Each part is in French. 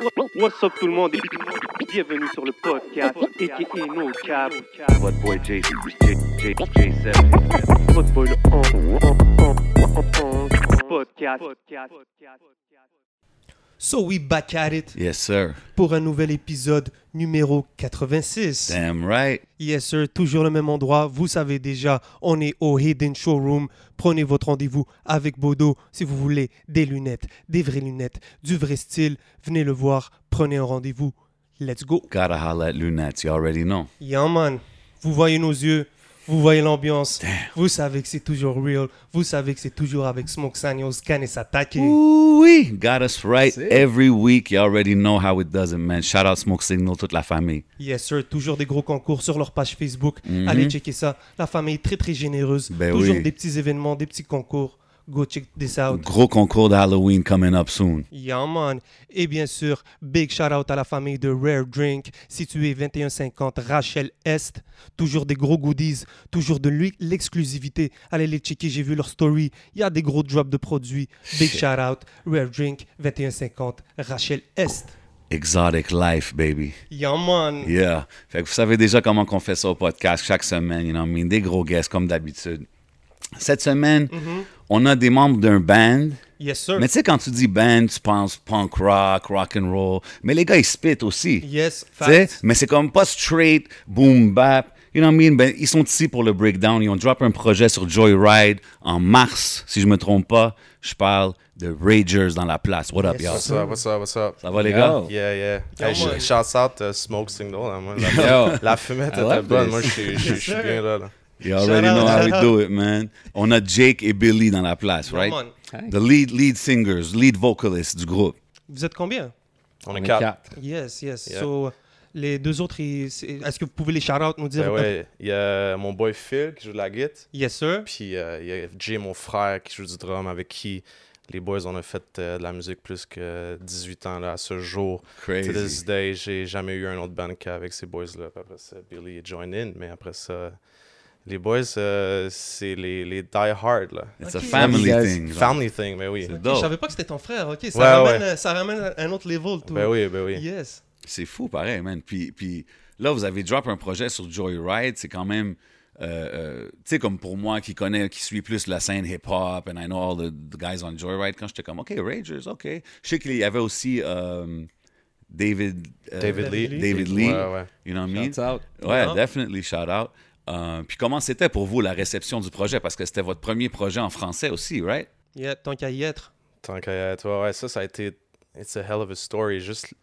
What's up tout le monde et bienvenue sur le podcast aka No Cap. What boy J, J, J, J7. Votre boy le on, on, on, on, on, podcast. So we back at it Yes, sir. pour un nouvel épisode numéro 86. Damn right. Yes sir, toujours le même endroit. Vous savez déjà, on est au Hidden Showroom. Prenez votre rendez-vous avec Bodo si vous voulez des lunettes, des vraies lunettes, du vrai style. Venez le voir, prenez un rendez-vous. Let's go. Gotta holla at lunettes. You already know. Yeah man, vous voyez nos yeux, vous voyez l'ambiance. Vous savez que c'est toujours real. Vous savez que c'est toujours avec Smoke Signals, Can et wee. Got us right every week. You already know how it does it, man. Shout out Smoke Signal, toute la famille. Yes, sir. Toujours des gros concours sur leur page Facebook. Allez checker ça. La famille est très, très généreuse. Ben Toujours oui. des petits événements, des petits concours. Go check this out. Gros concours de Halloween coming up soon. Yeah, man. Et bien sûr, big shout out à la famille de Rare Drink, située 2150 Rachel Est. Toujours des gros goodies, toujours de l'exclusivité. Allez les checker, j'ai vu leur story. Il y a des gros drops de produits. Big shout out, Rare Drink 2150 Rachel Est. Exotic life, baby. Yeah, man. Yeah. Fait que vous savez déjà comment qu'on fait ça au podcast chaque semaine, you know I mean? Des gros guests comme d'habitude. Cette semaine, on a des membres d'un band. Yes, sir. Mais tu sais, quand tu dis band, tu penses punk rock, rock and roll. Mais les gars, ils spit aussi. Yes, Tu sais, facts. mais c'est comme pas straight, boom bap. You know what I mean? Ben, ils sont ici pour le breakdown. Ils ont drop un projet sur Joyride en mars, si je me trompe pas. Je parle de Ragers dans la place. What up, Yes, y'all? What's up, what's up, what's up? Ça va, les gars? Yeah, yeah. Yo, Hey, man. sh- shouts out uh, Smoke Signal. hein, moi, la, Yo. la fumette était bonne. this. Moi, je suis bien là. là. You already know how we out. do it, man. On a Jake et Billy dans la place, right? Hey. The lead, lead singers, lead vocalists du groupe. Vous êtes combien? On, On est quatre. quatre. Yes, yes. Yeah. So, les deux autres, est-ce que vous pouvez les shout-out, nous dire? Ben ouais, il y a mon boy Phil qui joue de la guitare. Yes, sir. Puis euh, il y a Jay, mon frère, qui joue du drum, avec qui les boys, on a fait euh, de la musique plus que 18 ans là, à ce jour. To this Crazy. day, j'ai jamais eu un autre band qu'avec ces boys-là. Après ça, Billy est join in, mais après ça, les boys, euh, c'est les, les die hard. Là. It's Ok. a family thing. genre. Family thing, mais oui. C'est Ok, dope. Je savais pas que c'était ton frère, ok? Ça, Ouais, ramène, ouais. ça ramène un autre level, tout. Ben oui, ben oui. Yes. C'est fou, pareil, man. Puis, puis là, vous avez drop un projet sur Joyride. C'est quand même, euh, euh, tu sais, comme pour moi qui connais, qui suis plus la scène hip-hop, and I know all the, the guys on Joyride, quand j'étais comme, OK, Ragers, OK. Je sais qu'il y avait aussi euh, David, euh, David Lee. David Lee. Ouais, ouais. You know what I mean? Shout out. Ouais, Yeah. definitely shout out. Euh, puis comment c'était pour vous la réception du projet? Parce que c'était votre premier projet en français aussi, right? Yeah, tant qu'à y être. Tant qu'à y être, ouais, ouais, ça, ça a été. It's a hell of a story. Juste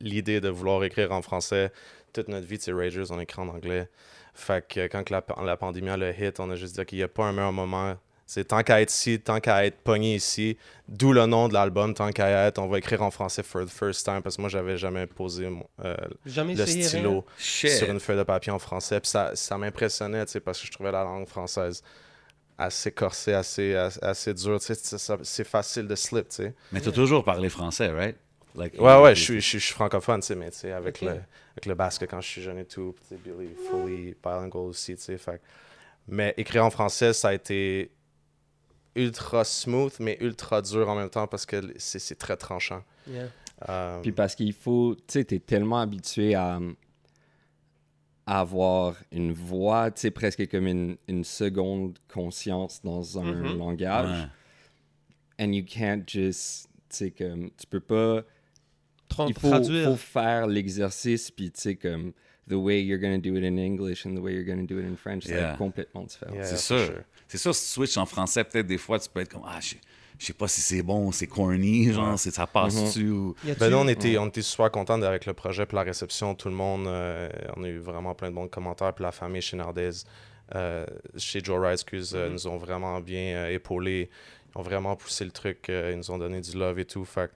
l'idée de vouloir écrire en français. Toute notre vie, c'est Ragers, on écrit en anglais. Fait que quand que la, la pandémie a le hit, on a juste dit qu'il n'y a pas un meilleur moment. C'est tant qu'à être ici, tant qu'à être pogné ici. D'où le nom de l'album, tant qu'à être. On va écrire en français for the first time parce que moi, j'avais jamais posé mon- euh, Jamais le stylo sur une feuille de papier en français. Puis ça, ça m'impressionnait, tu sais, parce que je trouvais la langue française assez corsée, assez, assez, assez dure. tu sais, c'est facile de slip, tu sais. Mais t'as toujours parlé français, right? Like, Ouais, ouais, je suis, je suis- je suis francophone, tu sais, mais tu sais, avec, le, avec le basque quand je suis jeune et tout, tu sais, Billy, fully bilingual aussi, tu sais, fait Mais écrire en français, ça a été ultra smooth, mais ultra dur en même temps parce que c'est c'est très tranchant. Yeah. Euh, Puis parce qu'il faut, tu sais, t'es tellement habitué à, à avoir une voix, tu sais, presque comme une, une seconde conscience dans un Mhm. langage. Ouais. And you can't just, tu sais, comme, tu peux pas, Tra- il faut, traduire. faut faire l'exercice, puis tu sais, comme, the way you're gonna do it in English and the way you're gonna do it in French, Yeah. être complètement différent. Yeah, C'est sûr. sure. C'est sûr, si tu switches en français, peut-être des fois, tu peux être comme, ah, je je sais pas si c'est bon, c'est corny, genre, c'est- ça passe-tu a-tu- Ben, nous, on était, on était super contents avec le projet, puis la réception, tout le monde. euh, on a eu vraiment plein de bons commentaires, puis la famille chez Nardez, euh, chez Joe Ride, excuse, euh, nous ont vraiment bien euh, épaulés. Ils ont vraiment poussé le truc, euh, ils nous ont donné du love et tout. Fait que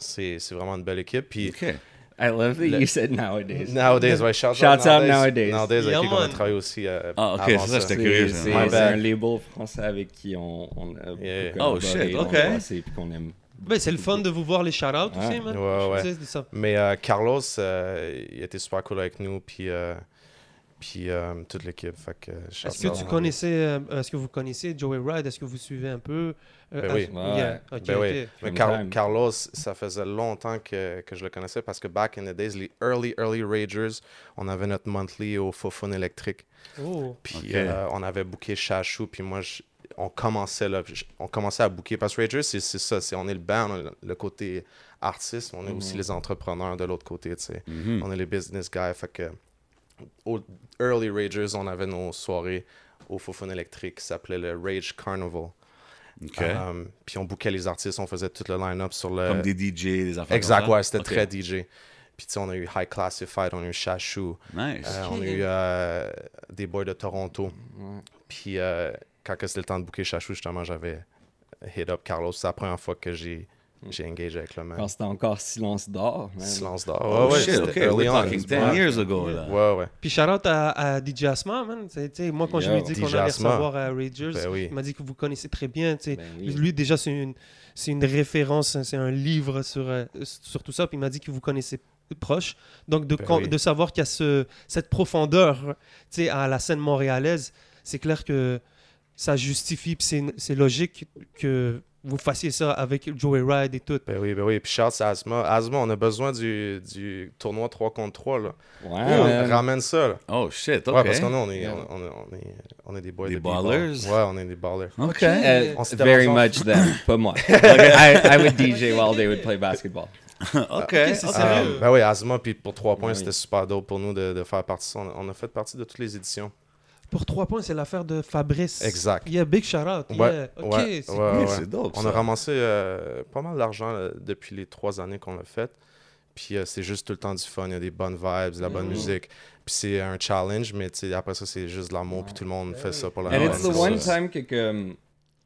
c'est c'est vraiment une belle équipe. Puis OK. I love that Le- you said nowadays. Nowadays, ouais, shout, Shout out nowadays. Nowadays, Yeah, avec qui on a travaillé aussi. euh, Ah, ok, avant c'est ça, ça. j'étais curieux. C'est un label français avec qui on, on a beaucoup Yeah. Oh, shit, ok. puis qu'on aime. Ben, c'est le fun de vous voir les shout-outs Ouais. aussi, man. Ouais, ouais. Ça. Mais euh, Carlos, euh, il était super cool avec nous. Puis euh, Puis euh, toute l'équipe. Fait que, shout Est-ce que out tu connaissais, euh, est-ce que vous connaissez Joey Ride? Est-ce que vous suivez un peu? Euh, Ben oui. yeah, Ben oui. Car-. Carlos, ça faisait longtemps que, que je le connaissais parce que back in the days, les early, early Ragers, on avait notre monthly au Fofun électrique. Oh. Puis euh, on avait booké Chachou, puis moi, je- on commençait là, je- on commençait à booker. Parce que Ragers, c'est ça, c'est, on est le band, on le, côté artiste, mais on est aussi les entrepreneurs de l'autre côté, tu sais. Mhm. On est les business guys, fait que au early Ragers, on avait nos soirées au Fofun électrique qui s'appelait le Rage Carnival. Euh, puis on bookait les artistes, on faisait tout le line-up sur le... Comme des DJ, des affaires Exact, comme ça? ouais, c'était très DJ. Puis tu sais, on a eu High Classified, on a eu Chachou, Nice. euh, on a eu euh, des boys de Toronto. Puis euh, quand c'était le temps de booker Chachou, justement, j'avais hit up Carlos. C'est la première fois que j'ai j'ai engagé avec le man. Quand c'était encore silence d'or. Silence d'or. Oh, Ouais, ouais, shit, c'était OK. early We're on. talking 10 Ouais. years ago, là. Ouais, ouais. Puis shout out à, à DJ Asma, man. C'est- tu sais, moi, quand je lui ai dit qu'on allait recevoir à Ragers, Ben oui. il m'a dit que vous connaissez très bien. tu sais. Ben oui. Lui, déjà, c'est une, c'est une référence, c'est un livre sur, euh, sur tout ça. Puis il m'a dit que vous connaissez proche. Donc, de, Ben oui. de savoir qu'il y a ce, cette profondeur tu sais, à la scène montréalaise, c'est clair que ça justifie, c'est logique que vous fassiez ça avec Joey Ride et tout. Ben oui, ben oui. Puis shout à Asma. Asma, on a besoin du, du tournoi 3 contre 3. Là. On man. ramène ça. Là. Oh, shit, OK. Ouais, parce qu'on on est, Yeah. on, on, on est, on est des boys Des de ballers? Ouais, on est des ballers. OK. Uh, On very much them, pas moi. I, I would DJ while they would play basketball. OK. c'est sérieux. Euh, ben oui, Asma, puis pour 3 points, c'était oui. super dope pour nous de, de faire partie. On on a fait partie de toutes les éditions. Pour trois points, c'est l'affaire de Fabrice. Exact. Yeah, big shout out. Ouais, Yeah. Ok, ouais, c'est ouais, cool. Oui, ouais. c'est dope, On ça. a ramassé euh, pas mal d'argent euh, depuis les trois années qu'on l'a fait. Puis euh, c'est juste tout le temps du fun. Il y a des bonnes vibes, de la bonne Mhm. musique. Puis c'est un challenge, mais après ça, c'est juste de l'amour. Puis tout le monde fait ça pour la And it's the c'est one time que comme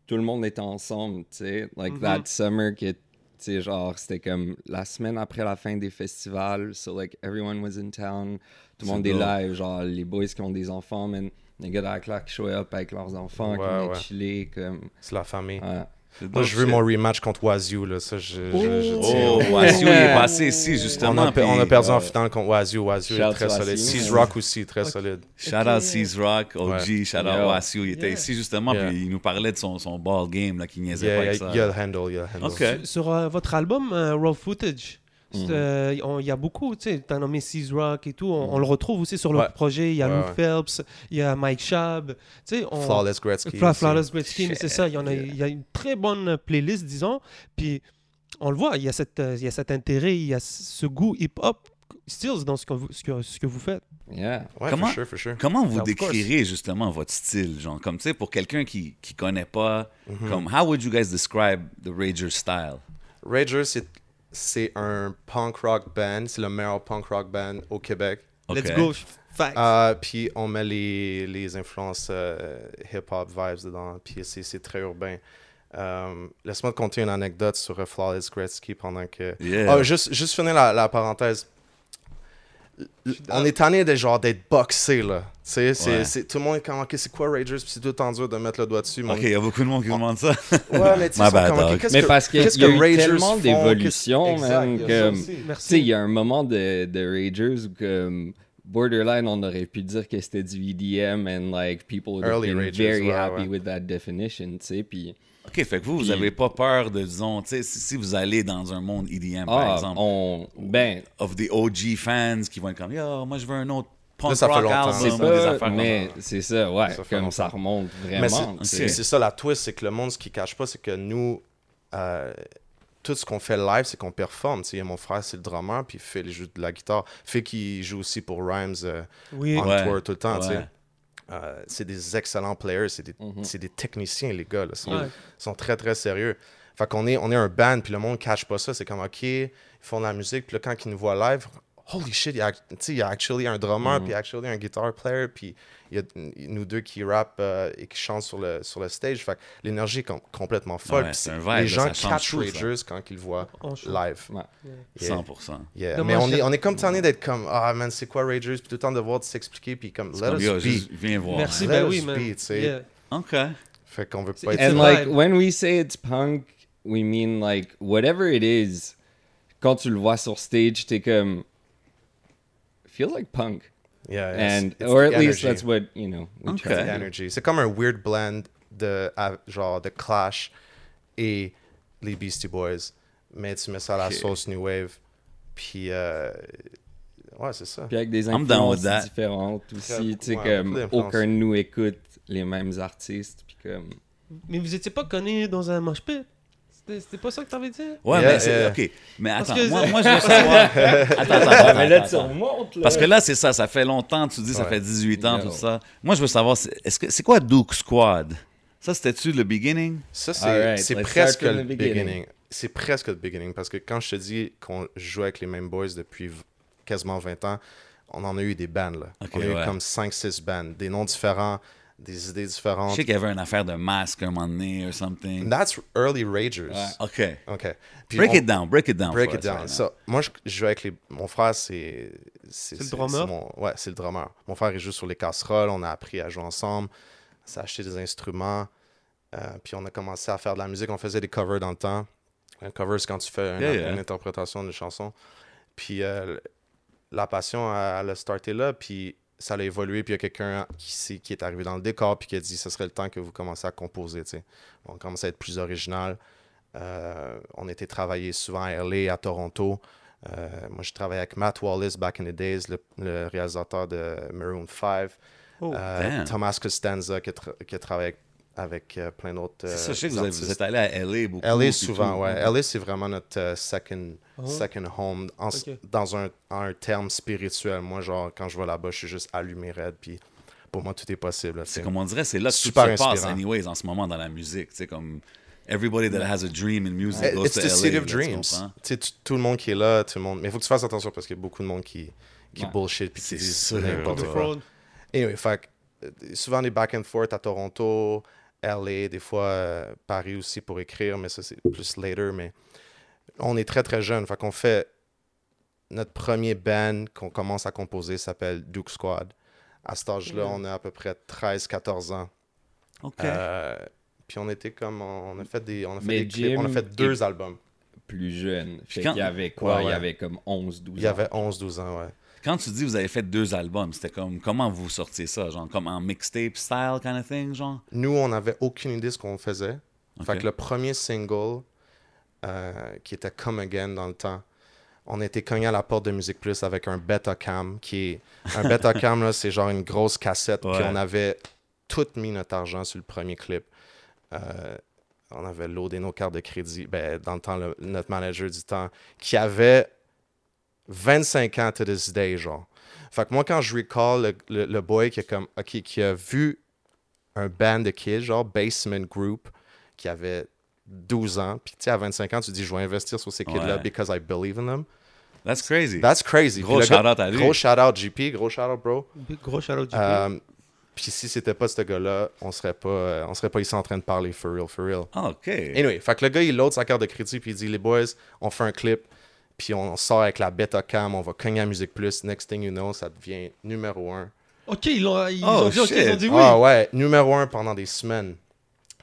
tout le monde était ensemble, tu sais, like Mhm. that summer que tu sais genre c'était comme la semaine après la fin des festivals, so like everyone was in town, tout le monde est live, genre les boys qui ont des enfants, man, les gars de la claque show up avec leurs enfants, qui venaient ouais. chiller comme C'est la famille. ouais. Moi, je veux mon rematch contre Wazoo. Là. Ça, je, je, je Oh, tiens. Wassio, il est passé ici, justement. on, a, on perdu en euh, finale contre Wazoo. Wazoo est très solide. Wazoo. Seas. Rock aussi, très solide. Shout out Seas Rock, OG, Ouais. shout out Yeah. Wassio. Il était Yeah. ici justement, Yeah. puis il nous parlait de son, son ball game, là, qui niaisait Yeah, pas avec ça. il y a le handle. Il y a le handle. Sur, euh, votre album euh, Raw Footage, Mhm. euh, on- il y a beaucoup, tu sais, t'as nommé Seas Rock et tout, on, on le retrouve aussi sur le Ouais. projet, il y a Ouais, Lou ouais. Phelps, il y a Mike Shab, tu sais, on... Flawless Gretzky. Fla- aussi. Flawless Gretzky, mais c'est ça, il y, en a, yeah. il y a une très bonne playlist, disons, puis on le voit, il y a, cette, il y a cet intérêt, il y a ce goût hip-hop, stills dans ce que vous, ce que, ce que vous faites. Yeah. Ouais, Comment- for sure, for sure. Comment vous course. décrirez justement votre style, genre comme tu sais pour quelqu'un qui qui connaît pas, Mhm. comme how would you guys describe the Rager style? Ragers, c'est- c'est un punk rock band. C'est le meilleur punk rock band au Québec. Let's Ok. go, facts. Euh, puis on met les, les influences euh, hip-hop vibes dedans. Puis c'est c'est très urbain. Euh, Laisse-moi te conter une anecdote sur Flawless Gretzky pendant que. Yeah. Ah, juste, juste finir la, la parenthèse. On est tanné de genre d'être boxé là. Tu sais, c'est- Ouais. c'est- tout le monde est comme ok c'est quoi Ragers? Puis c'est tout temps dur de mettre le doigt dessus. mon- Ok, il y a beaucoup de monde qui demande ça. Ouais mais tu sais My ils sont bad, comme, ok, dog. qu'est-ce Mais que- parce qu'il y a qu'est-ce il y a que eu Ragers tellement d'évolution, a que-. Tu sais, il y a un moment de, de Ragers où comme borderline, on aurait pu dire que c'était du EDM and like people would have Early been Ragers, very ouais, happy ouais. with that definition, tu sais, puis Ok, fait que vous, vous Puis- avez pas peur de, disons, tu sais, si, si vous allez dans un monde EDM, par ah, exemple, on, ben, of the OG fans qui vont être comme, yo, moi je veux un autre punk ça fait rock longtemps. album, c'est comme mais ça. c'est ça, ouais, Ça fait comme ça longtemps. remonte Mais vraiment, c'est- tu c'est ça la twist, c'est que le monde, ce qui cache pas, c'est que nous, euh, tout ce qu'on fait live, c'est qu'on performe. Tu sais, mon frère, c'est le drummer, puis Phil, il joue de la guitare. Phil, qui joue aussi pour Rhymes euh, Oui, on Ouais, tour tout le temps. tu sais. ouais. Euh, c'est des excellents players, c'est des, Mhm. c'est des techniciens, les gars. Ils sont, Ouais. ils sont très, très sérieux. Fait qu'on est, on est un band, puis le monde ne cache pas ça. C'est comme, OK, ils font de la musique, puis là, quand ils nous voient live, holy shit, il y a, il y a actually un drummer, Mhm. puis actually un guitar player, puis il y a nous deux qui rappent euh, et qui chantent sur le, sur le stage. Fait l'énergie est com- complètement folle. Ouais, un vibe, les gens catch. Ragers quand ils le voient on live. Ouais. Yeah. 100%. Yeah. Non, Mais on je- est, on est comme tanné d'être comme, ah man, c'est quoi Ragers? Puis tout le temps de voir de s'expliquer, puis comme, let us be. viens voir. Merci, Let ben us oui, man. be, tu sais. Yeah. OK. Fait qu'on veut pas être. And like when we say it's punk, we mean like whatever it is. Quand tu le vois sur stage, t'es comme feels like punk. Yeah, And, it's- or at least energy. that's what, you know, we Okay. Energy. C'est comme un weird blend de à- genre de Clash et les Beastie Boys, mais tu mets ça à la sauce New Wave, puis euh, ouais c'est ça. Puis avec des influences différentes aussi, tu sais, Ouais, comme aucun de nous écoute les mêmes artistes, puis comme... Mais vous étiez pas connu dans un mosh pit? C'était pas ça que t'avais dit? Ouais, Yeah, mais c'est. OK. Mais attends, que- moi, moi, je veux savoir. attends, attends, attends, mais là, attends, tu attends. remontes, là. Parce que là, c'est ça, ça fait longtemps, tu dis, ça Ouais. fait 18 ans, tout ça. Moi, je veux savoir, c'est est-ce que c'est quoi Duke Squad? Ça, c'était-tu le beginning? Ça, c'est let's presque le the beginning. beginning. C'est presque le beginning parce que quand je te dis qu'on joue avec les mêmes boys depuis quasiment 20 ans, on en a eu des bands. Là. On a eu comme 5-6 bands, des noms différents, des idées Je différentes. sais qu'il y avait une affaire de masque un moment donné, or something. That's early Ragers. Ouais. OK. OK. Puis Break on- it down, break it down. Break it us down. right. So, moi, je, je joue avec les... Mon frère, c'est... C'est le drummer? mon- Ouais, c'est le drummer. Mon frère, il joue sur les casseroles. On a appris à jouer ensemble. On s'est acheté des instruments. euh, puis on a commencé à faire de la musique. On faisait des covers dans le temps. Un cover, c'est quand tu fais une, Yeah, yeah. une interprétation d'une chanson. Puis euh, la passion, elle, elle a starté là. Puis ça a évolué. Puis il y a quelqu'un qui, qui est arrivé dans le décor. Puis qui a dit ce serait le temps que vous commencez à composer. On commence à être plus original. Euh, on était travaillé souvent à LA, à Toronto. Euh, moi, je travaillais avec Matt Wallace back in the days, le, le réalisateur de Maroon 5. Oh, Euh. Thomas Costanza qui a, qui a travaillé avec, avec, euh, plein d'autres. C'est euh, ça, je sais que vous, avez- artistes. vous êtes allé à LA beaucoup. LA souvent, tout. ouais. LA, c'est vraiment notre euh, second, Ah. second home. En-. Dans un, un terme spirituel. Moi, genre, quand je vais là-bas, je suis juste allumé raide. Puis pour moi, tout est possible. C'est comme on dirait, c'est là que tout Super se passe, inspirant. anyways, en ce moment dans la musique. Tu sais, comme everybody that has a dream in music Eh, goes It's to the LA. city of dreams. Tu tout le monde qui est là, tout le monde. Mais il faut que tu fasses attention parce qu'il y a beaucoup de monde qui, qui Ouais. bullshit puis qui C'est disent sûr. n'importe The quoi. Anyway, fait euh, souvent des back and forth à Toronto, LA, des fois euh, Paris aussi pour écrire, mais ça c'est plus later. Mais on est très très jeune, fait qu'on fait notre premier band qu'on commence à composer s'appelle Duke Squad. À cet âge-là, on a à peu près 13-14 ans. OK. Euh, puis on était comme on a fait des on a fait Mais des clips, on a Jim fait deux albums. plus jeune. Fait quand- qu'il y avait quoi? Ouais, Il y avait comme 11, 12 ans. Il y avait 11-12 ans, ouais. Quand tu dis vous avez fait deux albums, c'était comme comment vous sortiez ça, genre comme en mixtape style kind of thing, genre? Nous, on n'avait aucune idée de ce qu'on faisait. Fait Ok. que le premier single, euh, qui était Come Again dans le temps, on été cogné à la porte de Musique Plus avec un Betacam, qui est... Un Betacam, là, c'est genre une grosse cassette, puis on avait tout mis notre argent sur le premier clip. Euh, on avait loadé nos cartes de crédit. Ben, dans le temps, le- notre manager du temps, qui avait 25 ans to this day, genre. Fait que moi, quand je recall le, le- le boy qui a, comme, ok, qui a vu un band de kids, genre Basement Group, qui avait 12 ans, puis tu sais, à 25 ans, tu dis, je vais investir sur ces kids-là Ouais. because I believe in them. That's crazy. That's crazy. Gros shout-out à lui. Gros shout-out JP, gros shout-out bro. Gros shout-out JP. Euh, puis si c'était pas ce gars-là, on serait pas, euh, on serait pas ici en train de parler for real, for real. Ah, OK. Anyway, fait que le gars, il load sa carte de crédit, puis il dit, les boys, on fait un clip, puis on sort avec la bêta cam, on va cogner à Musique Plus, next thing you know, ça devient numéro un. Ok, ils l'ont ils Oh, ont dit, ok, shit. ils ont dit oui. Ah ouais, numéro un pendant des semaines.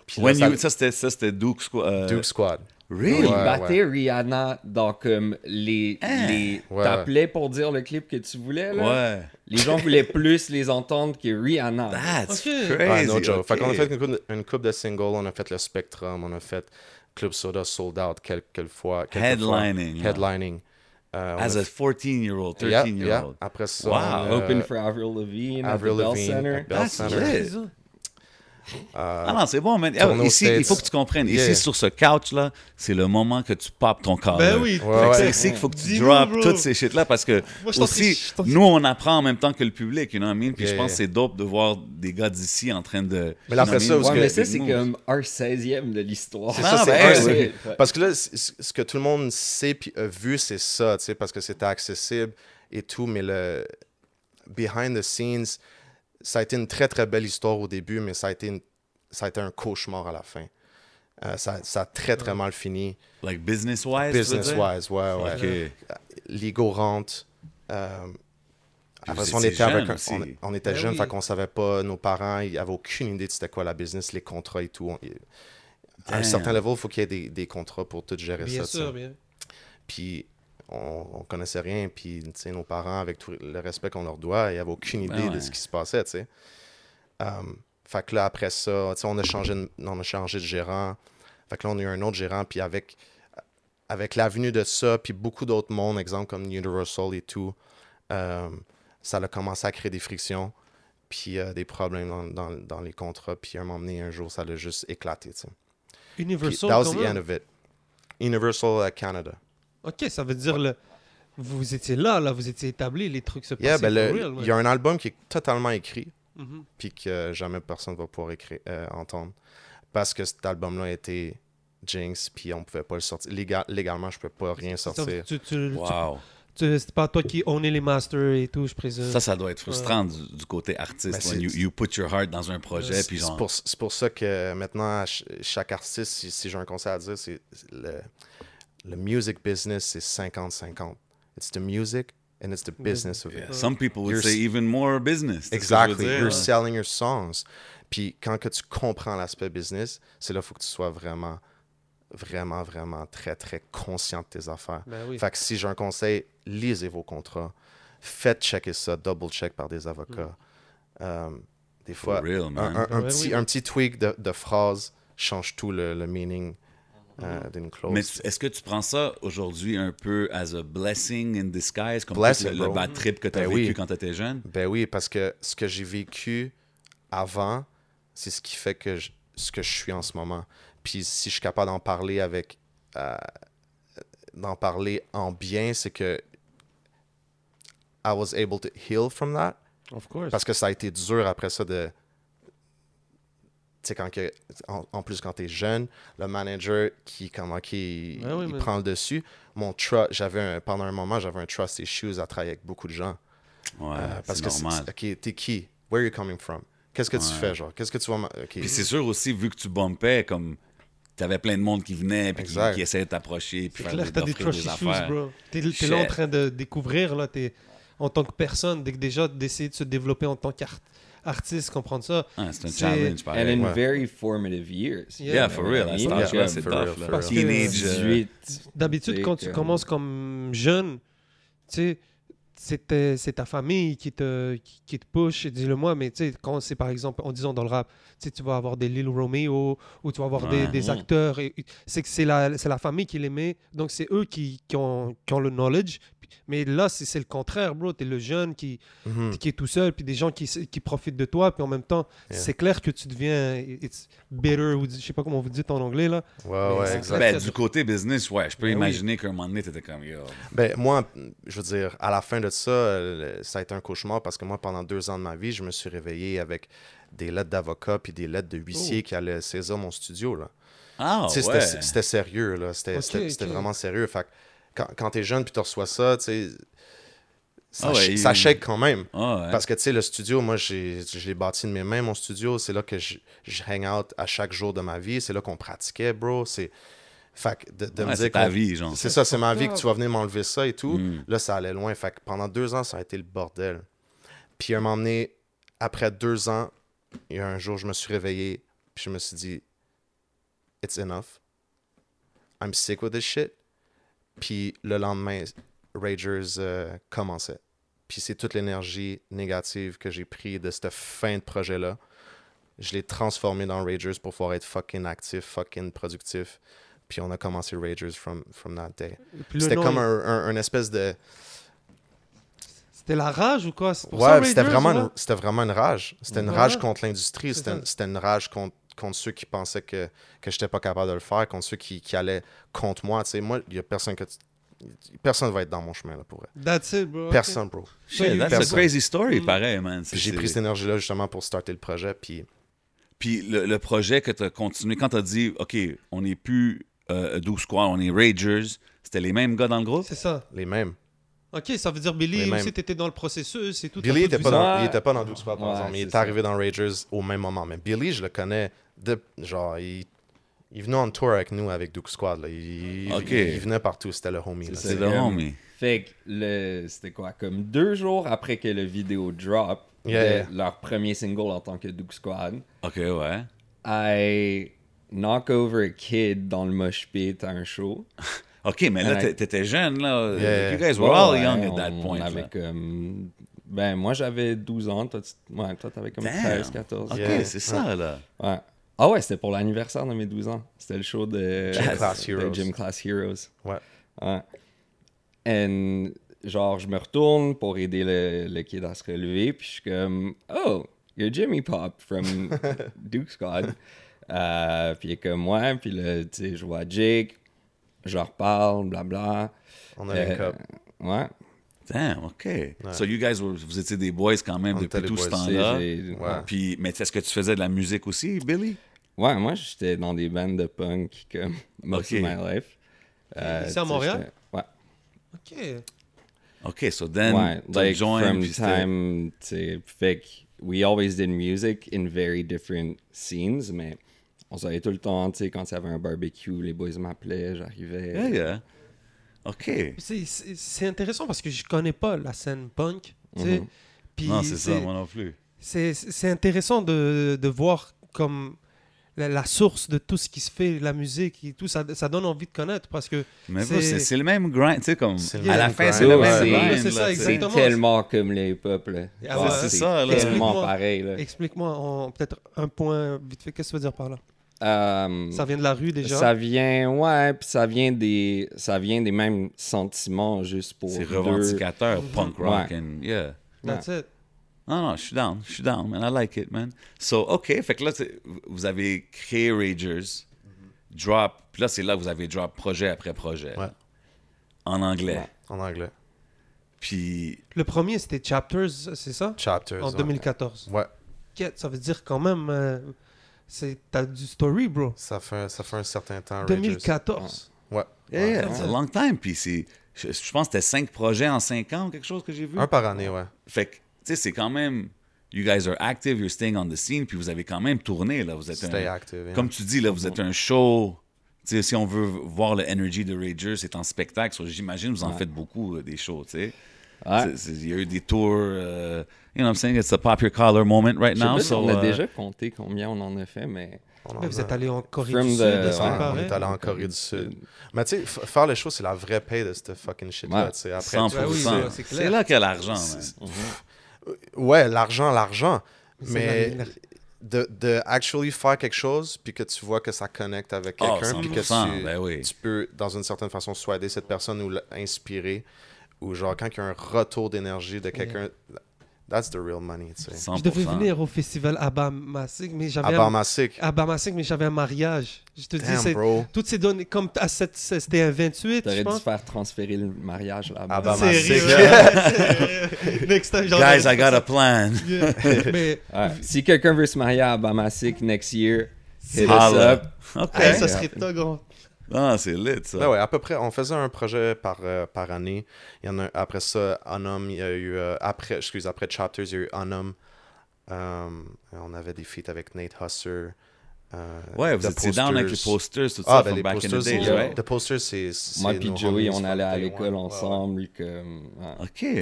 Puis là, you- ça, c'était, ça, c'était Duke Squad. euh, Duke Squad. Really? Il Ouais, battait Rihanna dans comme les. les Ouais, T'appelais pour dire le clip que tu voulais, là? Ouais. Les gens voulaient plus les entendre que Rihanna. That's Ok. crazy. Ouais, no joke. Fait qu'on a fait une coupe, de, une coupe de singles, on a fait le Spectrum, on a fait Club Soda Sold Out quelques fois. quelques. Headlining. là. Headlining. Euh, As a a 14-year-old, Yeah, 13-year-old. yeah. Après ça, Wow. on Open for Avril Lavigne at the Avril Bell Center. at Bell That's Center. lit. Euh, Ah non, c'est bon, man. Ah, ici, il faut que tu comprennes. Yeah. Ici, sur ce couch-là, c'est le moment que tu popes ton corps. Ben oui. Ouais, Fait que ouais. C'est ici qu'il faut que tu drops toutes ces shit-là parce que Moi, aussi, nous, on apprend en même temps que le public, you know what I mean? Puis Yeah, je pense yeah. que c'est dope de voir des gars d'ici en train de. Mais là, après ça, Ouais, que- mais ça, c'est comme un 16e de l'histoire. C'est Ah, ça, c'est ben, ouais. Parce que là, ce que tout le monde sait puis a vu, c'est ça, tu sais, parce que c'était accessible et tout, mais le behind the scenes, ça a été une très très belle histoire au début, mais ça a été, une- ça a été un cauchemar à la fin. Euh, ça, ça a très très mal fini, Like business-wise? tu veux business dire? wise, ouais, ouais. OK. Ligo rentre. Euh, après on était avec un- on, on était Ben jeunes, oui. fait qu'on savait pas, nos parents, ils avaient aucune idée de c'était quoi la business, les contrats et tout. On- à un certain level, il faut qu'il y ait des, des contrats pour tout gérer Bien ça. sûr, bien. Puis on, on connaissait rien, puis nos parents, avec tout le respect qu'on leur doit, ils n'avaient aucune idée Ben de ouais. ce qui se passait, tu sais. Um, fait que là, après ça, on a changé de, on a changé de gérant. Fait que là, on a eu un autre gérant, puis avec, avec l'avenue de ça, puis beaucoup d'autres mondes, exemple comme Universal et tout, euh, ça a commencé à créer des frictions, puis euh, des problèmes dans, dans, dans les contrats, puis à un moment donné, un jour, ça a juste éclaté, tu sais. Puis Universal, that was quand the même. end of it. Universal uh, Canada. Ok, ça veut dire le... vous étiez là, là, vous étiez établi, les trucs se passaient Yeah, ben real, il ouais. y a un album qui est totalement écrit, Mhm. puis que jamais personne va pouvoir écrire, euh, entendre. Parce que cet album-là a été Jinx, puis on pouvait pas le sortir. Légal- légalement, je peux pas rien sortir. tu- tu- tu- Wow. tu- C'est pas toi qui ownais les masters et tout, je présume. Ça, ça doit être frustrant du, du côté artiste. Ben, you, you put your heart dans un projet, C'est puis c'est genre... pour, c'est pour ça que maintenant, chaque artiste, si, si j'ai un conseil à dire, c'est c'est le, le music business, c'est 50-50. It's the music and it's the business of it. Yeah, Some people would You're say even more business. Exactly. You're selling your songs. Puis quand que tu comprends l'aspect business, c'est là qu'il faut que tu sois vraiment, vraiment, vraiment très, très conscient de tes affaires. Ben oui. Fait que si j'ai un conseil, lisez vos contrats. Faites checker ça, double check par des avocats. Euh, des fois, real, un, petit, oui. un petit tweak de, de phrase change tout le, le meaning euh, d'une clause. Mais est-ce que tu prends ça aujourd'hui un peu as a blessing in disguise, comme Blessing, le, le bad trip que tu as Ben vécu oui. quand tu étais jeune? Ben oui, parce que ce que j'ai vécu avant, c'est ce qui fait que je- ce que je suis en ce moment. Puis si je suis capable d'en parler avec euh, d'en parler en bien, c'est que I was able to heal from that. Of course. Parce que ça a été dur après ça de. Tu sais, quand que, en, en plus, quand tu es jeune, le manager qui, comment, qui Ah oui, il mais- prend le dessus. Mon trust, j'avais un- pendant un moment, j'avais un trust issues à travailler avec beaucoup de gens. Ouais, Euh, parce c'est que c'est- normal. t'es qui? Where are you coming from? Qu'est-ce que tu fais, genre? Qu'est-ce que tu vas. Puis c'est sûr aussi, vu que tu bumpais, comme t'avais plein de monde qui venait, puis qui, essayait de t'approcher, puis faire clair des, que t'as des trust des issues, affaires. bro. T'es là en train de découvrir, là, t'es en tant que personne, dès que déjà d'essayer de se développer en tant qu'artiste, comprendre ça. Ah, c'est un challenge, And pareil. in Ouais. very formative years. Yeah. Yeah, for real. À cet Yeah, âge-là, yeah, c'est for tough. real, là. for Parce que- Teenage. euh, 18. D'habitude, quand tu comme- commences comme jeune, tu sais, c'est ta- famille qui te, qui, qui te push, dis-le moi, mais tu sais, quand c'est par exemple, en disant dans le rap, tu sais, tu vas avoir des Lil Romeo ou tu vas avoir des, Ouais. des Mhm. acteurs, c'est que c'est la, c'est la famille qui les met, donc c'est eux qui, qui, ont, qui ont le knowledge. Mais là, c'est le contraire, bro. T'es le jeune qui, Mhm. qui est tout seul, puis des gens qui, qui profitent de toi, puis en même temps, Yeah. c'est clair que tu deviens it's bitter, ou je sais pas comment vous dites en anglais, là. Ouais, Mais ouais, c'est exact. Ben, du côté business, ouais, je peux Ben imaginer qu'à un moment donné, t'étais comme, yo. Ben, moi, je veux dire, à la fin de ça, ça a été un cauchemar parce que moi, pendant deux ans de ma vie, je me suis réveillé avec des lettres d'avocat puis des lettres de huissier qui allaient saisir mon studio. Là. Ah, ouais. c'était- sérieux, là. C'était vraiment sérieux. Fait que quand, quand t'es jeune puis tu reçois ça, tu sais, ça, Ah ouais, ça shake quand même. Ah, ouais. Parce que, tu sais, le studio, moi, j'ai- je l'ai bâti de mes mains, mon studio. C'est là que je, je hang out à chaque jour de ma vie. C'est là qu'on pratiquait, bro. C'est... Fait que de, de Ouais, me dire ta vie, genre. C'est ça, c'est ma vie que tu vas venir m'enlever ça et tout. Mm. Là, ça allait loin. Fait que pendant deux ans, ça a été le bordel. Puis, à un moment donné, après deux ans, il y a un jour, je me suis réveillé, puis je me suis dit, It's enough. I'm sick with this shit. Puis, le lendemain, Ragers euh, commençait. Puis, c'est toute l'énergie négative que j'ai pris de cette fin de projet-là. Je l'ai transformé dans Ragers pour pouvoir être fucking actif, fucking productif. Puis, on a commencé Ragers from, from that day. C'était comme un, un- un espèce de. C'était la rage ou quoi? Pour Ouais, c'était vraiment, une- vraiment une rage. C'était une Ouais. rage contre l'industrie. Une- c'était une rage contre, contre ceux qui pensaient que, que je n'étais pas capable de le faire, contre ceux qui, qui allaient contre moi. Tu sais, moi, il n'y a personne que. Personne va être dans mon chemin, là, pour vrai. That's it, bro. Personne, bro. Shit, that's a Personne. crazy story, Mm. pareil, man. J'ai pris cette énergie-là, justement, pour starter le projet. Puis. Puis le, le projet que tu as continué, quand tu as dit, OK, on n'est plus euh, 12 Squad, on est Ragers, c'était les mêmes gars dans le groupe? C'est ça. Les mêmes. Ok, ça veut dire Billy aussi, t'étais dans le processus et tout. Billy t'as était tout pas dans, il était pas dans Duke Squad, par Ouais, exemple. mais Il est ça. arrivé dans Ragers au même moment. Mais Billy, je le connais de. Genre, il. Il venait en tour avec nous avec Duke Squad. Là. Il, Ok. il, il venait partout, c'était le homie. C'est le homie. Fait que le, c'était quoi, comme deux jours après que le vidéo drop, Yeah, de yeah. leur premier single en tant que Duke Squad, OK, ouais. I knock over a kid dans le mosh pit à un show. OK, mais là, t'étais jeune, là. Yeah. You guys were all ouais, young at on- that point. On avait là. comme. Ben, moi, j'avais 12 ans. Toi, tu ouais, toi, t'avais comme Damn. 13, 14. OK, Yeah. c'est ça, là. Ouais. Ah ouais, c'était pour l'anniversaire de mes 12 ans. C'était le show de Gym Class Heroes. Gym Class Heroes. Ouais. Ouais. And, genre, je me retourne pour aider le, le kid à se relever, puis je suis comme, oh, you're Jimmy Pop from Duke Squad. Euh, puis il est comme, ouais, puis là, tu sais, je vois Jake, je leur parle, blabla. On a Euh, cup. Ouais. Damn, OK. So you guys, were- vous étiez des boys quand même On depuis tout ce temps-là. Ouais. Puis, mais est-ce que tu faisais de la musique aussi, Billy? Ouais, moi, j'étais dans des bandes de punk comme most Ok. of my life. Euh, Ici à Montréal? Ouais. Ok. OK, so then, ouais, like joined, from time, tu fait que we always did music in very different scenes, mais on savait tout le temps, tu sais, quand il y avait un barbecue, les boys m'appelaient, j'arrivais. Yeah, yeah. OK. C'est- intéressant parce que je connais pas la scène punk. tu sais. Mhm. Puis Non, c'est ça, moi non plus. C'est c'est intéressant de, de voir comme la, la source de tout ce qui se fait, la musique et tout, ça, ça donne envie de connaître parce que Mais C'est- le même grind, tu sais, comme C'est le à la même fin, grind. c'est le même grind. c'est ça. C'est tellement comme les là. Ah. C'est ça, là. tellement Explique-moi. pareil, là. explique-moi peut-être un point vite fait, qu'est-ce que tu veux dire par là? Euh, Ça vient de la rue déjà? Ça vient, ouais, puis ça vient des, ça vient des mêmes sentiments juste pour C'est revendicateur, punk rock, Ouais. and yeah. That's it. Non, non, je suis down, je suis down, man. I like it, man. So, OK, fait que là, vous avez créé Ragers, drop, puis là, c'est là que vous avez drop projet après projet. Ouais. En anglais. Ouais. En anglais. Puis, Le premier c'était Chapters, c'est ça? Chapters. En ouais. 2014. Ouais. Ça veut dire quand même euh, c'est t'as du story, bro. Ça fait, ça fait un certain temps. Ragers. 2014. Ouais. yeah, yeah, a long time. Puis, c'est, je, je pense que c'était cinq projets en cinq ans ou quelque chose que j'ai vu. Un par année, ouais. Fait que, sais, c'est quand même. You guys are active, you're staying on the scene, puis vous avez quand même tourné, là. Vous êtes Stay un, active. yeah. Comme tu dis, là, vous êtes un show. Tu sais, si on veut voir le energy de Ragers, c'est en spectacle. So, J'imagine vous en faites beaucoup, euh, des shows, tu. Ouais. Il y a eu des tours. euh, you know what I'm saying? It's a pop your collar moment right now. pas si so, on a euh, déjà compté combien on en a fait, mais vous êtes allé en Corée From du the- Sud, ouais, c'est Ouais, on est allé en Corée du Sud. Mais tu sais, faire les choses, c'est la vraie paye de cette fucking shit-là. Ouais. tu sais. Après, 100%. tu- Ouais, oui, c'est- là qu'il y a l'argent, Ouais, l'argent, l'argent. Mais de, de actually faire quelque chose, puis que tu vois que ça connecte avec Oh, quelqu'un, puis que 100%, tu, ben oui. tu peux, dans une certaine façon, soit aider cette personne ou l'inspirer, ou genre quand il y a un retour d'énergie de quelqu'un, that's the real money, tu sais. 100%. Je devais venir au festival Abamasik, mais j'avais un... Barmassic, Abamasik, mais j'avais un mariage. Je te dis, damn, c'est bro. toutes ces données, comme à cette- c'était un 28, je t'aurais dû pense. faire transférer le mariage là-bas. Sérieux. Next time, j'en Guys, I got a plan. Yeah. Mais Ouais. Si quelqu'un veut se marier à Bamasik next year, hit us up. OK. hey, ça serait top, grand. Ah, c'est lit, ça. Ben ouais, à peu près, on faisait un projet par, euh, par année. Il y en a, après ça, Unum, il y a eu, euh, après, excuse, après Chapters, il y a eu Unum. Euh, on avait des feats avec Nate Husser. euh, Ouais, vous The étiez down avec les Posters. tout Ah, ça, ben from les back in posters, the days, c'est- right? The posters, c'est. Moi puis Joey, on allait à day l'école. Ouais, ensemble. Comme, ouais.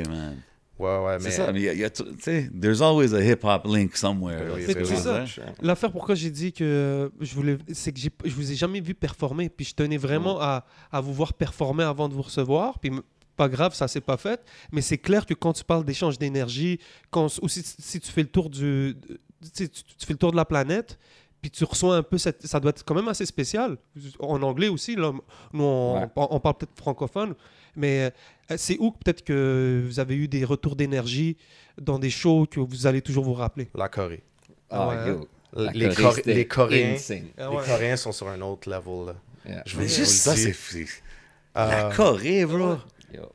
OK, man. Ouais, ouais, C'est mais. ça, mais il y a- tu sais, there's always a hip-hop link somewhere. Ben oui, c'est ben oui. C'est dire. L'affaire pourquoi j'ai dit que je voulais, c'est que je vous ai jamais vu performer, puis je tenais vraiment à, à vous voir performer avant de vous recevoir, puis pas grave, ça s'est pas fait, mais c'est clair que quand tu parles d'échange d'énergie, quand aussi si tu fais le tour du, tu, sais, tu- tu fais le tour de la planète, puis tu reçois un peu cette, ça doit être quand même assez spécial en anglais aussi là nous on, Ouais. on parle peut-être francophone mais euh, c'est où que peut-être que vous avez eu des retours d'énergie dans des shows que vous allez toujours vous rappeler? La Corée. Ah, ouais. yo. La Les, Corée, Coré- c'était les Coréens. Ah Les ouais. Coréens sont sur un autre level. Là. Yeah. Je juste vous ça, c'est... c'est- La Euh, Corée, bro.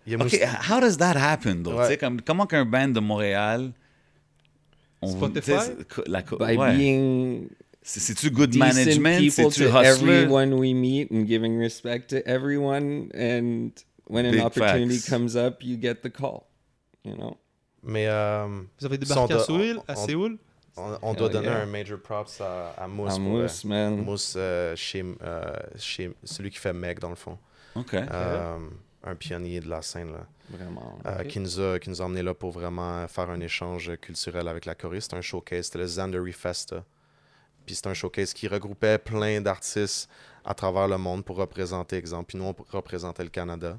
Yo. OK, how does that happen, though? Ouais. Tu sais, comme, comment qu'un band de Montréal... on Spotify? la By ouais. being C'est- C'est-tu good decent management? people C'est-tu to hustler? everyone we meet and giving respect to everyone. And when an Big opportunity facts. comes up, you get the call. You know? Mais euh, vous avez débarqué à Séoul, à on- Séoul? on, on doit donner yeah. un major props à, à Mousse. À Mousse, euh, man. Mousse euh, chez, euh, chez celui qui fait Meg, dans le fond. OK. Euh, un pionnier de la scène, là. Vraiment. Euh, qui, nous a, qui nous a emmenés là pour vraiment faire un échange culturel avec la Corée. C'était un showcase. C'était le Zandari Festa. Puis c'est un showcase qui regroupait plein d'artistes à travers le monde pour représenter, exemple. Puis nous, on représentait le Canada.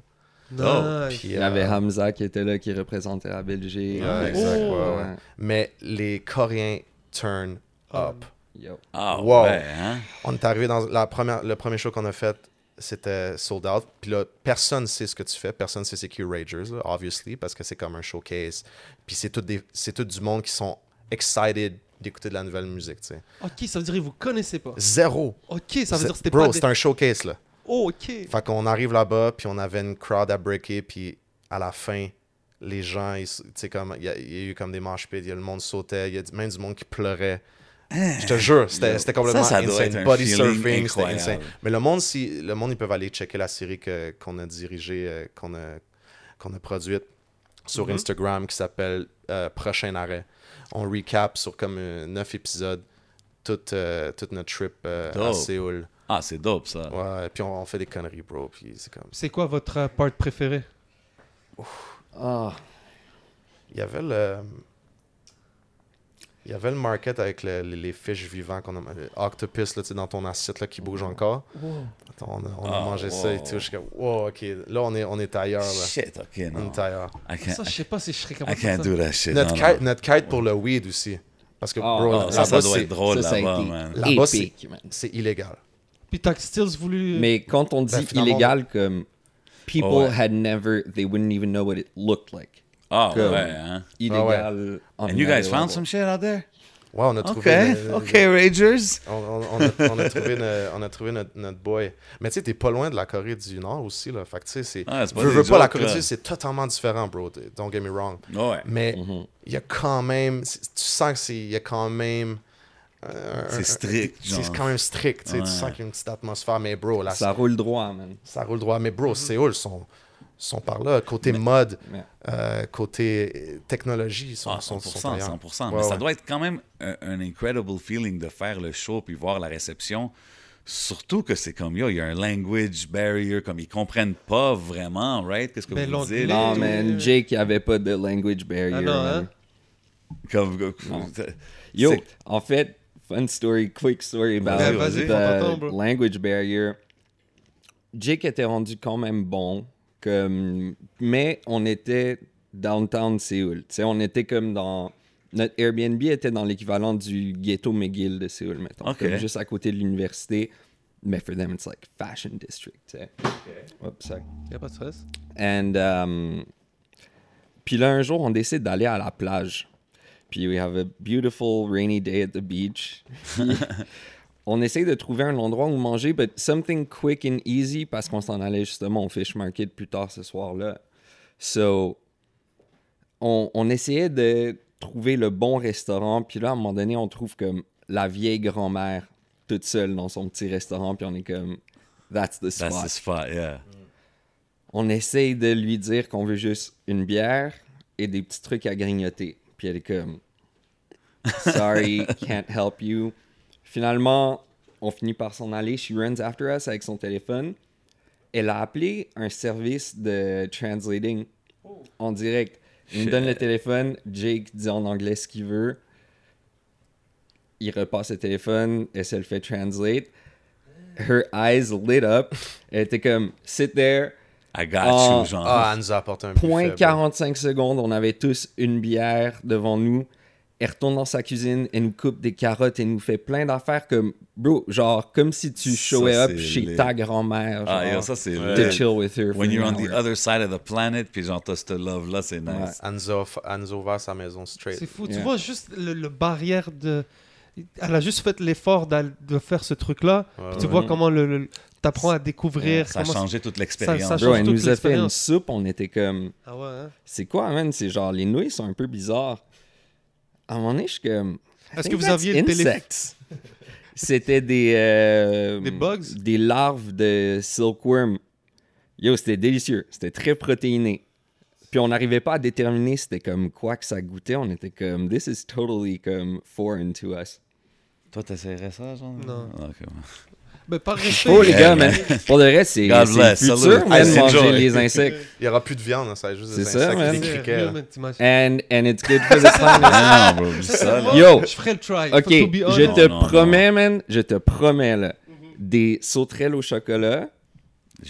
Nice. Puis, Il y avait euh, Hamza qui était là, qui représentait la Belgique. Ouais, exact, ouais, Oh. ouais. Mais les Coréens turn up. Yo. Ah, Wow. ouais, hein? On est arrivé dans la première, le premier show qu'on a fait, c'était sold out. Puis là, personne sait ce que tu fais, personne sait c'est qui Ragers, là, obviously, parce que c'est comme un showcase. Puis c'est tout, des, c'est tout du monde qui sont excited d'écouter de la nouvelle musique, tu sais. Ok, ça veut dire que vous connaissez pas. Zéro. Ok, ça veut C'est- dire que c'était Bro, pas. c'est des- un showcase, là. Oh, ok. Fait qu'on arrive là-bas, puis on avait une crowd à breaker, puis à la fin, les gens, tu sais, comme, il y, a- il y a eu comme des manches il y a le monde sautait, il y a du- même du monde qui pleurait. Je te jure, c'était c'était complètement Ça, ça doit insane. Body surfing, c'était insane. Mais le monde, si, le monde, ils peuvent aller checker la série que- qu'on a dirigée, euh, qu'on a, qu'on a produite sur Mhm. Instagram qui s'appelle euh, Prochain Arrêt. On recap sur comme euh, neuf épisodes toute, euh, toute notre trip euh, à. Séoul. Ah, c'est dope, ça. Ouais, puis on, on fait des conneries, bro. Puis c'est comme. C'est quoi votre euh, part préférée? Ah, Il y avait le. Il y avait le market avec le- les, les fiches vivants qu'on a. le Octopus, là, tu sais, dans ton assiette là, qui bouge encore. Attends, on a, on a Ah, mangé ça et wow. tout. Je suis comme, wow, ok. Là, on est, on est ailleurs, là. Shit, ok, On non. est ailleurs. I can't, Ça, je sais pas si je serais I capable de faire can't ça. do that shit. Notre non, kite, non. notre kite pour le weed aussi. Parce que, Ah, bro, Ah, ça, ça doit c'est- être drôle là-bas, man. Là-bas, c'est- épique, man. c'est illégal. Puis t'as still voulu. Mais quand on dit Ben, illégal, comme people Oh, ouais. had never, they wouldn't even know what it looked like. Ah, Comme- ouais, hein? Illégal. on And you guys found some shit out there? Ouais, on a Ok, trouvé. le- ok, Ragers. On, on- on a, on a trouvé, on a trouvé notre, notre boy. Mais tu sais, t'es pas loin de la Corée du Nord aussi, là. Fait que tu sais, c'est. Ah, c'est pas veux, pas, la Corée du. Sud, c'est totalement différent, bro. Don't get me wrong. Ouais. Mais Mhm. il y a quand même. Tu sens que c'est. Il y a quand même. Euh, C'est un- strict, C'est quand même strict, tu sais. Ouais. Tu sens qu'il y a une petite atmosphère. Mais bro, là, Ça roule droit, man. ça roule droit. Mais bro, Séoul sont, sont par là. Côté mode, euh, côté euh, technologie, ils sont, Ah, sont, 100%, sont ailleurs. 100%. Ouais, Mais ça doit être quand même un, un incredible feeling de faire le show puis voir la réception. Surtout que c'est comme, yo, il y a un language barrier, comme ils comprennent pas vraiment, right? Qu'est-ce que Ben, vous dites? Non, man, Jake, il avait pas de language barrier. Ah non, hein? Comme, Non. Yo, en fait, fun story, quick story about the language barrier. Jake était rendu quand même bon, comme, mais on était downtown Séoul. On était comme dans notre Airbnb était dans l'équivalent du ghetto McGill de Séoul, mettons, comme juste à côté de l'université. Mais for them, it's like fashion district. tu sais. Oups, sorry. Y a pas de stress. And um, puis là, un jour, on décide d'aller à la plage. Puis we have a beautiful rainy day at the beach. On essaye de trouver un endroit où manger, but something quick and easy parce qu'on s'en allait justement au fish market plus tard ce soir-là. So, on, on essayait de trouver le bon restaurant. Puis là, à un moment donné, on trouve comme la vieille grand-mère toute seule dans son petit restaurant. Puis on est comme, that's the spot That's the spot, yeah. on essaye de lui dire qu'on veut juste une bière et des petits trucs à grignoter. Puis elle est comme Sorry, can't help you. Finalement, on finit par s'en aller. She runs after us avec son téléphone. Elle a appelé un service de translating en direct. Il me donne le téléphone. Jake dit en anglais ce qu'il veut. Il repasse le téléphone. Elle se le fait translate. Her eyes lit up. Elle était comme Sit there. I got you, genre. Ah, elle nous a apporté un Point buffet, bro. 45 secondes, on avait tous une bière devant nous. Elle retourne dans sa cuisine, elle nous coupe des carottes, elle nous fait plein d'affaires comme, bro, genre, comme si tu Ça, showais up chez lit. ta grand-mère. Ah, genre, yo, ça, c'est to chill with her. When you're on the other side of the planet, puis genre, t'as ce love-là, c'est nice. Ouais. Elle nous a, elle nous a ouvert sa maison straight. C'est fou. Tu Yeah. vois juste le, le barrière de. Elle a juste fait l'effort de faire ce truc-là. Ouais, Puis tu ouais. vois comment le, le- t'apprends à découvrir. Ça a changé toute l'expérience. ça Bro, change elle toute nous a fait une soupe, on était comme, Ah ouais, hein? c'est quoi, man? C'est genre, les nouilles sont un peu bizarres. À un moment donné, je suis comme. Est-ce que vous aviez le téléphone. C'était des. euh, Des bugs? Des larves de silkworm. Yo, c'était délicieux. C'était très protéiné. Puis on n'arrivait pas à déterminer c'était comme quoi que ça goûtait. On était comme, this is totally comme foreign to us. Toi, t'essaierais ça, genre? Non. Ok, ouais. Ben, par respect. Oh les gars, man. man. Pour le reste, c'est futur, man, manger les insectes. Il n'y aura plus de viande, ça va juste des C'est ça, insectes man. et des C'est criquets. And, and it's good for the planet. Ah, non, bro, dis ça. Yo. Je ferais le try. Ok, je te Non, non, promets, man, je te promets, là, des sauterelles au chocolat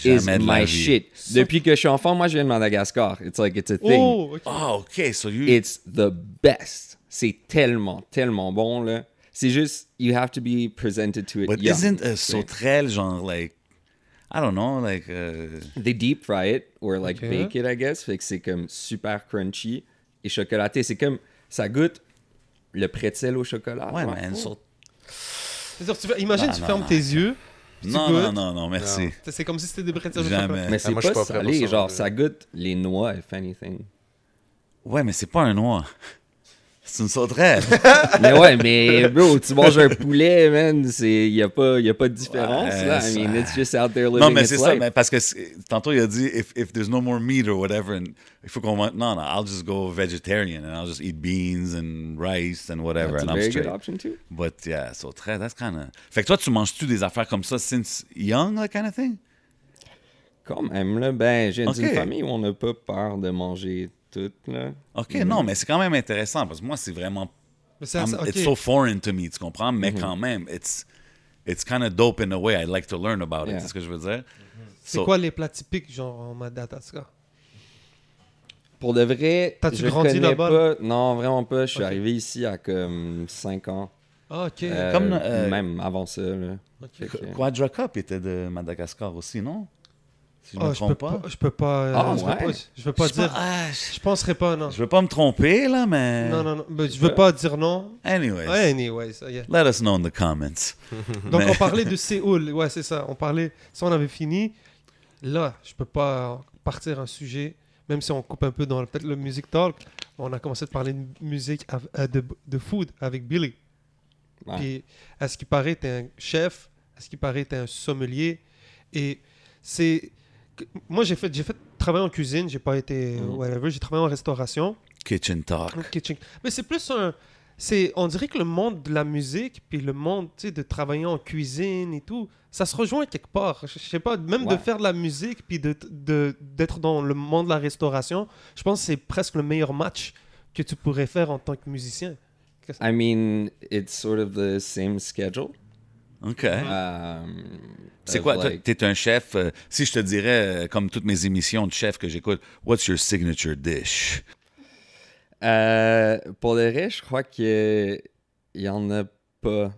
is my vie. shit. Depuis que je suis enfant, moi, je viens de Madagascar. It's like, it's a thing. Oh, ok. Ah, OK, so you... It's the best. C'est tellement, tellement bon, là. C'est juste, you have to be presented to it But young. isn't a sauterelle, genre, like... I don't know, like... uh, They deep fry it, or like Ok. bake it, I guess. Fait que c'est comme super crunchy et chocolaté. C'est comme, ça goûte le pretzel au chocolat. Ouais, C'est-à-dire, tu fais- imagine, Non, tu non, fermes non. tes yeux. tu Non, goûtes. non, non, non, merci. C'est comme si c'était des bretzels au chocolat. Mais c'est suis pas, pas salé, ça, genre ça goûte les noix, if anything. Ouais, mais c'est pas un noix. C'est une sauterelle. mais ouais, mais bro, tu manges un poulet, man, il n'y a, pas- y a pas de différence, Ouais, là. I mean, it's just out there living non, mais c'est ça, mais parce que tantôt il a dit if, if there's no more meat or whatever, and il faut qu'on. Non, non, I'll just go vegetarian and I'll just eat beans and rice and whatever, That's and a I'm very straight. good option, too. But yeah, sauterelle, that's kind of. Fait que toi, tu manges-tu des affaires comme ça since young, that kind of thing? Quand même, là, ben, j'ai une famille où on n'a pas peur de manger tout, là. Ok, non, mais c'est quand même intéressant parce que moi, c'est vraiment. Mais c'est I'm- ça, ok. It's so foreign to me, tu comprends? Mais Mm-hmm. quand même, it's. It's kind of dope in a way. I like to learn about Yeah. it. C'est ce que je veux dire? C'est So- quoi les plats typiques, genre, en Madagascar? Pour de vrai, T'as-tu je grandi là-bas, pas. Non, vraiment pas. Je suis arrivé ici à comme 5 ans. Ah, ok. Euh, Comme, euh, Même avant ça, là. Quadra Cup était de Madagascar aussi, non? Si je peux trompe pas. pas. Je peux pas. euh, Ah, je ouais? veux pas Je dire. ah, je- Je penserais pas, non. je veux pas me tromper, là, mais. Non, non, non. mais je veux pas dire non. Anyways, Ouais, anyway, ça y est. let us know in the comments. Donc, Mais- on parlait de Séoul. Ouais, c'est ça. On parlait. Ça, on avait fini. Là, je peux pas partir un sujet, même si on coupe un peu dans le- peut-être le music talk. On a commencé de parler de musique, euh, de, de food avec Billy. Puis, à ce qui paraît, t'es un chef. À ce qui paraît, t'es un sommelier. Et c'est. Moi, j'ai fait, j'ai fait travailler en cuisine. J'ai pas été. Mhm. Whatever. J'ai travaillé en restauration. Kitchen talk. Kitchen. Mais c'est plus un. C'est, on dirait que le monde de la musique, puis le monde tu sais, de travailler en cuisine et tout, ça se rejoint quelque part. Je, sais pas, même de faire de la musique, puis de, de- d'être dans le monde de la restauration, je pense que c'est presque le meilleur match que tu pourrais faire en tant que musicien. I mean, it's sort of the same schedule. OK. Um, C'est of quoi? like- T'es un chef. euh, si je te dirais, euh, comme toutes mes émissions de chef que j'écoute, what's your signature dish? Euh, pour le reste, je crois qu'il y en a pas.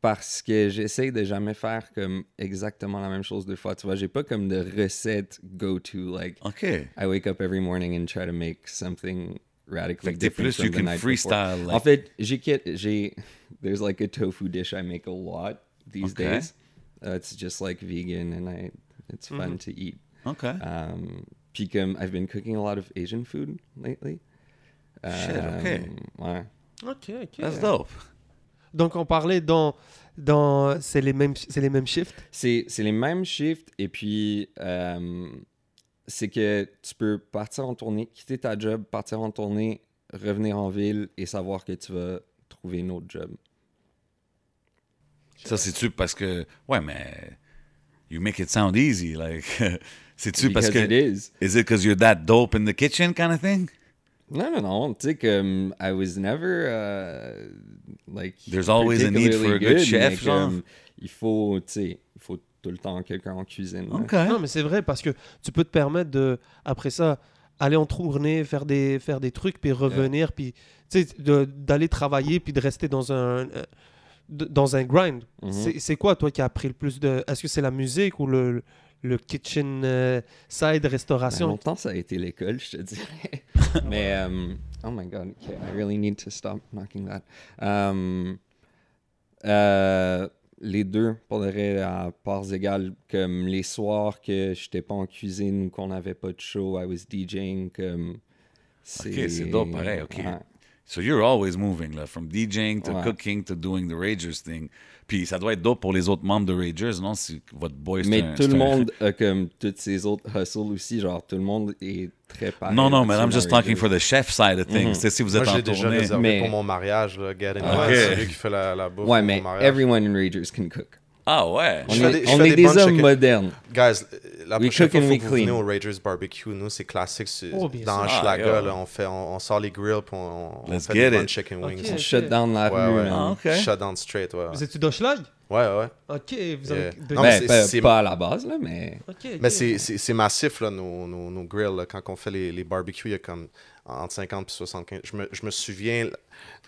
Parce que j'essaie de jamais faire comme exactement la même chose deux fois. Tu vois, j'ai pas comme de recette go-to. Like, OK. I wake up every morning and try to make something radically Fait que different plus, from you the can night freestyle. before. like- En fait, j'ai quitté- j'ai there's like a tofu dish I make a lot these Okay. days. Uh, it's just like vegan and I it's fun Mhm. to eat. OK. Um, puis comme I've been cooking a lot of Asian food lately. Shit, okay. Um, Ouais. Ok, ok. That's dope. Donc on parlait dans, dans c'est les mêmes, c'est les mêmes shifts? C'est c'est les mêmes shifts et puis euh, c'est que tu peux partir en tournée, quitter ta job, partir en tournée, revenir en ville et savoir que tu vas trouver une autre job. Ça, c'est-tu parce que. Ouais, mais. You make it sound easy. Like. c'est-tu parce que. it is. Is it because you're that dope in the kitchen kind of thing? Non, non, non. Tu sais, comme, I was never, uh, like... There's always a need for a good chef, genre. comme, il faut, tu sais, il faut tout le temps quelqu'un en cuisine. Non, mais c'est vrai parce que tu peux te permettre de, après ça, aller en tournée, faire des, faire des trucs, puis revenir, puis tu sais, de- d'aller travailler, puis de rester dans un, euh, dans un grind. Mhm. C'est- C'est quoi, toi, qui a appris le plus de. Est-ce que c'est la musique ou le, le kitchen euh, side Ben, restauration longtemps, ça a été l'école, je te dirais. Mais, um, oh my god, okay, I really need to stop knocking that. Um, euh, les deux, pour reste, à parts égales, comme les soirs que j'étais pas en cuisine ou qu'on n'avait pas de show, I was DJing, comme... Ok, c'est dope, pareil, ok. Ouais. So you're always moving, là, from DJing to Ouais. cooking to doing the Ragers thing. Puis ça doit être dope pour les autres membres de Ragers, non? Si votre boy, Mais un- tout le un- monde a comme toutes ces autres hustles aussi, genre tout le monde est très pareil. Non, non, mais I'm just dans talking Ragers. for the chef side of things. Mhm. C'est si vous êtes Moi, en j'ai déjà tournée. réservé Mais- pour mon mariage, là, It Ah, Right. ok. C'est lui qui fait la, la bouffe Ouais, pour mais mon mariage. everyone in Ragers can cook. Ah ouais. On Je est, des- on est des des hommes chicken- modernes. Guys, la We prochaine cook fois, que vous venez au Ragers Barbecue. Nous, c'est classique. Oh, bien dans sûr. Schlager, Ah, yeah. on, fait, on, on sort les grills puis on, on Let's fait get des it. bunch chicken wings. Ok. On shut down la Ouais, rue. ouais. Ah, ok. Shut down straight, ouais. Vous êtes-tu d'Hochelag? Ouais, ouais. Ok, vous avez. Yeah. Non, mais Ben, c'est- pas, c'est- pas à la base, là, mais... Mais c'est- c'est c'est massif, là, nos, nos, nos grills. là. Quand on fait les, les barbecues, il y a comme entre 50 et 75. Je me, je me souviens,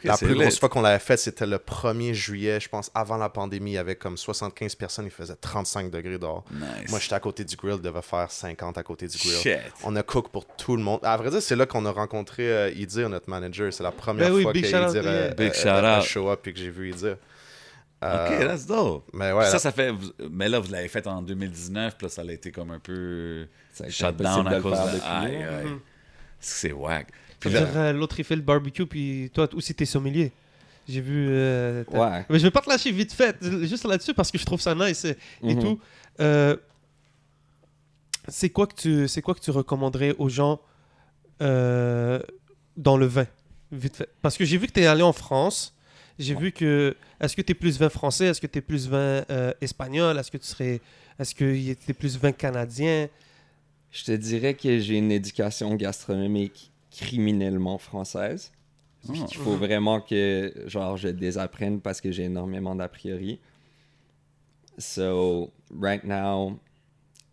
la plus lit. grosse fois qu'on l'avait fait, c'était le 1er juillet, je pense, avant la pandémie. Il y avait comme 75 personnes, il faisait 35 degrés dehors. Nice. Moi, j'étais à côté du grill, devait faire 50 à côté du grill. Shit. On a cook pour tout le monde. À vrai dire, c'est là qu'on a rencontré euh, Idir, notre manager. C'est la première Ben oui, fois que big Idir shout out, a, yeah. Big a- shout a- a out. show up et que j'ai vu Idir. Ok, Euh, that's dope. mais ouais, ça, là- ça fait. vous- Mais là, vous l'avez fait en 2019, puis là, ça a été comme un peu Ça a été shut down de à cause de. depuis, Aïe, aïe. C'est whack. Puis là, euh, l'autre il fait le barbecue, puis toi aussi t'es sommelier. J'ai vu. euh, Ouais. Mais je vais pas te lâcher vite fait, juste là-dessus parce que je trouve ça nice et, Mhm. tout. Euh, c'est quoi que tu, c'est quoi que tu recommanderais aux gens euh, dans le vin, vite fait? Parce que j'ai vu que tu es allé en France. J'ai vu que. Est-ce que tu es plus vin français Est-ce que tu es plus vin espagnol Est-ce que tu serais. Est-ce que tu es plus vin canadien? Je te dirais que j'ai une éducation gastronomique criminellement française. Oh. Il faut vraiment que genre je désapprenne parce que j'ai énormément d'a priori. So right now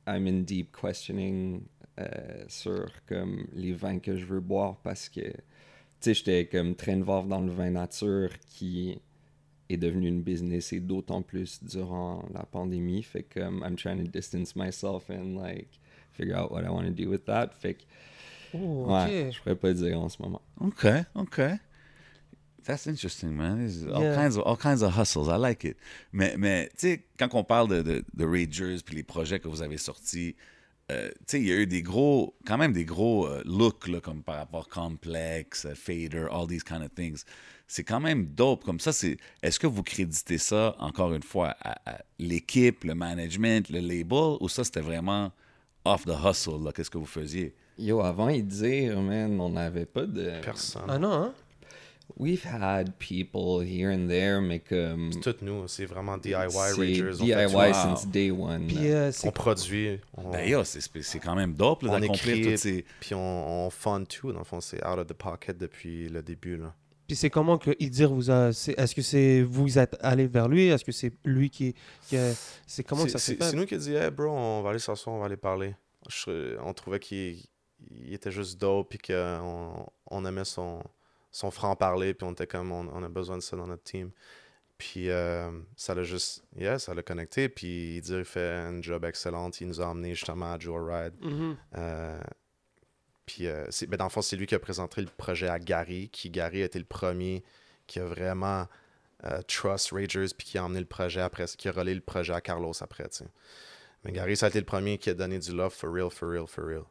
I'm in deep questioning euh, sur comme les vins que je veux boire parce que tu sais j'étais comme train de voir dans le vin nature qui est devenu une business et d'autant plus durant la pandémie fait que comme I'm trying to distance myself and like figure out what I want to do with that fait que Oh, ouais, ok. je pourrais pas dire en ce moment. OK, OK. That's interesting, man. There's all, Yeah. kinds of, all kinds of hustles. I like it. Mais, mais tu sais, quand on parle de, de, de Ragers puis les projets que vous avez sortis, euh, tu sais, il y a eu des gros, quand même des gros euh, looks, là, comme par rapport Complex, euh, Fader, all these kind of things. C'est quand même dope. Comme ça, c'est. Est-ce que vous créditez ça, encore une fois, à, à l'équipe, le management, le label, ou ça, c'était vraiment off the hustle, là, qu'est-ce que vous faisiez? Yo, avant y dire, man, on n'avait pas de. personne. Ah non, hein? We've had people here and there, mais comme. C'est tout nous, c'est vraiment DIY Ragers. on DIY fait tout. Wow. since day one. Puis euh, On produit, on, Ben, yo, c'est c'est quand même dope on d'accomplir toutes ces. puis on, on fund tout. Dans le fond, c'est out of the pocket depuis le début. Là. Puis c'est comment que Idir vous a. c'est- Est-ce que c'est vous êtes allé vers lui? Est-ce que c'est lui qui, qui a- C'est comment que ça s'est fait? c'est nous qui a dit, hey bro, on va aller s'asseoir, on va aller parler. Je- on trouvait qu'il il était juste dope, puis qu'on on aimait son, son franc-parler, puis on était comme, on, on a besoin de ça dans notre team. Puis euh, ça l'a juste, yeah, ça l'a connecté, puis il fait un job excellent. Il nous a emmenés justement à Joyride. Euh, puis, euh, ben, dans le fond, c'est lui qui a présenté le projet à Gary, qui Gary a été le premier qui a vraiment euh, trust Ragers, puis qui a emmené le projet après, qui a relayé le projet à Carlos après. Mais Gary, ça a été le premier qui a donné du love for real, for real, for real.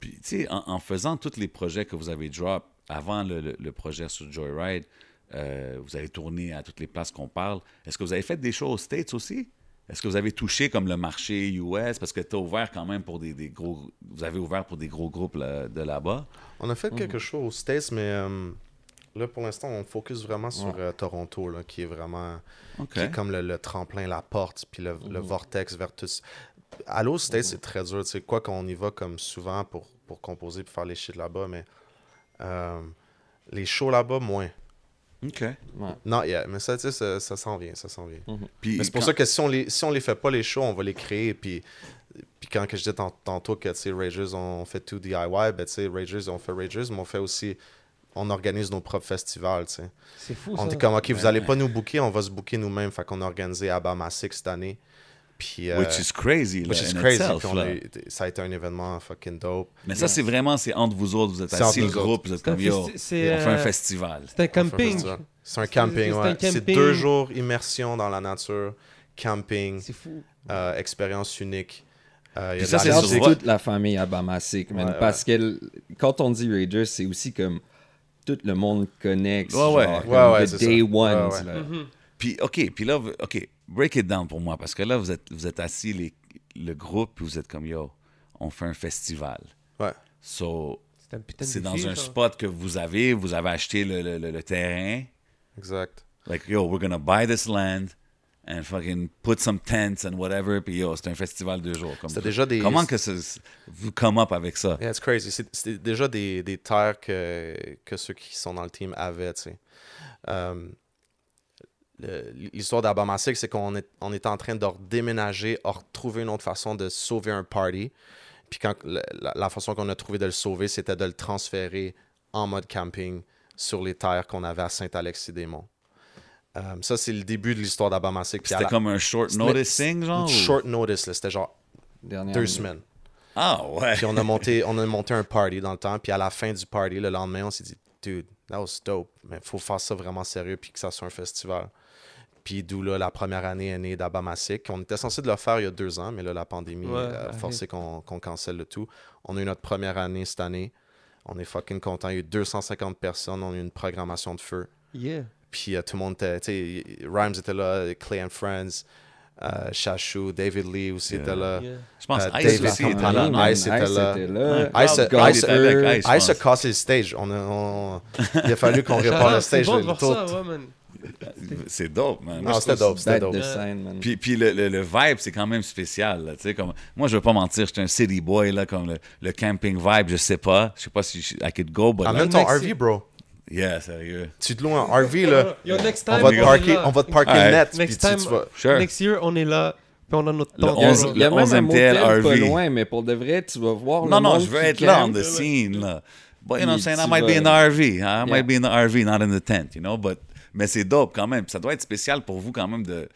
Puis, tu sais, en, faisant tous les projets que vous avez drop avant le, projet sur Joyride, euh, vous avez tourné à toutes les places qu'on parle. Est-ce que vous avez fait des shows aux States aussi? Est-ce que vous avez touché comme le marché US? Parce que tu as ouvert quand même pour des, des gros. Vous avez ouvert pour des gros groupes là, de là-bas. On a fait quelque chose aux States, mais euh, là, pour l'instant, on focus vraiment sur Ouais. euh, Toronto, là, qui est vraiment qui est comme le, le tremplin, la porte, puis le, le vortex vers tout. À l'eau, States, c'est très dur. Tu sais, quoi qu'on y va comme souvent pour, pour composer, pour faire les shit là-bas, mais euh, les shows là-bas, moins. OK. Ouais. Non, yeah, mais ça, tu sais, ça, ça s'en vient, ça s'en vient. Puis, Mais c'est pour quand- ça que si on les, si on les fait pas, les shows, on va les créer, puis... Puis quand que je disais tant- tantôt que, tu sais, Ragers, on fait tout DIY, ben, tu sais, Ragers, on fait Ragers, mais on fait aussi... On organise nos propres festivals, tu sais. C'est fou On ça. est comme, OK, vous Ouais, allez ouais. pas nous booker, on va se booker nous-mêmes. Fait qu'on a organisé Abama Six cette année. Puis, euh, Which is crazy, là, which is in crazy. itself, là. a ça a été un événement fucking dope. Mais ça, c'est vraiment, c'est entre vous autres. Vous êtes assis, le groupe, vous êtes comme, yo, on fait un euh, festival. C'est un camping. C'est un camping, ouais. C'est deux jours immersion dans la nature, camping, C'est fou. euh, expérience unique. Euh, il y a Puis ça, c'est sur toute la famille Abamasic, man. Ouais, parce que quand on dit Rangers, c'est aussi comme tout le monde connecte. Ouais, ouais. genre, Ouais, comme ouais, the c'est day ça. ones. Ouais, ouais. là. Mhm. Puis, OK, puis là, OK, break it down pour moi, parce que là, vous êtes, vous êtes assis, les, le groupe, puis vous êtes comme, yo, on fait un festival. Ouais. So, C'est c'est dans un ça. spot que vous avez, vous avez acheté le, le- le- le terrain. Exact. Like, yo, we're gonna buy this land, and fucking put some tents and whatever. Puis yo, c'était un festival de deux jours. Comme déjà des- Comment que vous come up avec ça? Yeah, it's crazy. C'est- C'était déjà des, des terres que, que ceux qui sont dans le team avaient, tu sais. Le- L'histoire d'Abamasik, c'est qu'on est, on en train de redéménager, de retrouver une autre façon de sauver un party. Puis quand la, façon qu'on a trouvé de le sauver, c'était de le transférer en mode camping sur les terres qu'on avait à Saint-Alexis-des-Monts. Euh, ça, c'est le début de l'histoire à C'était la- comme un short notice thing, genre? ou- Short notice, là, c'était genre Dernière deux semaines. Ah ouais. Puis on a monté, on a monté un party dans le temps. Puis à la fin du party, le lendemain, on s'est dit, dude, that was dope. Mais faut faire ça vraiment sérieux puis que ça soit un festival. Puis d'où là, la première année est née d'Abamasik. On était censé de le faire il y a deux ans, mais là, la pandémie Ouais, a forcé qu'on qu'on cancelle le tout. On a eu notre première année cette année. On est fucking content. Il y a eu 250 personnes. On a eu une programmation de feu. Yeah. Puis euh, tout le monde était, tu sais, Rhymes était là, Clay and Friends, euh, Chachou, David Lee aussi Yeah. était là. Yeah. Je pense Euh, Ice David aussi était là. Ice était là. Ice, Ice, avec Ice, Ice a pense. cassé le stage. On a- on- il a fallu qu'on répare le C'est stage. bon le de voir tout. ça, ouais, man. C'est dope, man. Non, c'était dope, c'était dope. de scène, man. Puis, puis le, le, le vibe, c'est quand même spécial. Là, tu sais, comme, moi, je veux pas mentir, j'étais un city boy, là, comme le, le camping vibe, je sais pas. Je sais pas si je- I could go, but Amène ton RV, bro. yeah, sérieux. Tu te loues un RV, là. Yo, next On time, va te est parker, on va te parker Ouais. net. Next puis tu- time- tu vas- Sure. Next year, on est là, puis on a notre Le temps. A, 11 il y a le même un 11e motel RV. pas loin, mais pour de vrai, tu vas voir Non, le non, je veux être là on the scene, là. But, you know what I'm saying? I tu might be in the RV. I Yeah. might be in the RV, not in the tent, you know? But, mais c'est dope quand même. Ça doit être spécial pour vous quand même de,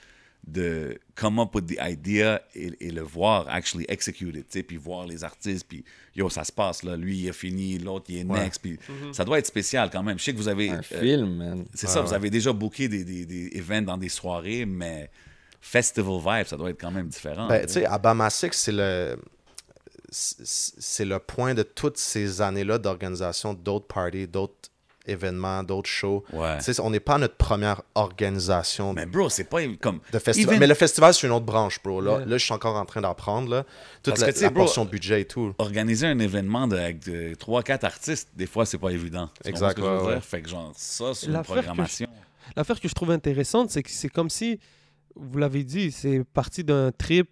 de come up with the idea et, et le voir actually executed, tu sais, puis voir les artistes, puis yo, ça se passe, là. Lui, il a fini, l'autre, il est next, puis ça doit être spécial quand même. Je sais que vous avez... Un euh, film, man. c'est ça, vous avez déjà booké des, des, des events dans des soirées, mais festival vibe, ça doit être quand même différent. Ben, tu sais, Abamasik, c'est le. c'est le point de toutes ces années-là d'organisation d'autres parties, d'autres événements, d'autres shows. Ouais. On n'est pas notre première organisation mais bro, c'est pas comme... de festival. even- Mais le festival, c'est une autre branche, bro. Là, Yeah. là je suis encore en train d'apprendre. là. Toute Parce la, que, la bro, portion budget et tout. organiser un événement de, avec de 3-4 artistes, des fois, c'est pas évident. Exact, ouais. Fait que genre, ça, c'est une programmation. L'affaire que je trouve intéressante, c'est que c'est comme si, vous l'avez dit, c'est parti d'un trip.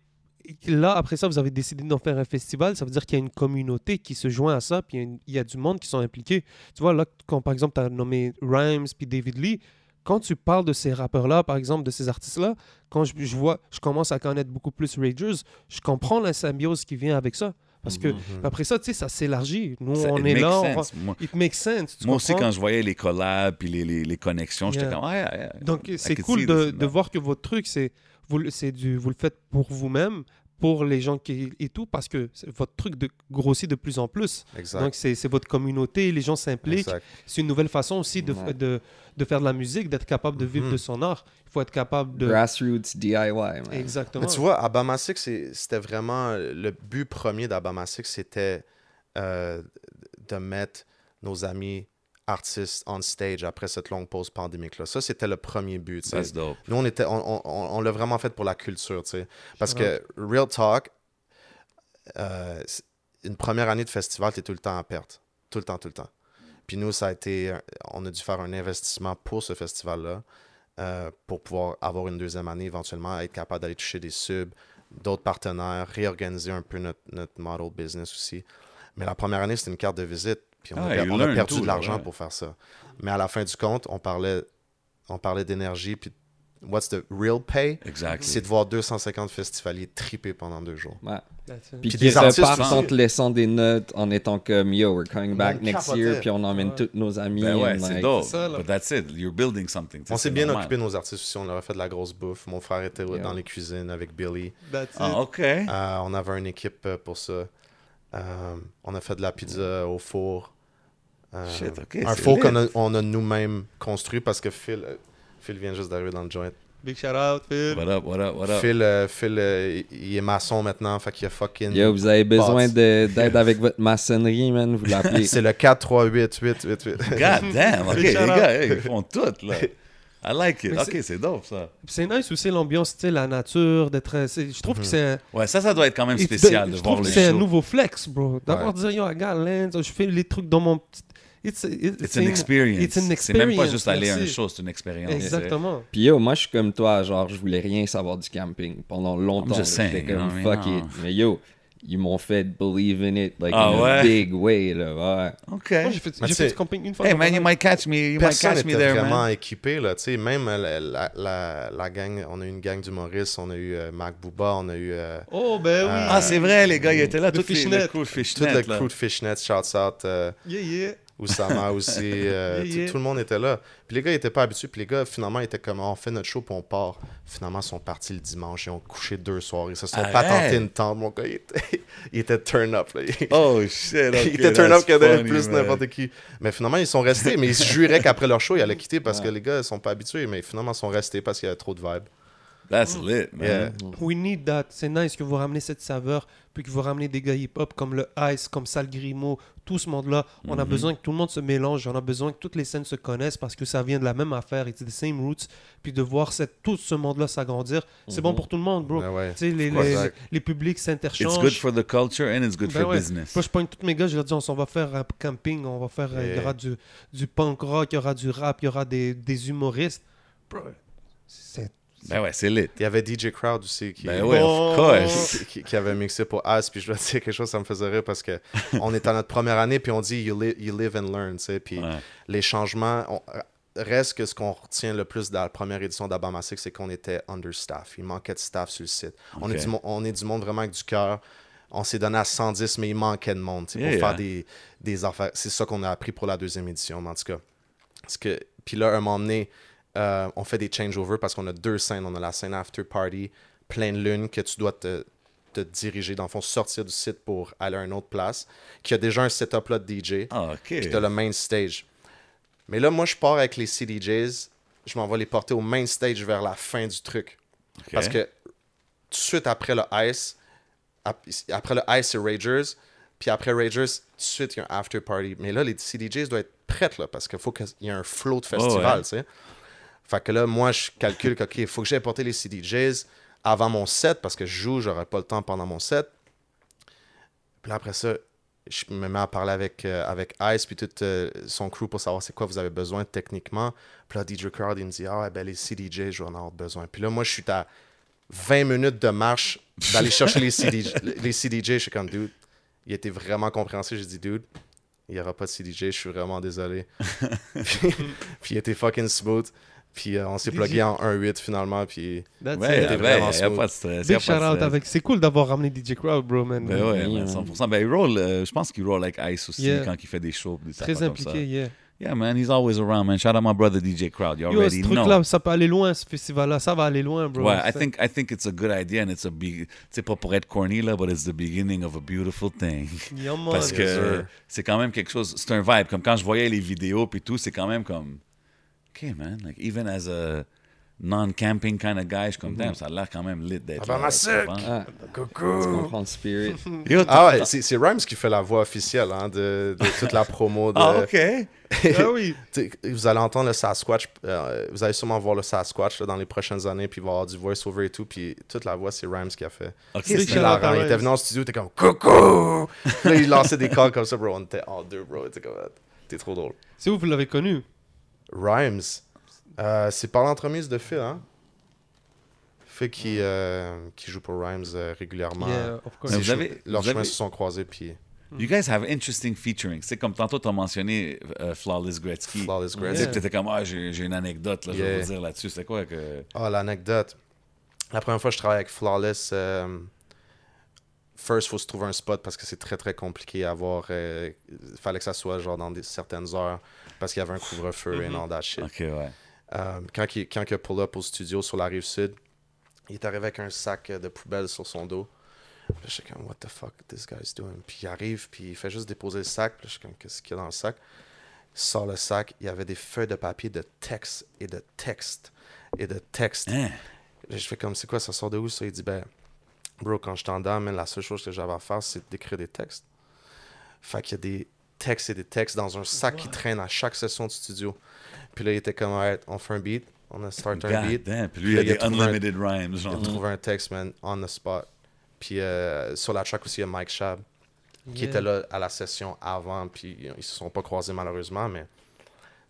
Là, après ça, vous avez décidé d'en faire un festival. Ça veut dire qu'il y a une communauté qui se joint à ça, puis il y a une- il y, a du monde qui sont impliqués. Tu vois, là, quand par exemple, tu as nommé Rhymes puis David Lee, quand tu parles de ces rappeurs-là, par exemple, de ces artistes-là, quand je, je vois, je commence à connaître beaucoup plus Ragers, je comprends la symbiose qui vient avec ça. Parce que après ça, tu sais, ça s'élargit. Nous, Ça- on est là, on va- Moi, it makes sense. tu moi aussi, quand je voyais les collabs puis les, les, les connexions, j'étais Yeah. comme, ouais, ouais, Donc, c'est cool de, de voir que votre truc, c'est vous, le- c'est du, vous le faites pour vous-même, pour les gens qui, et tout, parce que votre truc de, grossit de plus en plus. Exact. Donc, c'est c'est votre communauté, les gens s'impliquent. Exact. C'est une nouvelle façon aussi de, Ouais. de, de faire de la musique, d'être capable de vivre de son art. Il faut être capable de... Grassroots DIY, man. Exactement. Mais tu vois, Abamasik, c'est- c'était vraiment le but premier d'Abamasik, c'était euh, de mettre nos amis artistes on stage après cette longue pause pandémique-là. Ça, c'était le premier but. That's dope. Nous, on, était, on, on- on- on l'a vraiment fait pour la culture, tu sais. Parce que, real talk, euh, une première année de festival, tu es tout le temps à perte. Tout le temps, tout le temps. Puis nous, ça a été... On a dû faire un investissement pour ce festival-là euh, pour pouvoir avoir une deuxième année éventuellement, être capable d'aller toucher des subs, d'autres partenaires, réorganiser un peu notre, notre model business aussi. Mais la première année, c'était une carte de visite. Puis on, Ah, a, per- you on a learn perdu de l'argent ouais. pour faire ça. Mais à la fin du compte, on parlait, on parlait d'énergie. Puis what's the real pay? Exactly. C'est de voir 250 festivaliers triper pendant deux jours. Ouais. That's it. Puis Puis qui des artistes en te laissant des notes en étant comme Yo, we're coming back next year, puis on emmène Ouais. tous nos amis. Ben ouais, c'est like, dope. c'est ça, là. But that's it. You're building something. On s'est bien normal. occupé de nos artistes aussi. On leur a fait de la grosse bouffe. Mon frère était Yeah. dans les cuisines avec Billy. That's it. Ah, OK. Euh, on avait une équipe euh, pour ça. Euh, on a fait de la pizza au four. Euh, Shit, un lit. qu'on a, on a nous-mêmes construit parce que Phil, euh, Phil vient juste d'arriver dans le joint. Big shout out, Phil. What up, what up, what up? Phil, euh, Phil euh, il est maçon maintenant, fait qu'il a fucking... Yo, vous avez besoin d'aide avec votre maçonnerie, man, vous l'appelez. C'est le 4 3 8 8 8 8. God damn, OK, les gars, ils font tout, là. I like it. Mais OK, c'est dope, ça. C'est nice aussi l'ambiance, tu sais, la nature, d'être... c'est- Je trouve que c'est un... Ouais, ça, ça doit être quand même Et spécial de je voir trouve les que c'est un nouveau flex, bro. D'avoir Ouais. dit, yo, I got land, je fais les trucs dans mon petit... It's, it- It's c'est an une- experience. It's an C'est même pas experience, juste aller à un merci. show, c'est une expérience. Exactement. Puis yo, moi je suis comme toi, genre je voulais rien savoir du camping pendant longtemps. Just là. J'étais comme fuck it. Mais yo, ils m'ont fait believe in it like Ah in ouais? a big way là. Ouais. OK. Moi, j'ai fait, fait du camping une fois. Hey man, ma you might catch me. You might catch me there, vraiment man. équipé, là. Tu sais, même euh, la, la, la, la gang, on a eu une gang d'humoristes, on a eu euh, Mac Booba, on a eu euh, Oh, ben oui. Ah, c'est vrai, les gars, ils étaient là. Le Toutes les, fishnet. le crew tout fishnet, le crew de Fishnet, shouts out, euh, Yeah, yeah. Oussama aussi, euh, Yeah, tout le monde était là. Puis les gars, ils étaient pas habitués, puis les gars, finalement, ils étaient comme, Ah, on fait notre show, puis on part. Finalement, ils sont partis le dimanche, ils ont couché deux soirs, ils se sont Arrête. patentés une tente, mon gars, il était, il était turn up, là. Oh shit, ok, il était turn up funny, plus n'importe qui. Mais finalement, ils sont restés. Mais ils se juraient qu'après leur show, ils allaient quitter parce que les gars, ils sont pas habitués. Mais finalement, ils sont restés parce qu'il y avait trop de vibes. That's lit, man. Yeah. We need that. C'est nice que vous ramenez cette saveur, puis que vous ramenez des gars hip-hop comme le Ice, comme Sal Grimo, tout ce monde-là. On a Mhm. besoin que tout le monde se mélange, on a besoin que toutes les scènes se connaissent parce que ça vient de la même affaire, it's the same roots. Puis de voir cette, tout ce monde-là s'agrandir, c'est bon pour tout le monde, bro. Ben ouais. Tu sais, les, les, les publics s'interchangent. It's good for the culture and it's good Ben for ouais. business. Moi, je pogne tous mes gars, je leur dis, on s'en va faire un camping, on va faire, il y Yeah. aura du, du punk rock, il y aura du rap, il y aura des, des humoristes. Bro, c'est... Ben ouais, c'est lit. Il y avait DJ Crowd aussi qui, Ben ouais, qui, qui- qui avait mixé pour As. Puis je dois dire quelque chose, ça me faisait rire parce que on est à notre première année, puis on dit you, li- you live and learn. tu sais. Puis Ouais. les changements. on- reste que ce qu'on retient le plus dans la première édition d'Albama Six, c'est qu'on était understaff. Il manquait de staff sur le site. On, est du, on est du monde vraiment avec du cœur. On s'est donné à 110, mais il manquait de monde Yeah, pour yeah. faire des, des affaires. C'est ça qu'on a appris pour la deuxième édition, mais en tout cas. Parce que, puis là, à un moment donné, euh, on fait des changeovers parce qu'on a deux scènes. On a la scène after party, pleine lune, que tu dois te, te diriger, dans le fond, sortir du site pour aller à une autre place, qui a déjà un setup là de DJ. Ah, ok. Puis t'as le main stage. Mais là, moi, je pars avec les CDJs. Je m'en vais les porter au main stage vers la fin du truc. Parce que tout de suite après le Ice, ap- après le Ice, c'est Ragers. Puis après Ragers, tout de suite, il y a un after party. Mais là, les CDJs doivent être prêts, là, parce qu'il faut qu'il y ait un flow de festival, ouais. tu sais. Fait que là, moi, je calcule que, OK, il faut que j'aille porter les CDJs avant mon set, parce que je joue, j'aurai pas le temps pendant mon set. Puis là, après ça, je me mets à parler avec, euh, avec Ice puis tout euh, son crew pour savoir c'est quoi vous avez besoin techniquement. Puis là, DJ Crowd, il me dit Ah, ben les CDJ, je vais en avoir besoin. Puis là, moi, je suis à 20 minutes de marche d'aller chercher les CDJ. les CDJ. Je suis comme, dude, il était vraiment compréhensif. J'ai dit, dude, il n'y aura pas de CDJ, je suis vraiment désolé. puis, puis il était fucking smooth. Puis euh, on s'est plugué en 1-8 finalement. Puis That's Ouais, it. ben, vraiment y a pas de stress. Big shout out avec. C'est cool d'avoir ramené DJ Crowd, bro, man. Ben ouais, Oui, man, man. 100%. Ben, il roll, euh, je pense qu'il roll avec Ice aussi Yeah. quand il fait des shows. Des Très affaires comme ça. impliqué, yeah. Yeah, man, he's always around, man. Shout out my brother DJ Crowd. You Yo, already ce truc-là, ça peut aller loin, ce festival-là. Ça va aller loin, bro. Ouais, I think I think it's a good idea and it's a big. C'est pas pour être corny là, but it's the beginning of a beautiful thing. Yeah, man. Parce que c'est quand même quelque chose. C'est un vibe. Comme quand je voyais les vidéos puis tout, c'est quand même comme. Ok, man. Like even as a non-camping kind of guy, je suis comme damn, ça a l'air quand même lit d'être. Ah ben, là, comprends? Ah, tu comprends le spirit. Yo, Ah ouais, c'est c'est Rhymes qui fait la voix officielle hein, de, de toute la promo. De, Ah, ok. Ah oui. Vous allez entendre le Sasquatch, euh, vous allez sûrement voir le Sasquatch là, dans les prochaines années, puis il va y avoir du voice-over et tout, puis toute la voix, c'est Rhymes qui a fait. Ok, Big c'est hilarant. Il était venu en studio, t'es comme coucou! Puis là, il lançait des calls comme ça, bro. On était en deux, bro. T'es comme, t'es trop drôle. C'est où vous l'avez connu? Rhymes, euh, c'est par l'entremise de Phil, hein? Phil qui, euh, qui joue pour Rhymes euh, régulièrement. Yeah, of course. Vous avez- leurs vous chemins avez- se sont croisés, puis You guys have interesting featuring. C'est comme tantôt, tu as mentionné Flawless Gretzky. Flawless Tu Gretzky. sais, t'étais comme, ah, j'ai j'ai une anecdote, là, je vais Yeah. vous dire là-dessus. C'est quoi que. Ah, l'anecdote. La première fois que je travaille avec Flawless, euh, first, il faut se trouver un spot parce que c'est très très compliqué à avoir. Il fallait que ça soit genre dans des, certaines heures parce qu'il y avait un couvre-feu et that shit. Ok, ouais. Euh, quand, il, quand il a pull up au studio sur la rive sud, il est arrivé avec un sac de poubelle sur son dos. Puis là, j'étais comme, what the fuck this guy's doing? Puis il arrive, puis il fait juste déposer le sac. Puis je suis comme, qu'est-ce qu'il y a dans le sac? Il sort le sac, il y avait des feuilles de papier de texte et de texte et de texte. Hein? Je fais comme, c'est quoi, ça sort de où ça? Il dit, ben, bro, quand je t'en donne, la seule chose que j'avais à faire, c'est d'écrire des textes. Fait qu'il y a des textes et des textes dans un sac qui traîne à chaque session de studio. Puis là, il était comme, Alright, on fait un beat, on a start un beat. damn. Puis lui, il y a des il a trouvé un- unlimited rhymes. Il Genre. a trouvé un texte, man, on the spot. Puis euh, sur la track aussi, il y a Mike Shab. qui Yeah. étaient là à la session avant, puis ils se sont pas croisés malheureusement, mais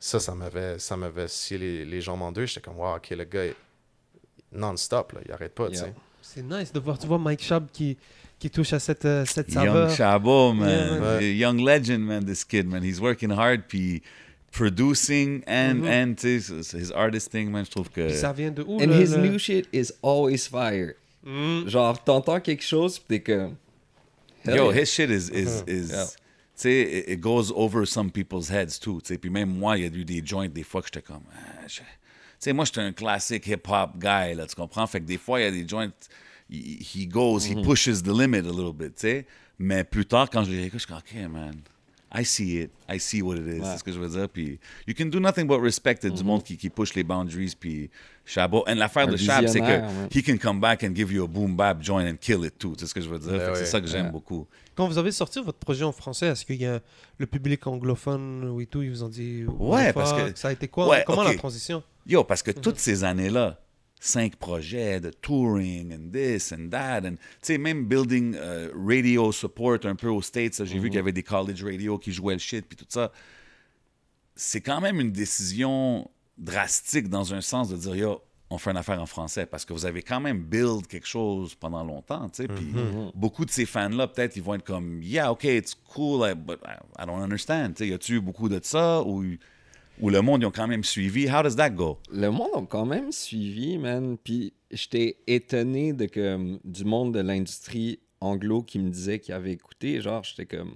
ça, ça m'avait, ça m'avait scié les, les jambes en deux. J'étais comme, wow, ok, le gars est non-stop, là, il arrête pas, tu sais. C'est nice de voir, tu vois, Mike Schaub qui, qui touche à cette, euh, cette Young saveur. Chabot, man. Yeah, man. Young legend, man, this kid, man. He's working hard, puis producing and, Mhm. and tu sais, his artist thing, man, je trouve que... Puis ça vient de où And le- his le- new shit is always fire. Mm. Genre, t'entends quelque chose, pis t'es comme. Hell Yo, yeah. his shit is, is, is Yeah. tu sais, it, it goes over some people's heads too, tu sais. Puis même moi, il y a eu des joints, des fois que j'étais comme, ah, je- tu sais, moi, j'étais un classique hip-hop guy, là, tu comprends? Fait que des fois, il y a des joints, he, he goes, he pushes the limit a little bit, tu sais. Mais plus tard, quand je les écoute, je suis comme, OK, man, I see it. I see what it is. C'est ce que je veux dire. Puis, you can do nothing but respect it, du monde qui, qui push les boundaries. Puis, Chabot. Et l'affaire Un de Chab, c'est que man. he can come back and give you a boom bap joint and kill it too. C'est ce que je veux dire? Ben ouais. C'est ça que j'aime Ouais. beaucoup. Quand vous avez sorti votre projet en français, est-ce qu'il y a le public anglophone ou et tout, ils vous ont dit Ouais, parce que- ça a été quoi? Ouais, Comment la transition? Yo, parce que toutes ces années-là, cinq projets de touring and this and that, and tu sais, même building euh, radio support un peu aux States, j'ai vu qu'il y avait des college radio qui jouaient le shit, puis tout ça. C'est quand même une décision drastique dans un sens de dire, yo, on fait une affaire en français, parce que vous avez quand même build quelque chose pendant longtemps, tu sais, puis beaucoup de ces fans-là, peut-être, ils vont être comme, yeah, OK, it's cool, but I, I don't understand, tu sais, y a-tu eu beaucoup de ça, ou, ou le monde, ils ont quand même suivi? How does that go? Le monde a quand même suivi, man. Puis j'étais étonné de que du monde de l'industrie anglo qui me disait qu'il avait écouté. Genre, j'étais comme.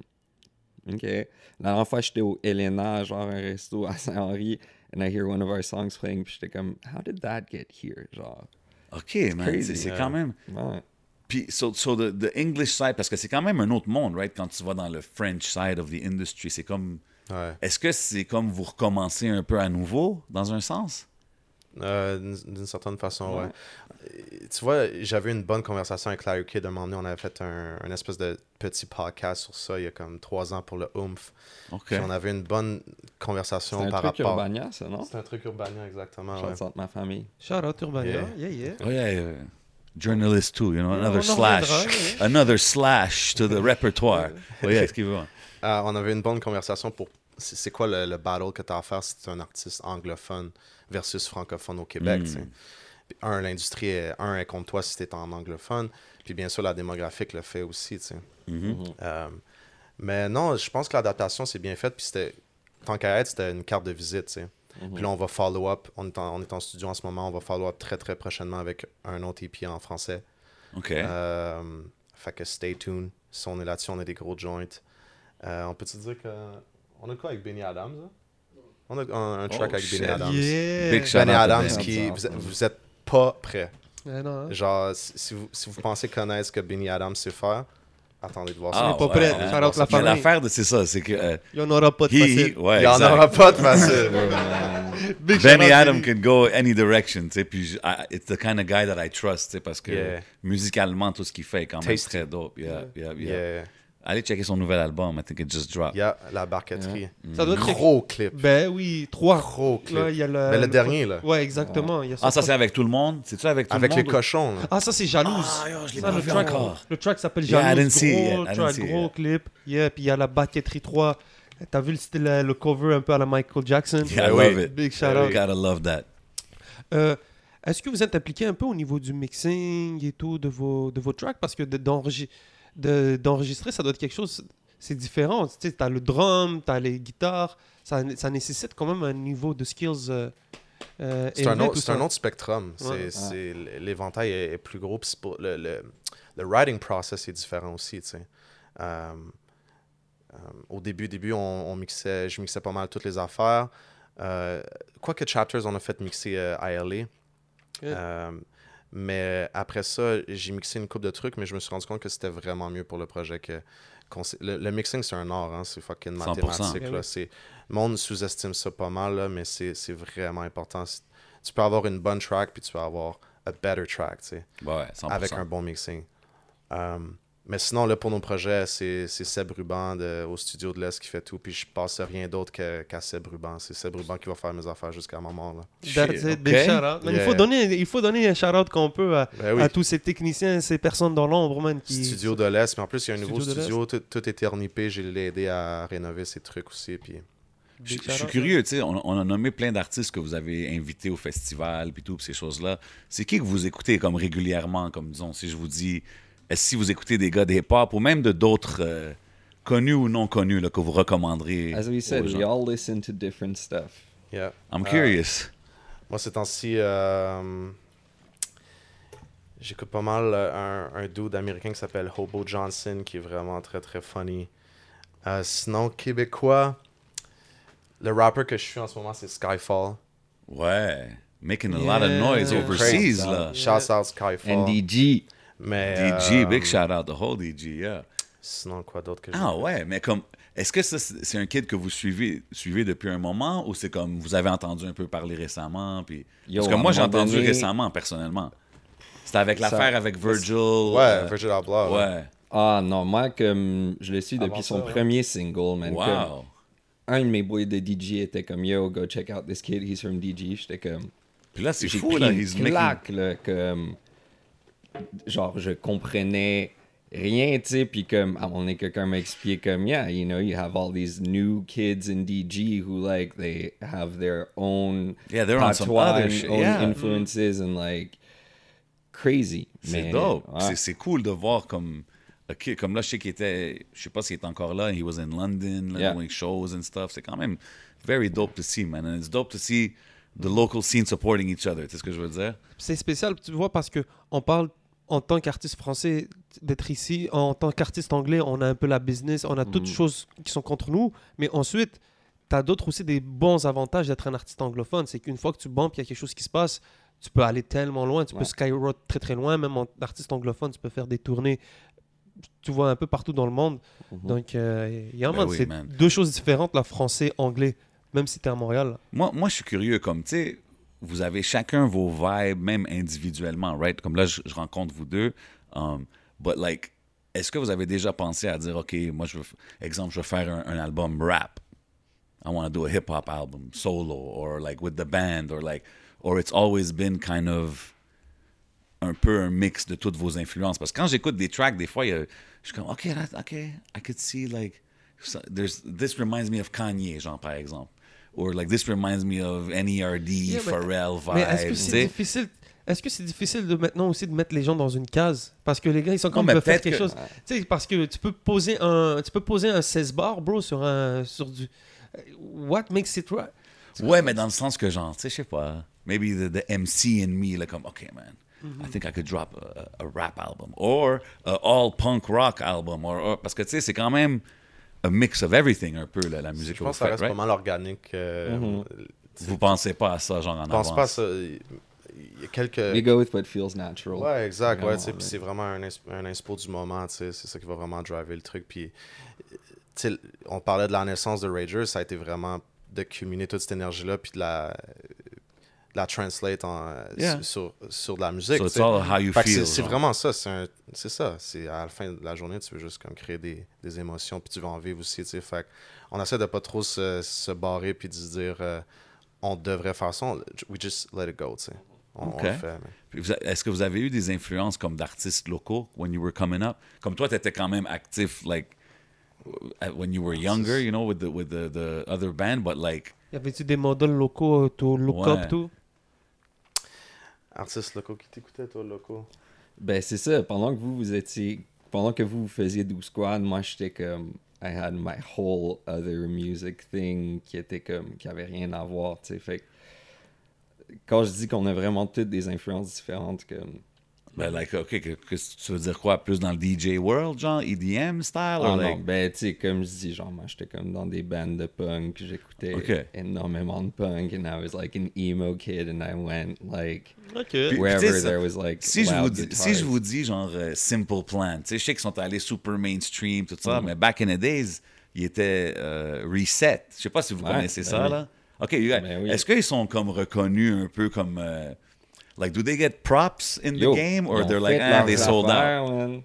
OK. La dernière fois, j'étais au Elena, genre un resto à Saint-Henri, and I hear one of our songs playing. Puis j'étais comme, how did that get here? Genre, OK, man, c'est c'est Yeah. quand même... ouais. Puis, so, so the, the English side, parce que c'est quand même un autre monde, right? Quand tu vas dans le French side of the industry, c'est comme... Ouais. Est-ce que c'est comme vous recommencez un peu à nouveau, dans un sens? Euh, d'une certaine façon, ouais. Ouais. Tu vois, j'avais une bonne conversation avec Larry Kidd. Un moment donné, on avait fait un, un espèce de petit podcast sur ça il y a comme trois ans pour le Oomph. OK. Puis on avait une bonne C'est conversation un par truc rapport. Urbania, ça, non? C'est un truc urbanien, exactement. Je ouais. ma famille. Shout out Urbania. Yeah. Yeah, yeah. Oh yeah, yeah. Journalist too, you know, another slash. reviendra. Another slash to the repertoire. Oh yeah, excusez-moi. Euh, on avait une bonne conversation pour c'est quoi le, le battle que tu as à faire si tu es un artiste anglophone versus francophone au Québec. Mm. Puis Un, l'industrie est, un, est contre toi si tu es en anglophone. Puis bien sûr, la démographique le fait aussi. sais. Mhm. Euh, mais non, je pense que l'adaptation c'est bien faite. Puis c'était, tant qu'à être, c'était une carte de visite. sais. Puis là, on va follow up. On est, en, on est en studio en ce moment. On va follow up très très prochainement avec un autre EP en français. OK. Euh, fait que stay tuned. Si on est là-dessus, on a des gros joints. Euh, on peut-tu dire que. On a quoi avec Benny Adams là? On a un, un track Oh, avec. Benny Adams. Yeah. Big Benny Adams, Benny. qui. Adams. Vous, êtes- vous êtes pas prêts. Ouais, non, hein. Genre, si, vous, si vous pensez connaître ce que Benny Adams sait faire, attendez de voir ça. Ah, On est pas ouais, prêt. ouais. Shout out la Mais l'affaire, de- c'est ça, c'est que... euh, Il y en aura pas de facile. he- ouais, Il y en aura pas de facile. Shout Benny Adam can go any direction, tu sais, puis I- it's the kind of guy that I trust, tu sais, parce que Yeah. musicalement, tout ce qu'il fait est quand même Tasty. très dope. Yeah, yeah, yeah. yeah. Allez checker son nouvel album, I think it just dropped. Yeah, la barqueterie. Ça doit être quelque- Gros clip. Ben oui, trois. Gros clip. Là, il y a le, Mais le dernier, là. Ouais, exactement. il y a Ah, ça, c'est avec tout le monde? C'est-tu avec tout Avec le les monde? ou- cochons. là. Ah, ça, c'est Jalouse. Ah, yo, je l'ai Ça, pas le, vu track, encore. le track s'appelle Yeah, I Jalouse. didn't see it. gros I didn't track, see gros yeah. clip. Yeah, puis il y a la Baquetterie 3. T'as vu le style, euh, le cover un peu à la Michael Jackson? Yeah, I Ben love oui. it. Big shout Ben out. oui. Gotta love that. Euh, Est-ce que vous êtes impliqué un peu au niveau du mixing et tout de vos, de vos tracks? Parce que de- d'enregis- de- d'enregistrer, ça doit être quelque chose, c'est différent. Tu sais, as le drum, tu as les guitares, ça, ça nécessite quand même un niveau de skills euh, euh, C'est un, c'est un ça. autre spectrum. C'est- Ouais. c'est- L'éventail est, est plus gros. pour- le, le, le writing process est différent aussi. tu sais. Euh, euh, au début, début on, on mixait, je mixais pas mal toutes les affaires. Euh, Quoique Chapters, on a fait mixer ILA. Euh, mais après ça, j'ai mixé une coupe de trucs, mais je me suis rendu compte que c'était vraiment mieux pour le projet que. le, le mixing, c'est un art, hein, c'est fucking 100%. mathématique. Eh là. oui. Le monde sous-estime ça pas mal, là, mais c'est c'est vraiment important. Tu peux avoir une bonne track, puis tu peux avoir a better track, tu sais, Ouais, 100%. avec un bon mixing. Euh, Mais sinon, là, pour nos projets, c'est c'est Seb Ruban de- au studio de l'Est qui fait tout. Puis je passe à rien d'autre que- qu'à Seb Ruban. C'est Seb Ruban qui va faire mes affaires jusqu'à un moment. Là. That's it, Il, faut donner, il faut donner un shout-out qu'on peut à, Ben oui. à tous ces techniciens, ces personnes dans l'ombre, man. Qui... Studio de l'Est. Mais en plus, il y a un nouveau Studio. Tout, tout était ornipé. J'ai aidé à rénover ces trucs aussi. Puis Je, suis curieux, tu sais, on, on a nommé plein d'artistes que vous avez invités au festival, puis tout, puis ces choses-là. C'est qui que vous écoutez comme régulièrement, comme disons, si je vous dis, si vous écoutez des gars de hip-hop ou même de d'autres euh, connus ou non connus là, que vous recommanderez As we said, we all listen to different stuff. yeah. I'm Euh, curious. Moi, ces temps-ci, euh, j'écoute pas mal euh, un, un dude américain qui s'appelle Hobo Johnson, qui est vraiment très très funny. Euh, sinon, québécois, le rapper que je suis en ce moment, c'est Skyfall. Ouais. Making a lot of Yeah. noise Yeah. overseas, Crazy. là. Shout out Skyfall. NDG. Mais, DG, euh, big shout out, the whole DG, yeah. Sinon, quoi d'autre que Ah ouais, mais comme, est-ce que ça, c'est un kid que vous suivez, suivez depuis un moment ou c'est comme vous avez entendu un peu parler récemment? Puis... Yo, Parce que moi, j'ai entendu donné- récemment, personnellement. C'était avec l'affaire avec Virgil. Ouais, euh, Virgil Abloh. ouais. Ouais. Ah non, moi, comme je le suis Avant depuis ça, son ouais. premier single, man. comme Wow. un de mes boys de DJ était comme Yo, go check out this kid, he's from DG. J'étais comme. Puis là, c'est fou, là. He's making... claque, là, comme. Genre, je comprenais rien, tu sais, puis comme, à donné, quelqu'un m'a expliqué comme, yeah, you know, you have all these new kids in DG who, like, they have their own Yeah, they're on some other and shit, own yeah. influences and, like, crazy. C'est dope. ouais. C'est- C'est cool de voir comme... comme là, je sais qu'il était... Je sais pas s'il est encore là. He was in London, là, Yeah. doing shows and stuff. C'est quand même very dope to see, man. And it's dope to see the local scene supporting each other. Tu sais ce que je veux dire? C'est spécial, tu vois, parce que on parle en tant qu'artiste français d'être ici, en tant qu'artiste anglais, on a un peu la business, on a toutes Mhm. choses qui sont contre nous, mais ensuite, tu as d'autres aussi des bons avantages d'être un artiste anglophone. C'est qu'une fois que tu bombes, il y a quelque chose qui se passe, tu peux aller tellement loin, tu peux Ouais. skyrock très très loin, même en artiste anglophone, tu peux faire des tournées, tu vois, un peu partout dans le monde. Mhm. Donc, euh, Ben oui, c'est deux choses différentes, là, français-anglais, même si tu es à Montréal. Moi, moi, je suis curieux, comme, tu sais, vous avez chacun vos vibes, même individuellement, right? Comme là, je, rencontre vous deux. Um, but, like, est-ce que vous avez déjà pensé à dire, OK, moi, je veux, exemple, je veux faire un, album rap. I want to do a hip-hop album, solo, or like with the band, or like, or it's always been kind of un peu un mix de toutes vos influences. Parce que quand j'écoute des tracks, des fois, je suis comme, OK, OK, I could see, like, so- there's, this reminds me of Kanye, genre, par exemple. Or, like, this reminds me of NERD, Yeah, Pharrell vibes. Mais est-ce que c'est difficile Est-ce que c'est difficile de maintenant aussi de mettre les gens dans une case? Parce que les gars, ils sont comme peuvent faire quelque que- chose. Tu sais, parce que tu peux poser un, tu peux poser un 16 bar, bro, sur un, sur du. What makes it right? Ouais, mais dans le sens que, genre, tu sais, je sais pas, maybe the, the MC in me, like, comme, OK, man, I think I could drop a, a rap album, or a all punk rock album, or, or- parce que, tu sais, c'est quand même a mix of everything, un peu, là, la musique Je pense vous que ça faites, reste right? pas mal organique. euh, Mhm. Vous pensez pas à ça, genre, en Je pense avance? pas à ça. Il y a quelques. We go with what feels natural. Ouais, exact. Ouais, ouais. c'est vraiment un, un inspo du moment, tu sais, c'est ça qui va vraiment driver le truc. Puis, tu sais, on parlait de la naissance de Ragers, ça a été vraiment de culminer toute cette énergie-là, puis de la, la translate en, Yeah. sur, sur de la musique. So tu it's sais. all how you Fait que feel. c'est vraiment ça, c'est ça. C'est à la fin de la journée, tu veux juste comme créer des, des émotions, puis tu veux en vivre aussi, tu sais. Fait on essaie de pas trop se, se barrer puis de se dire euh, on devrait faire ça. on- we just let it go, tu sais. On, on Ok. le fait. mais- Puis vous a- Est-ce que vous avez eu des influences comme d'artistes locaux when you were coming up? Comme toi, tu étais quand même actif, like, when you were younger, you know, with the, with the, the other band, but like, Y avait-tu des modèles locaux, tout, look Ouais. up, tout? Artistes locaux qui t'écoutaient, toi, locaux? Ben, c'est ça. Pendant que vous, vous étiez. Pendant que vous, faisiez 12 Squad, moi, j'étais comme. I had my whole other music thing qui était comme. qui avait rien à voir, tu sais. Fait. Quand je dis qu'on a vraiment toutes des influences différentes, comme. Ben, like, OK, que, que tu veux dire quoi? Plus dans le DJ world, genre, EDM style? Ah or non, ben, tu sais, comme je dis, genre, moi, j'étais comme dans des bandes de punk, j'écoutais Ok. énormément de punk, and I was like an emo kid, and I went, like, Ok. Puis- wherever ça- there was, like, si je, vous loud dis, si je vous dis, genre, euh, Simple Plan, tu sais, je sais qu'ils sont allés super mainstream, tout Mm. ça, mais back in the days, ils étaient euh, reset. Je sais pas si vous Ouais, connaissez ben ça, oui. là. OK, you guys, Ben oui. est-ce qu'ils sont comme reconnus un peu comme... euh, like, do they get props in the Yo, game, or they're like, ah, they sold out? affaires, man.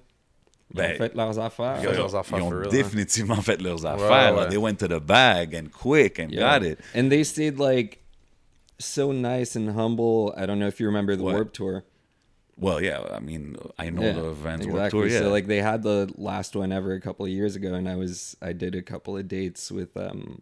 Ils ont Ben, fait leurs affaires. Ils ont, leurs affaires ils ont for real, hein. fait leurs affaires. là. ouais. They went to the bag and quick and Yeah. got it. And they stayed like so nice and humble. I don't know if you remember the What? Warp Tour. Well, yeah, I mean, I know Yeah, the Vans exactly. Warped Tour, yeah. So like they had the last one ever a couple of years ago, and I was I did a couple of dates with um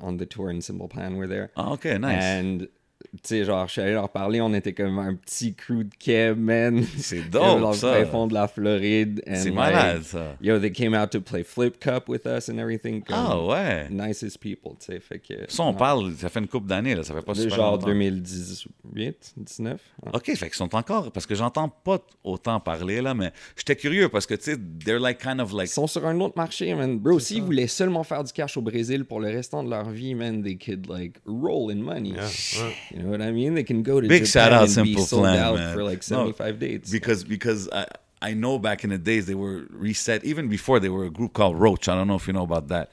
on the tour and Simple Plan were there. Ah, OK, nice. And tu sais, genre, je suis allé leur parler, on était comme un petit crew de quai, man. C'est Dans dope, le ça. fin fond de la Floride. C'est like, malade, ça. Yo, they came out to play Flip Cup with us and everything. Ah, ouais. Nicest people, tu sais. Fait que. Ça, on parle, ça fait une couple d'années, là. Ça fait pas de super genre longtemps. 2018, 19. hein. OK, fait qu'ils sont encore... Parce que j'entends pas autant parler, là, mais j'étais curieux parce que, tu sais, they're like kind of like... Ils sont sur un autre marché, man. Bro, s'ils voulaient seulement faire du cash au Brésil pour le restant de leur vie, man, they could, like, roll in money. Yeah, ouais. You know what I mean? They can go to Big Japan shout out and be Simple sold Plan, out man. for, like, No, 75 dates. Because because I I know back in the days they were reset. Even before they were a group called Roach. I don't know if you know about that.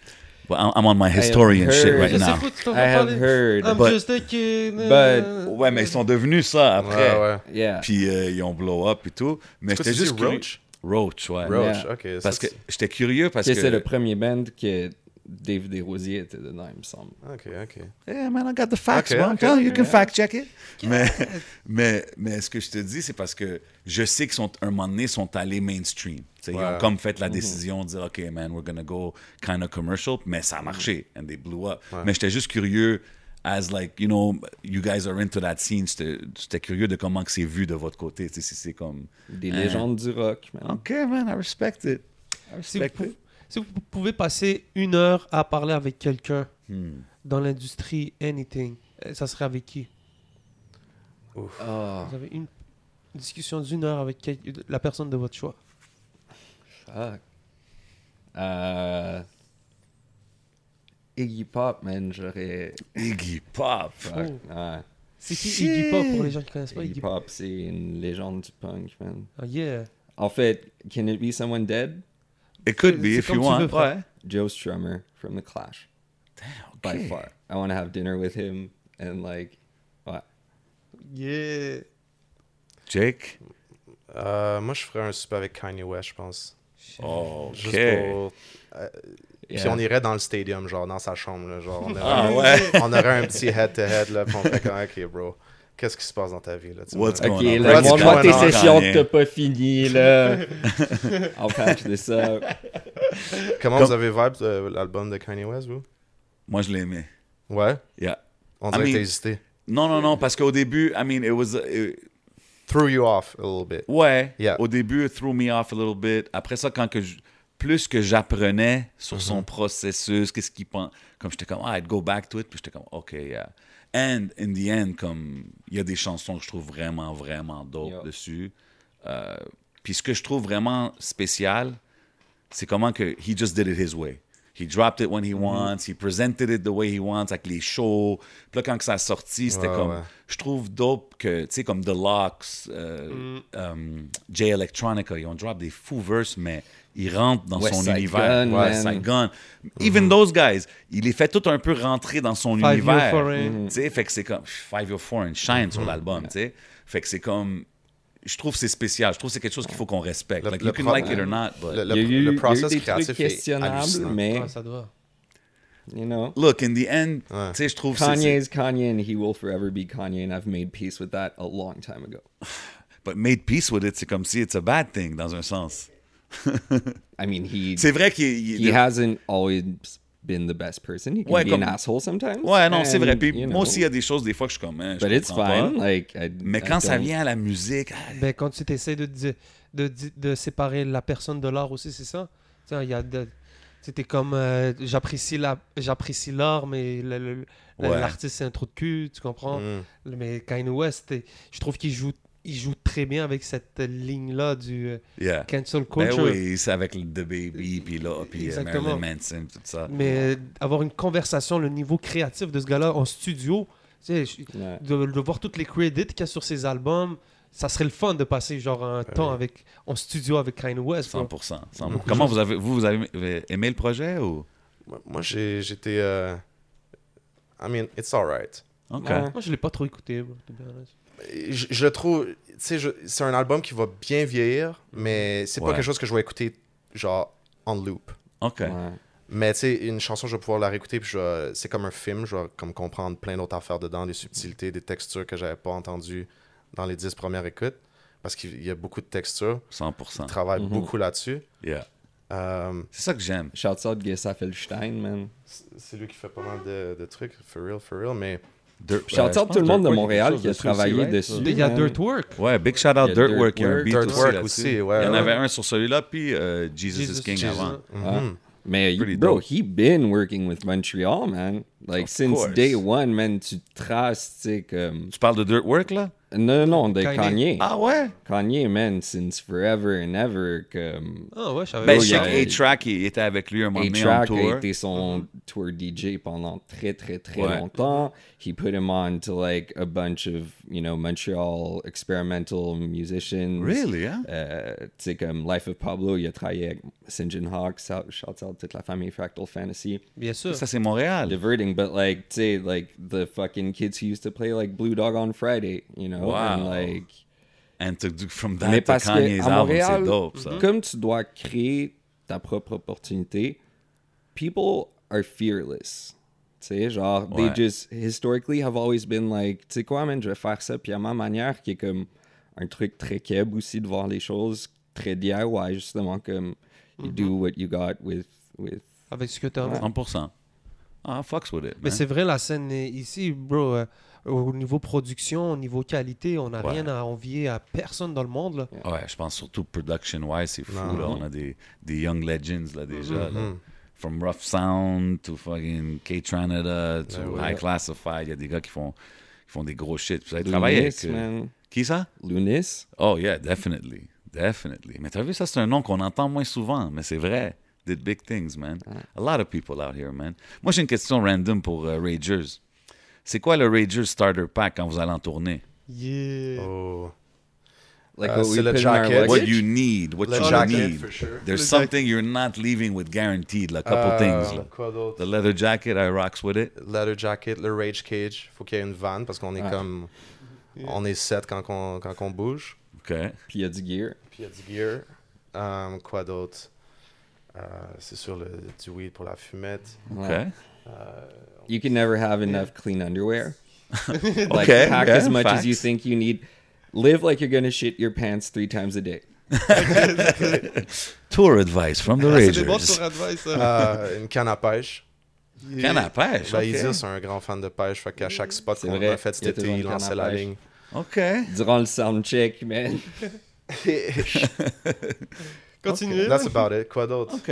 But I'm, I'm on my historian shit right now. I have parler. heard. I'm But- just a kid. but- Ouais, mais ils sont devenus ça après. Ouais, ouais. Yeah. Puis euh, ils ont blow up et tout. Mais j'étais juste Roach? Roach, ouais. Roach, Yeah. ok. Parce que j'étais curieux parce Que que. c'est le premier band que Dave Desrosiers était dedans, il me semble. Ok, ok. Yeah, man, I got the facts, Okay. I'm okay, telling you, can okay. fact check it. Mais, mais, mais ce que je te dis, c'est parce que je sais qu'ils sont, un moment donné, sont allés mainstream. Sais, Ils ont Ouais. comme fait la décision de dire, OK, man, we're gonna go kind of commercial. Mais ça a marché. And they blew up. Mais j'étais juste curieux, as like, you know, you guys are into that scene. J'étais curieux de comment que c'est vu de votre côté. Si c'est comme. Des Hein. légendes du rock, man. OK, man, I respect it. I Si respect pou- it. Si vous pouvez passer une heure à parler avec quelqu'un Hmm. dans l'industrie, anything, euh, ça serait avec qui? Oh, Vous avez une discussion d'une heure avec quel- la personne de votre choix. fuck. Euh... Iggy Pop, man, j'aurais... Iggy Pop. Fuck, Oh. ouais. C'est qui Shit. Iggy Pop pour les gens qui connaissent pas Iggy Iggy Pop, c'est une légende du punk, man. Ah, yeah. En fait, can it be someone dead? It could be if you want. veux, frère. Ouais. Joe Strummer from The Clash, Damn. by far. I want to have dinner with him and like, ouais. Yeah. Jake. Euh, moi, je ferais un super avec Kanye West, je pense. Oh, OK. Juste pour. euh, Puis on irait dans le stadium, genre dans sa chambre. Là, genre, on, aurait, Ah ouais. on aurait un petit head-to-head, là, puis on ferait comme, ok, bro, qu'est-ce qui se passe dans ta vie? Là, What's Ok, on? là, What's montre-moi tes on, sessions que t'as pas fini, là. I'll patch this up. Comment Comme- vous avez vibe euh, l'album de Kanye West, vous? Moi, je l'aimais. Ouais? Yeah. On I dirait que mean- t'as hésité. Non, non, non, parce qu'au début, I mean, it was. it- Threw you off a little bit. ouais, Yeah. au début, it threw me off a little bit. Après ça, quand que je- plus que j'apprenais Mm-hmm. sur son processus, qu'est-ce qu'il pense, comme j'étais comme, ah, I'd go back to it, puis j'étais comme, OK, yeah. And in the end, comme, il y a des chansons que je trouve vraiment, vraiment dope Yeah. dessus. Euh, puis ce que je trouve vraiment spécial, c'est comment que he just did it his way. He dropped it when he wants, he presented it the way he wants, avec les shows. Puis là, quand que ça a sorti, c'était Ouais, comme... ouais. Je trouve dope que, tu sais, comme The Locks, euh, euh, J Electronica, ils ont drop des fous verses, mais ils rentrent dans West son Side univers. Gun, West man. Side Gun. Even those guys, il les fait tout un peu rentrer dans son Five univers. Foreign. Tu sais, fait que c'est comme Five Year Foreign shine sur l'album, tu sais. Fait que c'est comme... Je trouve que c'est spécial. Je trouve que c'est quelque chose qu'il faut qu'on respecte. Le- like, le you can like it or not, but... Le, Il y a eu, le, il y a le eu process des trucs questionnables, mais, Ah, ça doit. you know? Look, in the end, Ouais. tu sais, je trouve c'est- Kanye's Kanye and he will forever be Kanye and I've made peace with that a long time ago. But made peace with it, c'est comme si it's a bad thing, dans un sens. I mean, he C'est vrai qu'il... il- he hasn't always been the best person. He can Ouais, be comme- an asshole sometimes. Ouais, non, c'est vrai. Puis you moi know, aussi, il y a des choses, des fois, que je suis comme... hein, je But it's comprends fine. pas. Like, I, Mais I quand ça vient à la musique... ah, Ben, quand tu essaies de, séparer la personne de l'art aussi, c'est ça? Il y a de- C'était comme euh, j'apprécie la j'apprécie l'art mais Ouais. l'artiste c'est un trou de cul tu comprends? Mm. mais Kanye West je trouve qu'il joue il joue très bien avec cette ligne là du euh, yeah. cancel Ben culture oui, c'est avec le The Baby, puis là, puis euh. Marilyn Manson, tout ça. mais euh, avoir une conversation le niveau créatif de ce gars-là en studio tu sais, Ouais. de, de voir toutes les credits qu'il y a sur ses albums ça serait le fun de passer genre un temps avec en studio avec Kanye West bro. 100%. 100%. Comment vous avez, vous, vous avez aimé le projet ou... Moi, j'étais. euh, I mean, it's alright. OK. Ouais. moi je l'ai pas trop écouté. Je, je le trouve, tu sais, je- c'est un album qui va bien vieillir, mais c'est Ouais. pas quelque chose que je vais écouter, genre, en loop. OK. Ouais. Mais tu sais, une chanson, je vais pouvoir la réécouter, puis c'est comme un film, je vais comme comprendre plein d'autres affaires dedans, des subtilités, des textures que j'avais pas entendues dans les dix premières écoutes, parce qu'il y a beaucoup de textures. 100%. Il travaille Mhm. beaucoup là-dessus. Yeah. Euh, C'est ça que j'aime. Shouts out Gessa Felstein, man. c'est c'est lui qui fait pas mal de, de trucs, for real, for real, mais Dirt- Shout out je pense tout le monde de Montréal qui a travaillé dessus. Il y a man. Dirtwork. Ouais, big shout out Dirtwork. Il y a un beat aussi. aussi, là-dessus. ouais, Il y en ouais. avait un sur celui-là, puis euh, Jesus, Jesus is King Jesus. avant. mhm. Mais Pretty bro, dope. he been working with Montreal, man. Like Of since course. day one, man. Tu traces, tu sais comme. Tu parles de Dirtwork, là? Non, non, de Kanye. Kanye. Ah ouais? Kanye, man, since forever and ever, comme. Ah ouais, je savais Ben, je sais A-Track, il était avec lui un moment donné A-Track tour. a été son tour DJ pendant très, très, très Ouais. longtemps. He put him on to like a bunch of, you know, Montreal experimental musicians. Really, hein? Euh, tu sais, comme Life of Pablo, il a travaillé avec St. John Hawk, shout shout out toute la famille Fractal Fantasy. Bien sûr. Ça, c'est Montréal. Diverting, but like, tu sais, like the fucking kids who used to play like Blue Dog on Friday, you know? And Wow. like, And to do from mais that to parce Kanye's que à album, c'est dope, ça. comme tu dois créer ta propre opportunité, people are fearless. Tu sais, genre, Ouais. they just historically have always been like, tu sais quoi, man, je vais faire ça, puis à ma manière, qui est comme un truc très keb aussi de voir les choses, très DIY, justement, comme you do what you got with. with Avec ce que tu as. 100%. Ah, fucks with it. Mais c'est vrai, la scène est ici, bro, euh, au niveau production, au niveau qualité, on n'a Ouais. rien à envier à personne dans le monde. Là. Ouais, je pense surtout production-wise, c'est fou, là. On a des, des young legends, là, déjà, là. Mhm. From Rough Sound to fucking K-Tranada to Ben ouais. High Classified, il y a des gars qui font, qui font des gros shit. Vous avez travaillé Lunis, avec... euh, man. Qui ça? Lunis. Oh yeah, definitely. Definitely. Mais t'as vu, ça c'est un nom qu'on entend moins souvent, mais c'est vrai. Did big things, man. A lot of people out here, man. Moi, j'ai une question random pour euh, Ragers. C'est quoi le Ragers Starter Pack quand vous allez en tournée? Yeah. Oh. Like Euh, what c'est we jacket. What you need, what Le you jacket, need. for sure. There's Le something you're not leaving with guaranteed, là, couple Euh, things. Là. The leather jacket, I rocks with it. Leather jacket, le rage cage. Faut qu'il y ait une vanne parce qu'on est Ouais. comme. On est sept quand on, quand on bouge. OK. Puis il y a du gear. Puis il y a du gear. Euh, quoi d'autre? Euh, c'est sûr le, du weed pour la fumette. OK. Ouais. You can never have enough clean underwear. like Okay, pack okay, as much as you facts. think you need. Live like you're gonna shit your pants three times a day. Tour advice from the Ah, c'est des bons Ragers. tour advice. Euh, une canne à pêche. Canne à pêche. Ben, OK. Isis, c'est un grand fan de pêche. Fait qu'à chaque spot C'est qu'on a fait cet été, il lançait la ligne. OK. Durant le soundcheck, man. Continuez. That's about it. Quoi d'autre? OK.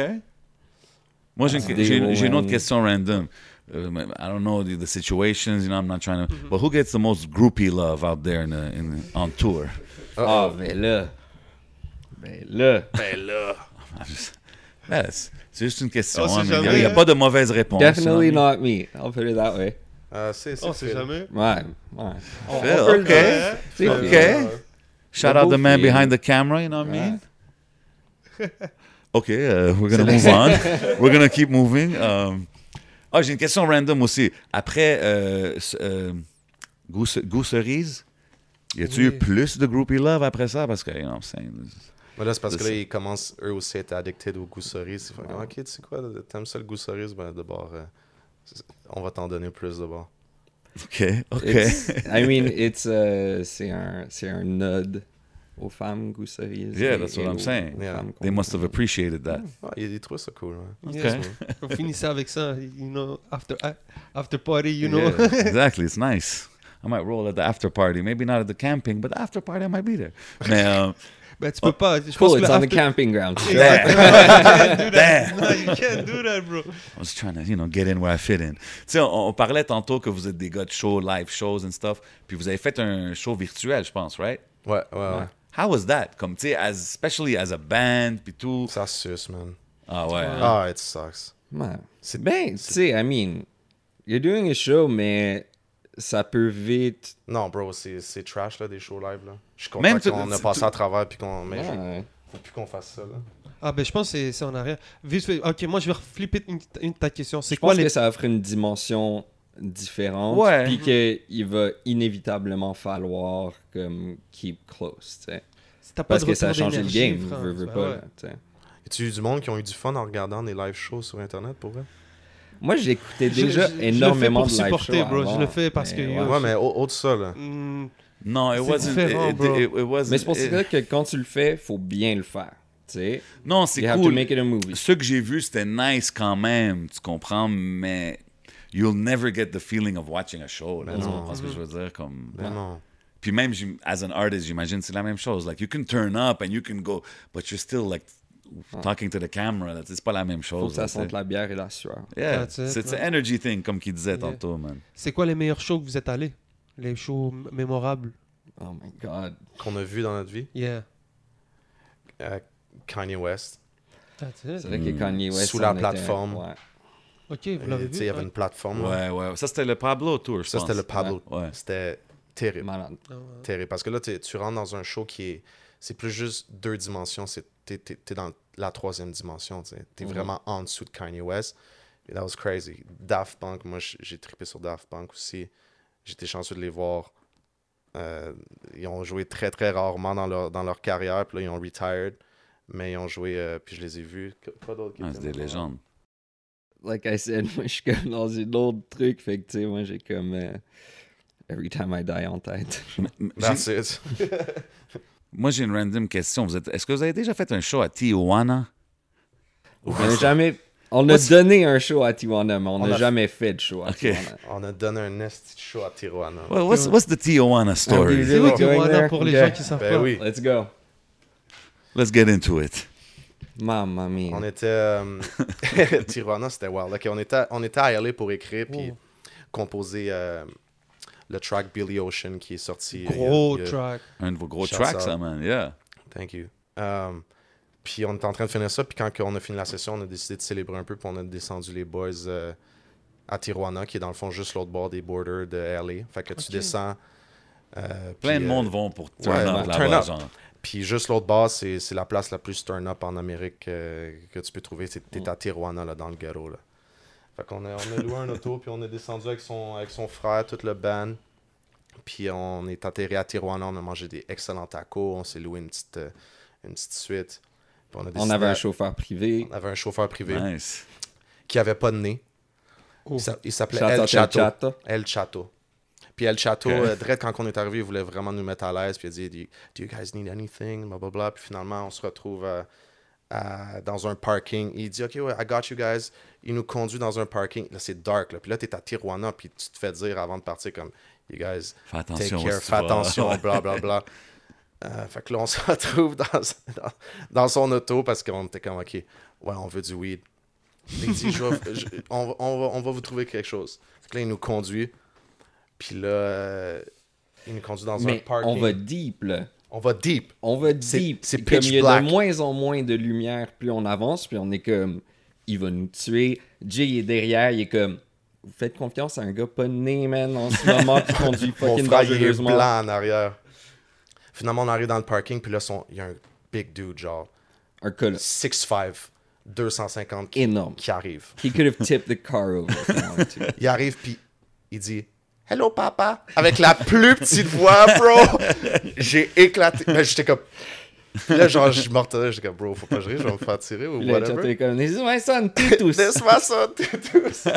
Moi, j'ai une, Day j'ai- j'ai une autre question random. Uh, I don't know the, the situations, you know, I'm not trying to... But who gets the most groupie love out there in, the- in, on tour? Ah, ben là. Ben là. Ben là. I'm just- Yeah, c'est c'est juste une question. On sait hein, mais Il n'y a, jamais, il y a hein. pas de mauvaise réponse. Definitely hein. not me. I'll put it that way. Euh, c'est c'est On jamais. Ouais. Ouais. On- Phil, on peut le ok. dire. C'est Phil. OK. Shout Le out the man Phil. behind the camera, you know what I mean? OK, uh, we're going to move on. We're going to keep moving. Um, ah, j'ai une question random aussi. Après euh, euh, Goût Goût Cerise, y a-tu eu Oui. plus de groupie love après ça? Parce que, you know what I'm saying? Mais là, c'est parce que C'est là, ils commencent eux aussi à être addicted au goût cerise. Ils font comme, ok, tu sais quoi, t'aimes ça le goût cerise? Ben, d'abord, euh, c'est- on va t'en donner plus d'abord. OK, OK. It's- I mean, it's uh, c'est un c'est un nod aux femmes. Yeah, et- that's what I'm saying. Yeah. They must have appreciated that. Ils, ils trouvent ça cool. Ouais. Yes, OK. On finissait avec ça, you know, after, after party, you know. Yeah, exactly, it's nice. I might roll at the after party. Maybe not at the camping, but the after party I might be there. Mais, euh, Ben, tu peux pas. Je Cool, it's on the camping ground. damn. Damn. Damn. No, you can't do that, bro. I was trying to, you know, get in where I fit in. Tu sais, on, on parlait tantôt que vous êtes des gars de show, live shows and stuff. Puis vous avez fait un show virtuel, je pense, right? Ouais, ouais, ouais. How was that? Comme, tu sais, as, especially as a band, puis tout. Ça suce, man. Ah ouais. hein? Ah, it sucks. Ouais. C'est Ben, tu sais, I mean, you're doing a show, mais ça peut vite. Non, bro, c'est c'est trash, là, des shows live, là. Je suis Même content qu'on a passé à travers, puis qu'on... Mais je- Ouais. faut plus qu'on fasse ça, là. Ah, ben, je pense que c'est- c'est en arrière. Vite fait, ok, moi, je vais flipper une, une ta question. C'est Je quoi pense les. que ça offre une dimension différentes. Ouais. Puis qu'il va inévitablement falloir comme keep close, tu sais. Si Parce de que ça a changé le game, frère, veux, veux ben pas, ouais. tu sais. Y a-tu eu du monde qui ont eu du fun en regardant des live shows sur Internet pour vrai? Moi, j'écoutais Je- déjà je- je le fais énormément pour de live supporter, shows bro. Je le fais parce que, ouais. Ouais, mais au- autre de ça, là. Hmm, Non, it C'est wasn't. it- bro. it- it wasn't- Mais c'est pour ça que quand tu le fais, faut bien le faire, tu sais. Non, c'est You have to cool. make it a movie. Ce que j'ai vu, c'était nice quand même, tu comprends, mais you'll never get the feeling of watching a show. Là, tu Non. comprends ce que je veux dire? Comme... Non. Puis même, as an artist, j'imagine c'est la même chose. Like, you can turn up and you can go, but you're still like talking to the camera. là, C'est pas la même Faut chose. que ça là, sente la bière et la sueur. Yeah, c'est ouais. energy thing, comme qu'il disait Yeah. tantôt, man. C'est quoi les meilleurs shows que vous êtes allés? Les shows mémorables? Oh my god. Qu'on a vu dans notre vie? Yeah. Euh, Kanye West. That's C'est it. vrai que Mm. Kanye West Sous la en était- plateforme. ouais. Ok, vous l'avez tu vu Il y avait ouais. une plateforme. là. Ouais, ouais. Ça, c'était le Pablo Tour, je Ça, c'était le Pablo. Ouais. C'était terrible. Malade. Ah ouais. terrible. Parce que là, t'es- tu rentres dans un show qui est. C'est plus juste deux dimensions. C'est, t'es, t'es- t'es dans la troisième dimension. Tu es Mhm. vraiment en dessous de Kanye West. Et that was crazy. Daft Punk, moi, j'ai trippé sur Daft Punk aussi. J'étais chanceux de les voir. Euh, ils ont joué très, très rarement dans leur, dans leur carrière. Puis là, ils ont retired. Mais ils ont joué. euh, puis je les ai vus. Qu- Quoi d'autre qui Ah, c'est des légendes. Like I said, moi, je suis comme dans une autre truc. Fait que, tu sais, moi, j'ai comme euh, Every Time I Die en tête. That's it. Moi, j'ai une random question. Vous êtes- Est-ce que vous avez déjà fait un show à Tijuana? On a jamais... On a donné un show à Tijuana, mais on On n'a a- jamais fait de show à Ok. Tijuana. On a donné un nest show à Tijuana. Well, what's, what's the Tijuana story? Okay. C'est où Tijuana pour les gens qui savent Ben pas oui. Let's go. Let's get into it. Mamma mia. On était. euh, Tijuana, c'était wild. Ok, on était, on était à LA pour écrire puis Oh. composer euh, le track Billy Ocean qui est sorti. euh, Gros il y a- il y a- track. Un de vos gros tracks, out. ça, man. Yeah. Thank you. Um, puis on était en train de finir ça, puis quand on a fini la session, on a décidé de célébrer un peu, puis on a descendu les boys euh, à Tijuana, qui est dans le fond juste l'autre bord des borders de LA. Fait que tu descends. euh, Plein puis, de euh, monde vont pour turn ouais, up turn là-bas, up. genre. Puis juste l'autre bord, c'est c'est la place la plus turn up en Amérique euh, que tu peux trouver. T'es à Tijuana, là, dans le ghetto. Là. Fait qu'on a, on a loué un auto, puis on est descendu avec son, avec son frère, tout le band. Puis on est atterri à Tijuana, on a mangé des excellents tacos, on s'est loué une petite, euh, une petite suite. On, a On décidé avait un chauffeur privé. on avait un chauffeur privé Nice. qui avait pas de nez. Oh. Il s'a- Il s'appelait El. Chato. El Chato. Puis El Chato, Ok. euh, direct quand on est arrivé, il voulait vraiment nous mettre à l'aise. Puis il a dit, do you, guys need anything? Blablabla. Puis finalement, on se retrouve euh, à- dans un parking. Il dit, OK, ouais, I got you guys. Il nous conduit dans un parking. Là, c'est dark. Là. Puis là, tu es à Tijuana. Puis tu te fais dire avant de partir, comme, you guys, Fais take attention. care, où tu fais attention, bla bla bla. Euh, fait que là, on se retrouve dans, dans, dans son auto parce qu'on était comme, OK, ouais, on veut du weed. Il dit, Je vais- je- on, on va, on va vous trouver quelque chose. Fait que là, il nous conduit. Puis là, euh, il nous conduit dans un parking. on va deep, là. On va deep. On va deep. c'est Comme pitch il y a black. de moins en moins de lumière, plus on avance, puis on est comme, il va nous tuer. Jay est derrière, il est comme, vous faites confiance à un gars pas né, man, en ce moment, qui conduit Mon fucking frère, il est dangereusement. blanc en arrière. Finalement, on arrive dans le parking. Puis là, son, il y a un big dude, genre Un colosse 6'5", 250 qui, énorme. qui arrive. He could have tipped the car over. Il arrive, puis il dit Hello, papa. Avec la plus petite voix, bro. J'ai éclaté. Mais j'étais comme. Là, genre, je mortais. J'étais comme, bro, faut pas que je rie, je vais me faire tirer ou là, whatever. comme, my son, Titus. Laisse-moi ça, tous.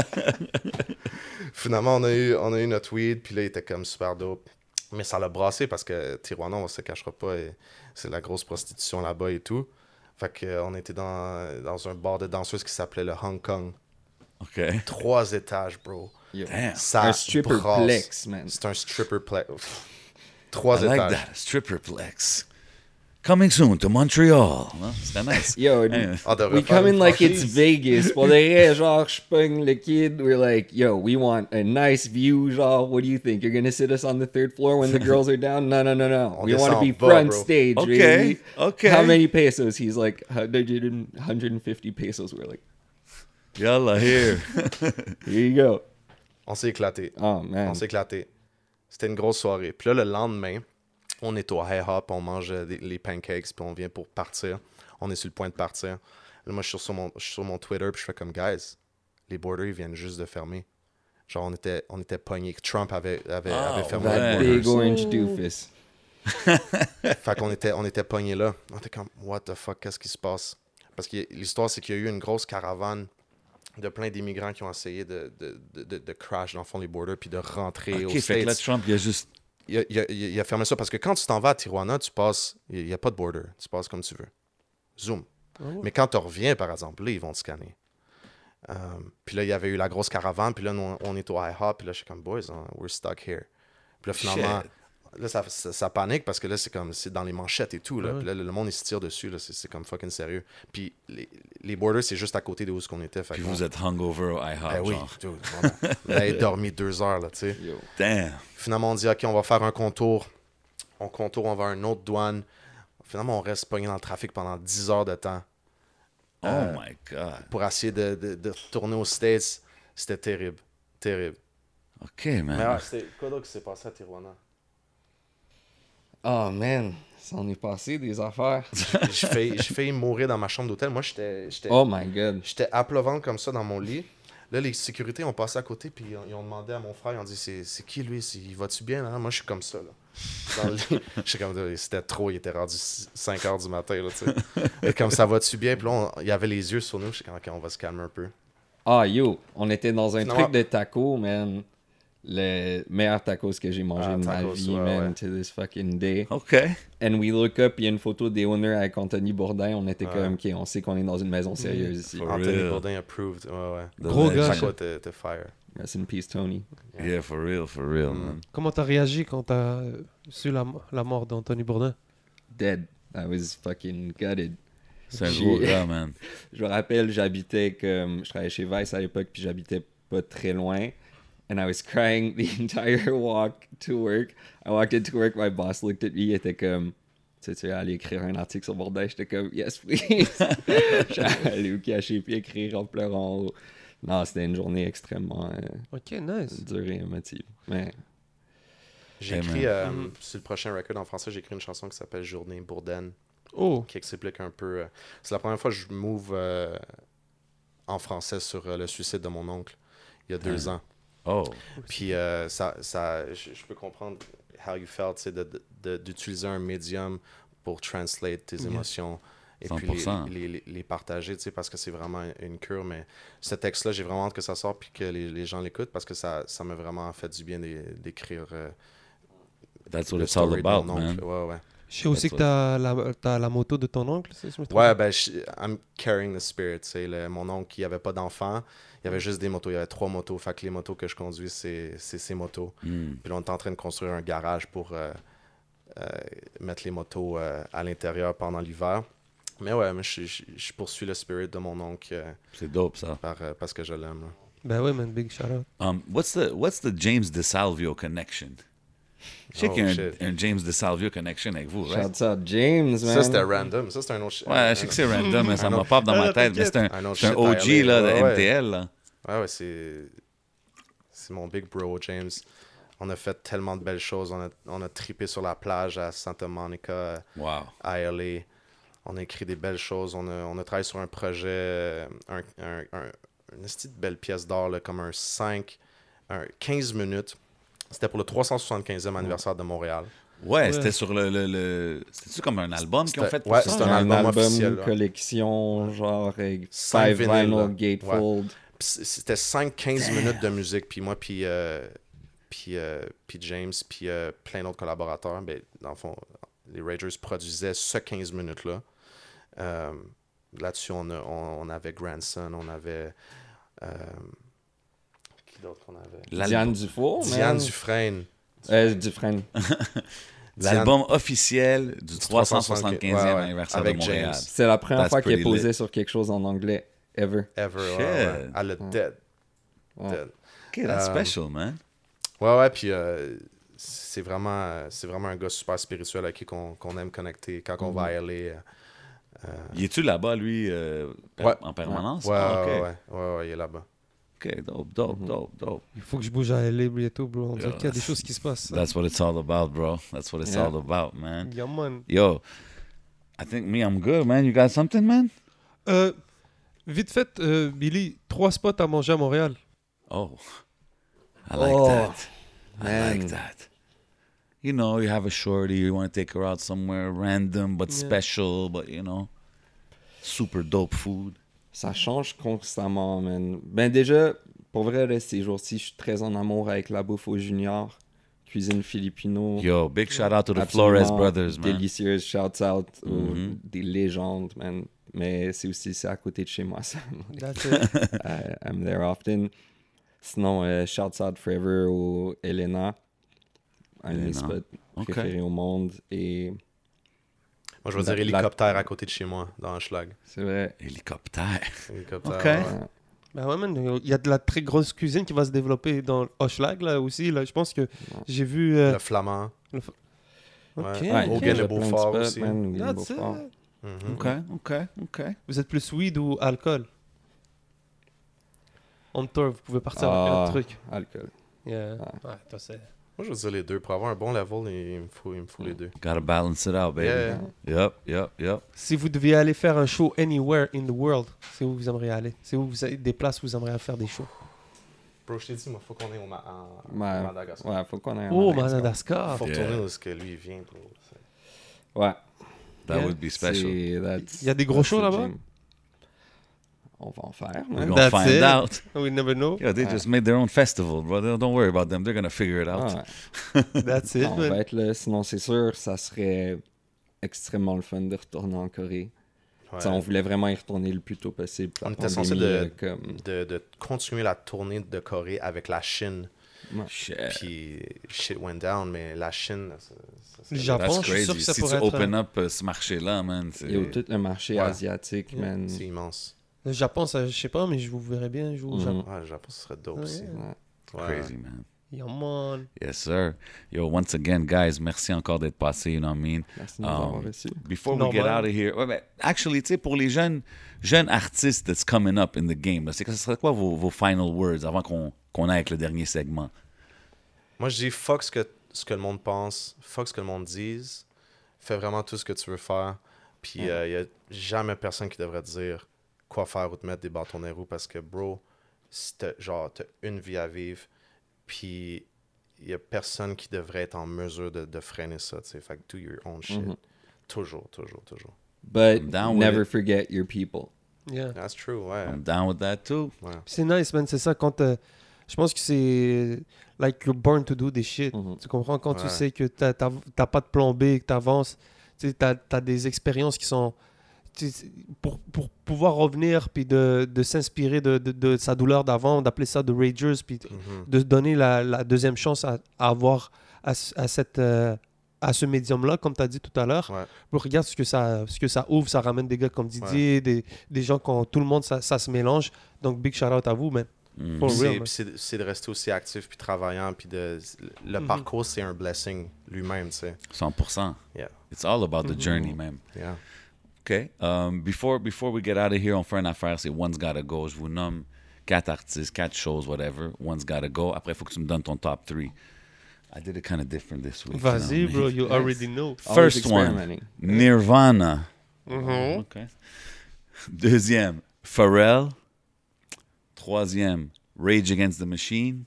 Finalement, on a, eu, on a eu notre weed, puis là, il était comme super dope. Mais ça l'a brassé parce que Tijuana, on se cachera pas, et c'est la grosse prostitution là-bas et tout. Fait qu'on était dans, dans un bar de danseuses qui s'appelait le Hong Kong. OK. Trois étages, bro. Yo. Damn. Ça Un stripper brasse. man. C'est un stripper plex. Trois I like étages. that. Stripperplex. Coming soon to Montreal. Non? C'était nice. Yo, Hey, On we oh, come in like it's. Vegas. Pour de vrai, genre, je pogne le kid. We're like, yo, we want a nice view. Genre, what do you think? You're gonna sit us on the third floor when the girls are down? No, no, no, no. On we want to be bas, front bro. stage, Okay, baby. okay. How many pesos? He's like, 100 150 pesos. We're like, Yalla, here. here you go. On s'est éclaté. Oh, man. On s'est éclaté. C'était une grosse soirée. Puis là, le lendemain, on est au High Hop, on mange euh, des- les pancakes, puis on vient pour partir. On est sur le point de partir. Là, moi, je suis sur mon, je suis sur mon Twitter, puis je fais comme, guys, les borders, ils viennent juste de fermer. Genre, on était, on était pognés. Trump avait, avait, Ah, avait fermé les Big borders. orange doofus. Fait qu'on était, on était pognés là. On était comme, what the fuck, qu'est-ce qui se passe? Parce que l'histoire, c'est qu'il y a eu une grosse caravane de plein d'immigrants qui ont essayé de, de, de, de- crash dans le fond les borders puis de rentrer Ok, aux fait que là. Trump, il a juste. il, a, il a- il a fermé ça parce que quand tu t'en vas à Tijuana, tu passes, il n'y a pas de border. Tu passes comme tu veux. Zoom. Ah ouais. Mais quand tu reviens, par exemple, là, ils vont te scanner. Euh, puis là, il y avait eu la grosse caravane, puis là, nous, on est au IHOP, puis là, je suis comme, boys, hein, we're stuck here. Puis là, finalement, là, ça, ça, ça panique parce que là, c'est comme, c'est dans les manchettes et tout, là. Ouais. Puis là, le, monde, il se tire dessus, là. C'est, c'est comme fucking sérieux. Puis les, les borders, c'est juste à côté de où ce qu'on était. Fait Puis vous êtes hungover au IHOP, Ben oui, genre. dude, vraiment. On avait dormi deux heures, là, tu sais. Damn. Finalement, on dit, OK, on va faire un contour. On contourne, on va à une autre douane. Finalement, on reste pogné dans le trafic pendant 10 heures de temps Oh Euh, my God. pour essayer de, de, de retourner aux States. C'était terrible. Terrible. OK, man. Mais ouais, c'était quoi d'autre qui s'est passé à Tijuana? Oh man, ça en est passé des affaires. J'ai failli, j'ai failli mourir dans ma chambre d'hôtel. Moi, j'étais j'étais Oh my god. j'étais à comme ça dans mon lit. Là, les sécurités ont passé à côté, puis ils ont, demandé à mon frère, ils ont dit, c'est c'est qui lui? Il va-tu bien? Là? Moi, je suis comme ça, là. Comme, c'était trop, il était rendu 5 heures du matin, là, tu sais. Et comme ça va-tu bien? Puis là, on- il y avait les yeux sur nous. J'étais comme, ok, on va se calmer un peu. Ah yo, on était dans un truc de taco, man. Le meilleur tacos que j'ai mangé Ah, de ma vie, ouais, man, ouais. to this fucking day. OK. And we look up, il y a une photo des owners avec Anthony Bourdin. On était Ouais. comme, ok, on sait qu'on est dans une maison sérieuse ici. For Anthony real. Bourdain approved. Ouais, ouais. The Gros gars. Chaque fire. Rest in peace, Tony. Yeah, for real, for real, Mm. man. Comment t'as réagi quand t'as su la, la mort d'Anthony Bourdin Dead. I was fucking gutted. C'est un gros gars, man. Je me rappelle, j'habitais comme. Je travaillais chez Vice à l'époque, puis j'habitais pas très loin. And I was crying the entire walk to work. I walked into work, my boss looked at me, il était comme. Tu sais, tu vas aller écrire un article sur Bourdin. J'étais comme, yes, please. J'allais au cachet puis écrire en pleurant. Non, c'était une journée extrêmement euh, Ok, nice. dure et émotive. Mais J'ai écrit, euh, Mhm. sur le prochain record en français, j'ai écrit une chanson qui s'appelle Journée Bourdaine. Oh, qui explique un peu. euh, c'est la première fois que je move euh, en français sur euh, le suicide de mon oncle il y a deux ans. Oh. Puis euh, ça, ça, je, peux comprendre how you felt, c'est d'utiliser un médium pour translate tes émotions et puis 100%. les, les, les- les partager, tu sais, parce que c'est vraiment une cure. Mais ce texte-là, j'ai vraiment hâte que ça sorte puis que les, les gens l'écoutent parce que ça ça m'a vraiment fait du bien d'é- d'écrire euh, That's what it's all about, man. Ouais, ouais. Je sais aussi que t'as la, t'as la moto de ton oncle, si je me trompe Ouais, ben, je- I'm carrying the spirit. C'est mon oncle, il avait pas d'enfant. Il y avait juste des motos. Il y avait trois motos. Fait que les motos que je conduis, c'est c'est ses motos. Mm. Puis là, on est en train de construire un garage pour euh, euh, mettre les motos euh, à l'intérieur pendant l'hiver. Mais ouais, mais je, je- je poursuis le spirit de mon oncle euh, C'est dope, ça. par, euh, parce que je l'aime. Ben ouais, man, big shout out. Um, what's the what's the James DeSalvio connection? Je sais Oh, qu'il y a un, un James DeSalvio connection avec vous, right? shout out James, man. Ça, c'était random. Ça, c'était un autre. Ouais, je sais que c'est random, mais ça me pop dans Ah, ma tête. Mais c'est un, c'est OG là, de Ouais. MTL. Là. Ouais, ouais, c'est. C'est mon big bro, James. On a fait tellement de belles choses. On a, on a trippé sur la plage à Santa Monica. Wow. à LA. On a écrit des belles choses. On a, on a travaillé sur un projet, un, un, un- une petite belle pièce d'or, là, comme un 5, un 15 minutes. C'était pour le 375e anniversaire de Montréal. Ouais, Ouais. c'était sur le. le, le... C'était-tu comme un album qu'ils ont C'était- fait pour ouais, ça? c'était un, un album album, officiel, collection, genre Cinq five vinyl gatefold. C'était 5-15 minutes de musique. Puis moi, puis, euh, puis, euh, puis James, puis euh, plein d'autres collaborateurs. Ben, dans le fond, les Ragers produisaient ce 15 minutes-là. Euh, Là-dessus, on, a- on, on avait Grandson, on avait. Euh, d'autre qu'on avait L'album- Diane Dufour, man. Diane Dufresne. Euh, Dufresne. L'album officiel du Du 375e 375e, ouais, ouais, anniversaire avec de Montréal. James. C'est la première That's fois qu'elle pretty posait lit. sur quelque chose en anglais, ever. Ever. ouais, Shit. ouais. Elle a dead. Dead. Ok, that's Euh, special, man. Ouais, ouais, puis euh, c'est vraiment, c'est vraiment un gars super spirituel avec qui qu'on qu'on aime connecter quand on va aller. euh, Y es-tu là-bas, lui, euh, per- Ouais. en permanence? Ouais, Ah, ouais, ok. ouais, ouais, ouais, il est là-bas. Ok, dope, dope, Mhm. dope, dope. Il faut que je bouge à LA bientôt, bro. On dirait Yeah, qu'il y a des that's- choses qui se passent. That's what it's all about, bro. That's what it's Yeah. all about, man. Yeah, man. Yo, I think me, I'm good, man. You got something, man? Euh, vite fait, euh, Billy, trois spots à manger à Montréal. Oh. I like Oh, that. I like that. You know, you have a shorty, you want to take her out somewhere random but Yeah. special, but you know, super dope food. Ça change constamment, man. Ben déjà, pour vrai, là, ces jours-ci, je suis très en amour avec la bouffe au junior. Cuisine filipino. Yo, big shout out to the Absolument Flores brothers, man. Délicieuse. Shouts out aux- Mhm. des légendes, man. Mais c'est aussi c'est à côté de chez moi, ça. That's it. I- I'm there often. Sinon, euh, shouts out forever au Elena. Un de mes Elena. spots préférés au monde. Et Moi, je vais dire la- hélicoptère à côté de chez moi, dans Schlag. c'est vrai. Hélicoptère. Hélicoptère. Ok. ouais. Ben ouais, man, il y a de la très grosse cuisine qui va se développer dans Hochelag, là, aussi. Là. Je pense que j'ai vu... euh, Le flamand. Ok, Ouais. ok. Ouais, Hogan de Beaufort aussi. man, That's Beaufort. it. Mhm. OK, OK, OK. Vous êtes plus weed ou alcool? On tour, vous pouvez partir avec Ah, un truc. Alcool. Yeah. Ouais. Ouais, toi, c'est... Moi, je veux dire les deux. Pour avoir un bon level, il me faut, il me faut les deux. Gotta balance it out, baby. Yeah. Yep, yep, yep. Si vous deviez aller faire un show anywhere in the world, c'est où vous aimeriez aller? C'est où vous avez des places où vous aimeriez faire des shows? Bro, je t'ai dit, il faut qu'on ait au Ma- en- Ouais. Madagascar. Ouais, faut qu'on ait un Oh, Madagascar. Madagascar Faut Yeah. retourner où est-ce que lui il vient, bro. Ouais. That Yeah. would be special. Il y a des gros shows là-bas? On va en faire, We're That's find it. out. We never know. Yeah, they Ouais. just made their own festival, brother. Don't worry about them. They're gonna figure it out. Ah, ouais. That's it, on man. va être là. Sinon, c'est sûr, ça serait extrêmement le fun de retourner en Corée. Ouais. On voulait vraiment y retourner le plus tôt possible. On était censé de- euh, comme... de, de continuer la tournée de Corée avec la Chine. Shit. Puis shit went down, mais la Chine. ça- ça- ça- Le Japon, je suis sûr crazy. que ça Si tu pourrait être... open up euh, ce marché-là, man, c'est... Et au tout le marché Ouais. asiatique, man. C'est immense. Le Japon, ça, je sais pas, mais je vous verrais bien jouer au Mhm. Japon. Ouais, le Japon, ce serait dope Ouais. aussi. Ouais. Crazy, man. Yeah, man. Yes, sir. Yo, once again, guys, merci encore d'être passé, you know what I mean? Merci de nous Um, avoir. Before we get out of here, ouais, actually, tu sais, pour les jeunes, jeunes artistes that's coming up in the game, là, c'est que ce serait quoi vos, vos final words avant qu'on qu'on aille avec le dernier segment? Moi, je dis fuck ce que, ce que le monde pense, fuck ce que le monde dise, fais vraiment tout ce que tu veux faire. Puis il Ouais. n'y a jamais personne qui devrait te dire quoi faire ou te mettre des bâtons dans les roues parce que, bro, genre, t'as une vie à vivre, puis il n'y a personne qui devrait être en mesure de, de freiner ça, tu sais. Fait que do your own shit. Mhm. Toujours, toujours, toujours. But down never it. forget your people. Yeah. That's true, ouais. I'm down with that too. ouais. C'est nice, man. C'est ça quand euh, Je pense que c'est. Like, you're born to do this shit. Mhm. Tu comprends? Quand tu sais que t'as t'as- t'as pas de plan B, que t'avances, tu sais, t'as as des expériences qui sont. Pour, pour pouvoir revenir, puis de, de s'inspirer de, de, de sa douleur d'avant, d'appeler ça de Ragers, puis Mhm. de se donner la, la deuxième chance à, à avoir à, ce- à cette. euh, à ce médium-là, comme tu as dit tout à l'heure. Ouais. Regarde ce que, ça, ce que ça ouvre, ça ramène des gars comme Didier, des, des gens quand tout le monde, ça, ça se mélange. Donc, big shout out à vous, man. Mm. C'est- de rester aussi actif puis travaillant puis de le Mhm. parcours c'est un blessing lui-même tu sais 100%. Yeah. It's all about the Mhm. journey, man. yeah. OK. Um, before, before we get out of here, on fait une affaire, c'est One's Gotta Go. Je vous nomme quatre artistes, quatre shows, whatever. One's Gotta Go. Après, il faut que tu me donnes ton top three. I did it kind of different this week. Vas-y, you know bro, mean? you already know. First one, experimenting. Nirvana. Mhm. OK. Deuxième, Pharrell. Troisième, Rage Against the Machine.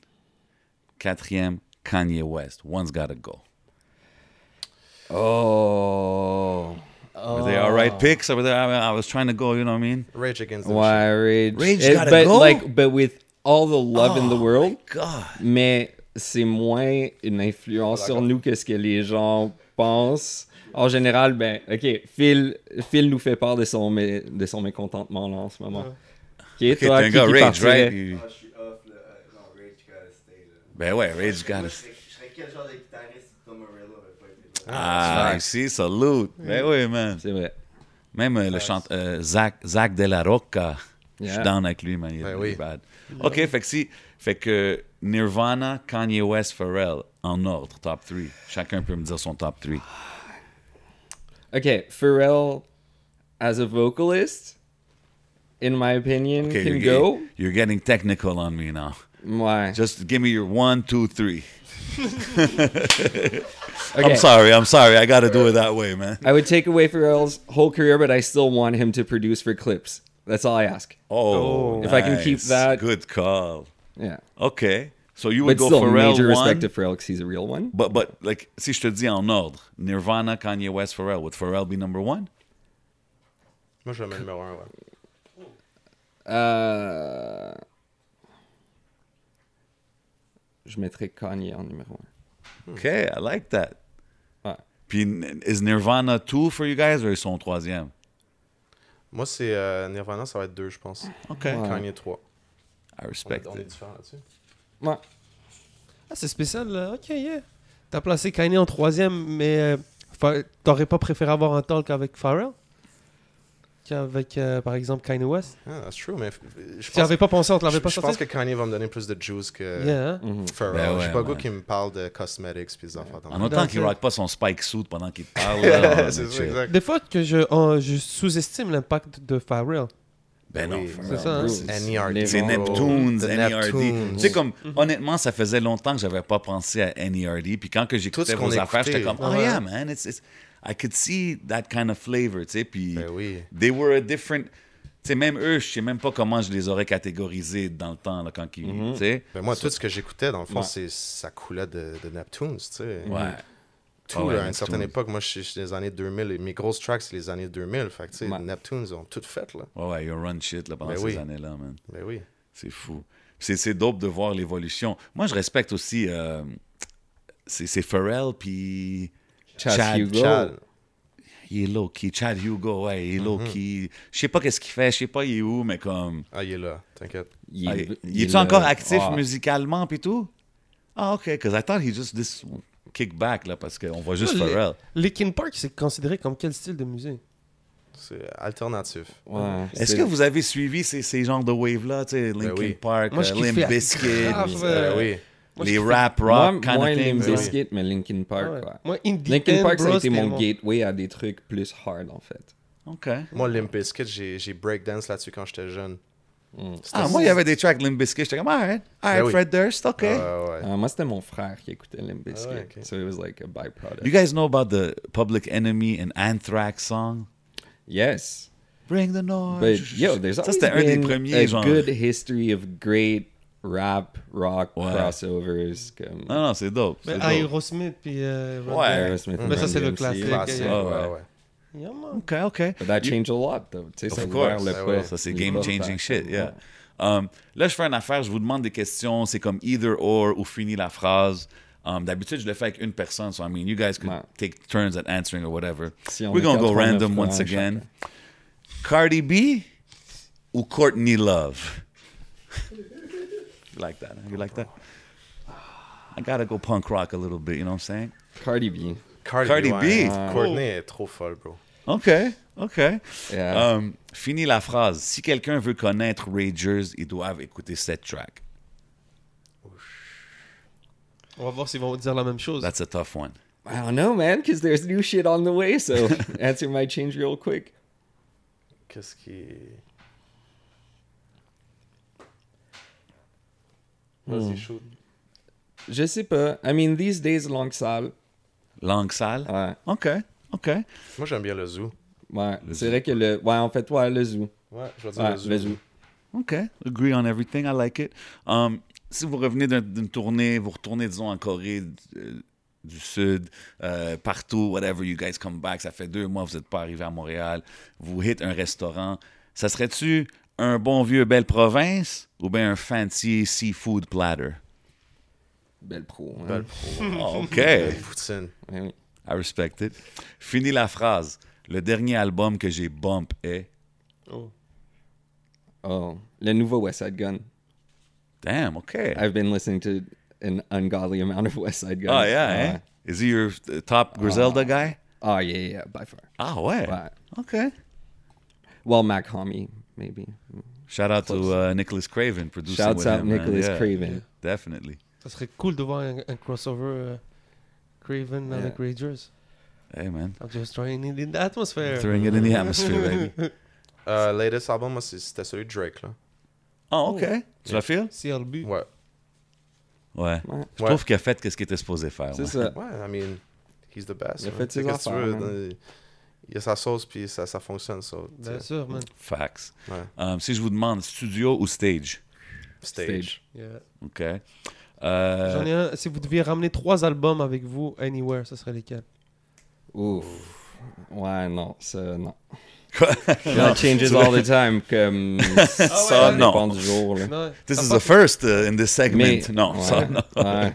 Quatrième, Kanye West. One's Gotta Go. Oh. Were they all right picks? Or were they, I, I was trying to go, you know what I mean? Rage Against the Why Machine. rage? Rage Eh, gotta but go? like, but with all the love in the Oh, world, God. mais c'est moins une influence sur nous que ce que les gens pensent. En général, ben, ok, Phil, Phil nous fait part de son, mé- de son mécontentement là, en ce moment. Ok, Okay, toi, qui, Rage, partirait? right? You- Ah, je suis off, là. Euh, Non, Rage gotta stay, là. Ben ouais, Rage Gotta je serais- Je serais quel genre de guitariste si Tom Morello avait pas été là? Ah, ici, salute. Ben oui, man. C'est vrai. Même euh, le chanteur euh, Zach, Zach De La Rocca, je suis down avec lui, man. Il est Ben oui. bad. OK, fait que si... Fait que Nirvana, Kanye West, Pharrell, en ordre, top 3. Chacun peut me dire son top 3. Okay, Pharrell, as a vocalist, in my opinion, Okay, can you're, go. getting, you're getting technical on me now. Ouais. Just give me your one, two, three. Okay. I'm sorry, I'm sorry. I got to do it that way, man. I would take away Pharrell's whole career, but I still want him to produce for clips. That's all I ask. Oh, If I can keep that- Good call. Yeah. OK. So you would But go still, Pharrell major respect one. to Pharrell because he's a real one. But but like si je te dis en ordre, Nirvana, Kanye West, Pharrell, would Pharrell be number one? Moi, je le mets numéro 1, ouais. Euh... Je mettrais Kanye en numéro 1. Okay, I like that. Ouais. Puis is Nirvana two for you guys or ils sont troisième? Moi, c'est euh, Nirvana, ça va être 2, je pense. Okay, Ouais. Kanye 3. I On, respect est- on est it. différents là-dessus. Ouais. Ah, c'est spécial, là. Ok, yeah. T'as placé Kanye en troisième, mais euh, t'aurais pas préféré avoir un talk avec Pharrell? Qu'avec, euh, par exemple, Kanye West Ah, that's true, mais je Tu pense, avais pas pensé, on te l'avait je, pas je sorti? pense que Kanye va me donner plus de juice que Yeah, hein? Mhm. Pharrell. Ben J'ai ouais, pas le goût qu'il me parle de cosmetics puis des affaires En autant qu'il it. rock pas son spike suit pendant qu'il parle. là, ça, exact. Des fois que je, je sous-estime l'impact de Pharrell. Ben non, Oui, Pharrell, c'est ça, hein? c'est-. Neptunes, NERD. Tu sais, comme, honnêtement, ça faisait longtemps que j'avais pas pensé à NERD. Puis quand que j'écoutais Tout ce qu'on vos affaires, j'étais comme, oh Ouais. yeah, man, it's, it's- I could see that kind of flavor, tu sais. Puis Ben oui. they were a different. Tu sais, même eux, je sais même pas comment je les aurais catégorisés dans le temps, là, quand ils. Mhm. Tu sais. Ben moi, tout ce que j'écoutais, dans le fond, Ouais. c'est ça coulait de, de Neptunes, tu sais. Ouais. Tout, Ah ouais, là, à une certaine époque, moi, je suis des années 2000. et mes grosses tracks, c'est les années 2000. Fait que, tu sais, Ouais. Neptunes, ils ont tout fait, là. Ouais, ouais, you run shit là, pendant Ben ces oui. années-là, man. Ben oui. C'est fou. C'est, dope de voir l'évolution. Moi, je respecte aussi. euh, c'est Pharrell, puis. Chad, Chad- Hugo. Chad. Il est low-key. Chad Hugo, ouais, il est low-key. Je sais pas qu'est-ce qu'il fait, je sais pas il est où, mais comme. Ah, il est là, t'inquiète. Il, Ah, est- il, il est-tu est encore actif Ah. musicalement, puis tout? Ah, ok, because I thought he just this kick back, là, parce qu'on voit juste Les- Pharrell. Linkin Park, c'est considéré comme quel style de musique? C'est alternatif. Ouais, Est-ce que vous avez suivi ces, ces genres de waves-là, tu sais, Linkin oui. Park, Moi, euh, Limp Bizkit, grave, euh, euh, Ben oui. Moi, les rap Moi, rock kind moi Limp? Bizkit, mais Linkin Park, Ouais. Moi, Linkin Ten, Park, ça a été c'était mon gateway à des trucs plus hard, en fait. OK. Moi, Limp Bizkit, j'ai j'ai breakdance là-dessus quand j'étais jeune. Mm. C'était- Ah, moi, il y avait des tracks Limp Bizkit, j'étais comme, alright, alright, Ben oui. Fred Durst, OK. Ouais. Euh, moi, c'était mon frère qui écoutait Limp Bizkit. Ah ouais, ok. So it was like a byproduct. You guys know about the Public Enemy and Anthrax song? Yes. Bring the noise. But yo, there's Ça, c'était un des premiers, a genre. good history of great rap, rock Ouais. crossovers. Comme Non, non, c'est dope. Mais. Aerosmith, puis. euh, Ouais. Aerosmith Mais ça, c'est le classique. Classique, Ouais, ouais, ouais. Yeah, man. OK, OK. But that You- changed a lot, though. Tu sais, ça Of a ouvert course. le Ah ouais, Ça, c'est game-changing shit, yeah. Um, là, je fais une affaire, je vous demande des questions, c'est comme either or ou fini la phrase. Um, D'habitude, je le fais avec une personne, so I mean, you guys could Ouais. take turns at answering or whatever. Si We're est gonna go 89 random once again. chacun. Cardi B ou Courtney Love? You like that? huh? You like that? I gotta go punk rock a little bit, you know what I'm saying? Cardi B. Cardi, Cardi ouais. B. Courtney est trop folle, bro. OK, OK. Yeah. Um, fini la phrase. Si quelqu'un veut connaître Ragers, ils doivent écouter cette track. On va voir s'ils vont dire la même chose. That's a tough one. I don't know, man, because there's new shit on the way, so answer might change real quick. Qu'est-ce qui. Vas-y, Hmm. shoot. Je sais pas. I mean, these days, langue sale. Langue sale? Ouais. OK, OK. Moi, j'aime bien le zoo. Ouais. C'est vrai que le. Ouais, en fait, ouais, le zoo. Ouais, je vais dire Ouais, le zoo. le zoo. OK. Agree on everything. I like it. Um, si vous revenez d'un- d'une tournée, vous retournez, disons, en Corée euh, du Sud, euh, partout, whatever, you guys come back, ça fait deux mois vous n'êtes pas arrivé à Montréal, vous hit un restaurant, ça serait-tu un bon vieux belle province ou bien un fancy seafood platter? Belle pro. hein. Belle pro. Oh, OK. Belle poutine. I respect it. Fini la phrase. Le dernier album que j'ai bump est... Oh. Oh, le nouveau West Side Gun. Damn, OK. I've been listening to an ungodly amount of West Side Gun. Oh, yeah, eh? Is he your uh, top Griselda guy? Oh, yeah, yeah, by far. Ah, ouais. Ouais. OK. Well, Mac Homie, maybe. Shout out to uh, Nicholas Craven producing Shouts with out him, man. Nicholas Yeah, Craven. Definitely. Ça serait cool de voir un, un crossover euh, Craven Yeah. avec Ragers. Hey, man. I'm just trying it in the atmosphere. Throwing it in the atmosphere, baby. Euh, latest album, moi, c'est- c'était celui de Drake, là. Oh, OK. Tu la files? CLB. Ouais. Ouais. Ouais. Je Ouais. trouve qu'il a fait ce qu'il était supposé faire. C'est ouais. ça. Ouais, I mean, he's the best. Il a man. fait ses Qu'est-ce que tu affaires, veux, man. Il y a sa sauce, puis ça, ça fonctionne, ça. Bien sûr, man. Facts. Ouais. Um, si je vous demande studio ou stage? Stage. Stage. Yeah. OK. Euh, J'en ai un. Si vous deviez ramener trois albums avec vous, anywhere, ça serait lesquels? Ouf. Ouais, non, ça, non. Quoi? That changes all the time. Comme, Ça, ça non. dépend du jour. Là. Non, This is pas the first uh, in this segment. Mais, non, ouais, ça, non. ouais,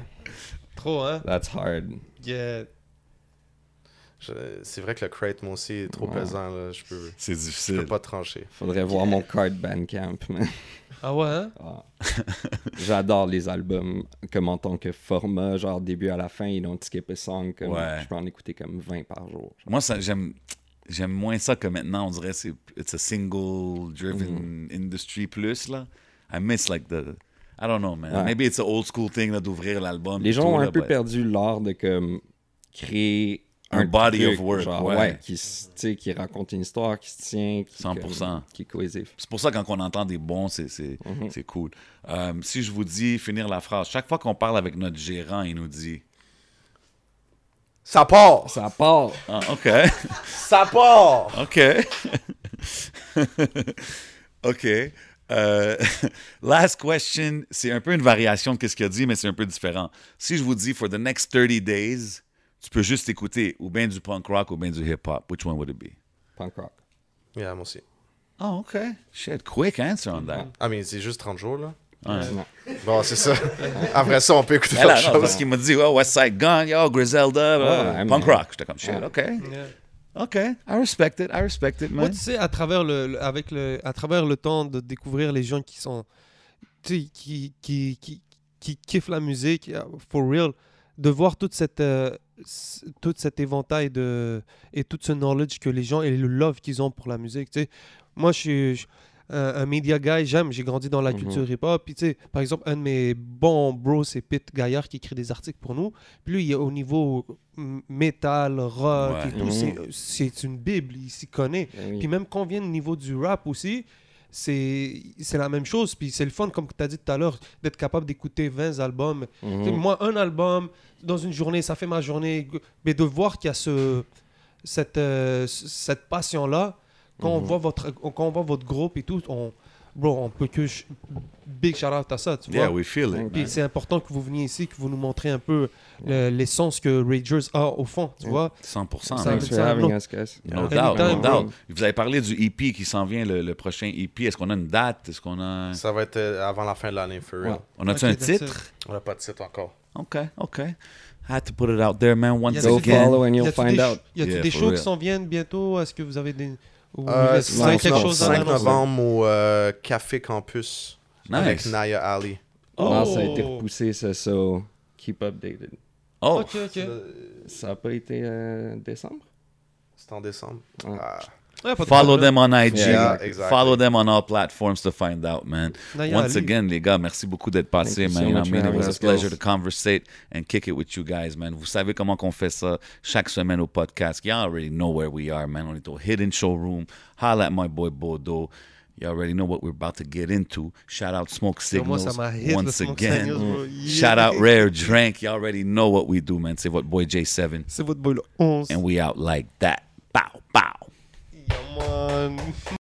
Trop, hein? That's hard. Yeah. C'est vrai que le crate, moi aussi, est trop Ouais. pesant. Là. Je peux, C'est je peux difficile. pas trancher. Faudrait voir mon card Bandcamp. man. Ah ouais, hein? Ah. J'adore les albums comme en tant que format, genre début à la fin, ils don't skip a song. Comme, Ouais. Je peux en écouter comme 20 par jour. Moi, ça, j'aime, j'aime moins ça que maintenant. On dirait que c'est it's a single driven Mm-hmm. industry plus là. I miss like the I don't know man. Ouais. Maybe it's an old school thing là, d'ouvrir l'album. Les gens tout, ont un là, peu but- perdu l'art de comme créer Un body truc, of work, genre, ouais. qui, raconte une histoire, qui se tient, qui, 100%. comme, qui est cohésif. C'est pour ça quand on entend des bons, c'est, c'est, Mhm. c'est cool. Euh, si je vous dis finir la phrase, chaque fois qu'on parle avec notre gérant, il nous dit Ça part! Ça part. ah, OK, Ça part! OK. OK. Euh, last question, c'est un peu une variation de ce qu'il a dit, mais c'est un peu différent. Si je vous dis for the next 30 days, tu peux juste écouter ou bien du punk rock ou bien du hip hop, which one would it be? Punk rock. Yeah, moi aussi. Oh, OK. Shit, quick answer on that. Ah, mais c'est juste 30 jours, là. Ouais. Bon, c'est ça. Après ça, on peut écouter autre chose. parce qu'il m'a dit, oh, West Side Gun, yo, Griselda, euh, punk rock. J'étais comme, shit. OK. Yeah. OK, I respect it, I respect it, Moi, man. tu sais, à travers le, le- avec le, à travers le temps de découvrir les gens qui sont, tu sais, qui, qui, qui, qui kiffent la musique, uh, for real, de voir toute cette, euh, toute cet éventail de, et tout ce knowledge que les gens et le love qu'ils ont pour la musique, tu sais. Moi, je suis je- un, un media guy, j'aime, j'ai grandi dans la Mhm. culture hip-hop. Puis, tu sais, par exemple, un de mes bons bros, c'est Pete Gaillard qui écrit des articles pour nous. Puis lui, il est au niveau métal, rock Ouais. et tout. Mhm. c'est- C'est une bible, il s'y connaît. Ben. Puis même quand on vient au niveau du rap aussi, c'est la même chose. Puis c'est le fun, comme tu as dit tout à l'heure, d'être capable d'écouter 20 albums. Mhm. Moi, un album, dans une journée, ça fait ma journée. Mais de voir qu'il y a ce, cette, euh, cette passion-là, quand, on Mhm. voit votre, quand on voit votre groupe et tout, on, bro, on peut que... Big shout-out à ça, tu Yeah, vois. we feel it. Puis c'est important que vous veniez ici, que vous nous montrez un peu le- l'essence que Ragers a au fond, tu vois. 100%. Ça- man. Thanks for ça- having non. us, guys. No Yeah. doubt, no doubt. bro. Vous avez parlé du EP qui s'en vient, le, le prochain EP. Est-ce qu'on a une date? Est-ce qu'on a... Ça va être euh, avant la fin de l'année, for real. Ouais. On a-tu un titre? On n'a pas de site encore. OK, OK. Had to put it out there, man, once Go Again. follow and Y you'll find des, out. y a-tu Yeah, des shows real. qui s'en viennent bientôt? Est-ce que vous avez des. Ou Euh, vous non, avez quelque non, chose à 5 annoncer? novembre au euh, Café Campus avec Nice. Naya Ali. Non, ça a été Oh. repoussé, ça, so keep updated. Oh, Ok, ok. Ça n'a pas été euh, décembre? C'est en décembre. Ouais. Ah. Ouais, pas de follow them on IG. Yeah, exactly. Follow them on all platforms to find out, man. Naya Once Ali. again, les gars, merci beaucoup d'être passés, Thank you man. so You know what I mean? It was a pleasure to conversate and kick it with you guys, man. Vous savez comment qu'on fait ça chaque semaine au podcast. Y'all already know where we are, man. On est au Hidden Showroom. Holla at my boy Bodo. You already know what we're about to get into. Shout out Smoke Signals ça m'a hit le once Smoke again. Signals, bro. Shout out Rare Drink. You already know what we do, man. C'est votre boy J7. C'est votre boy le 11. And we out like that. Bow, bow. Yeah, man.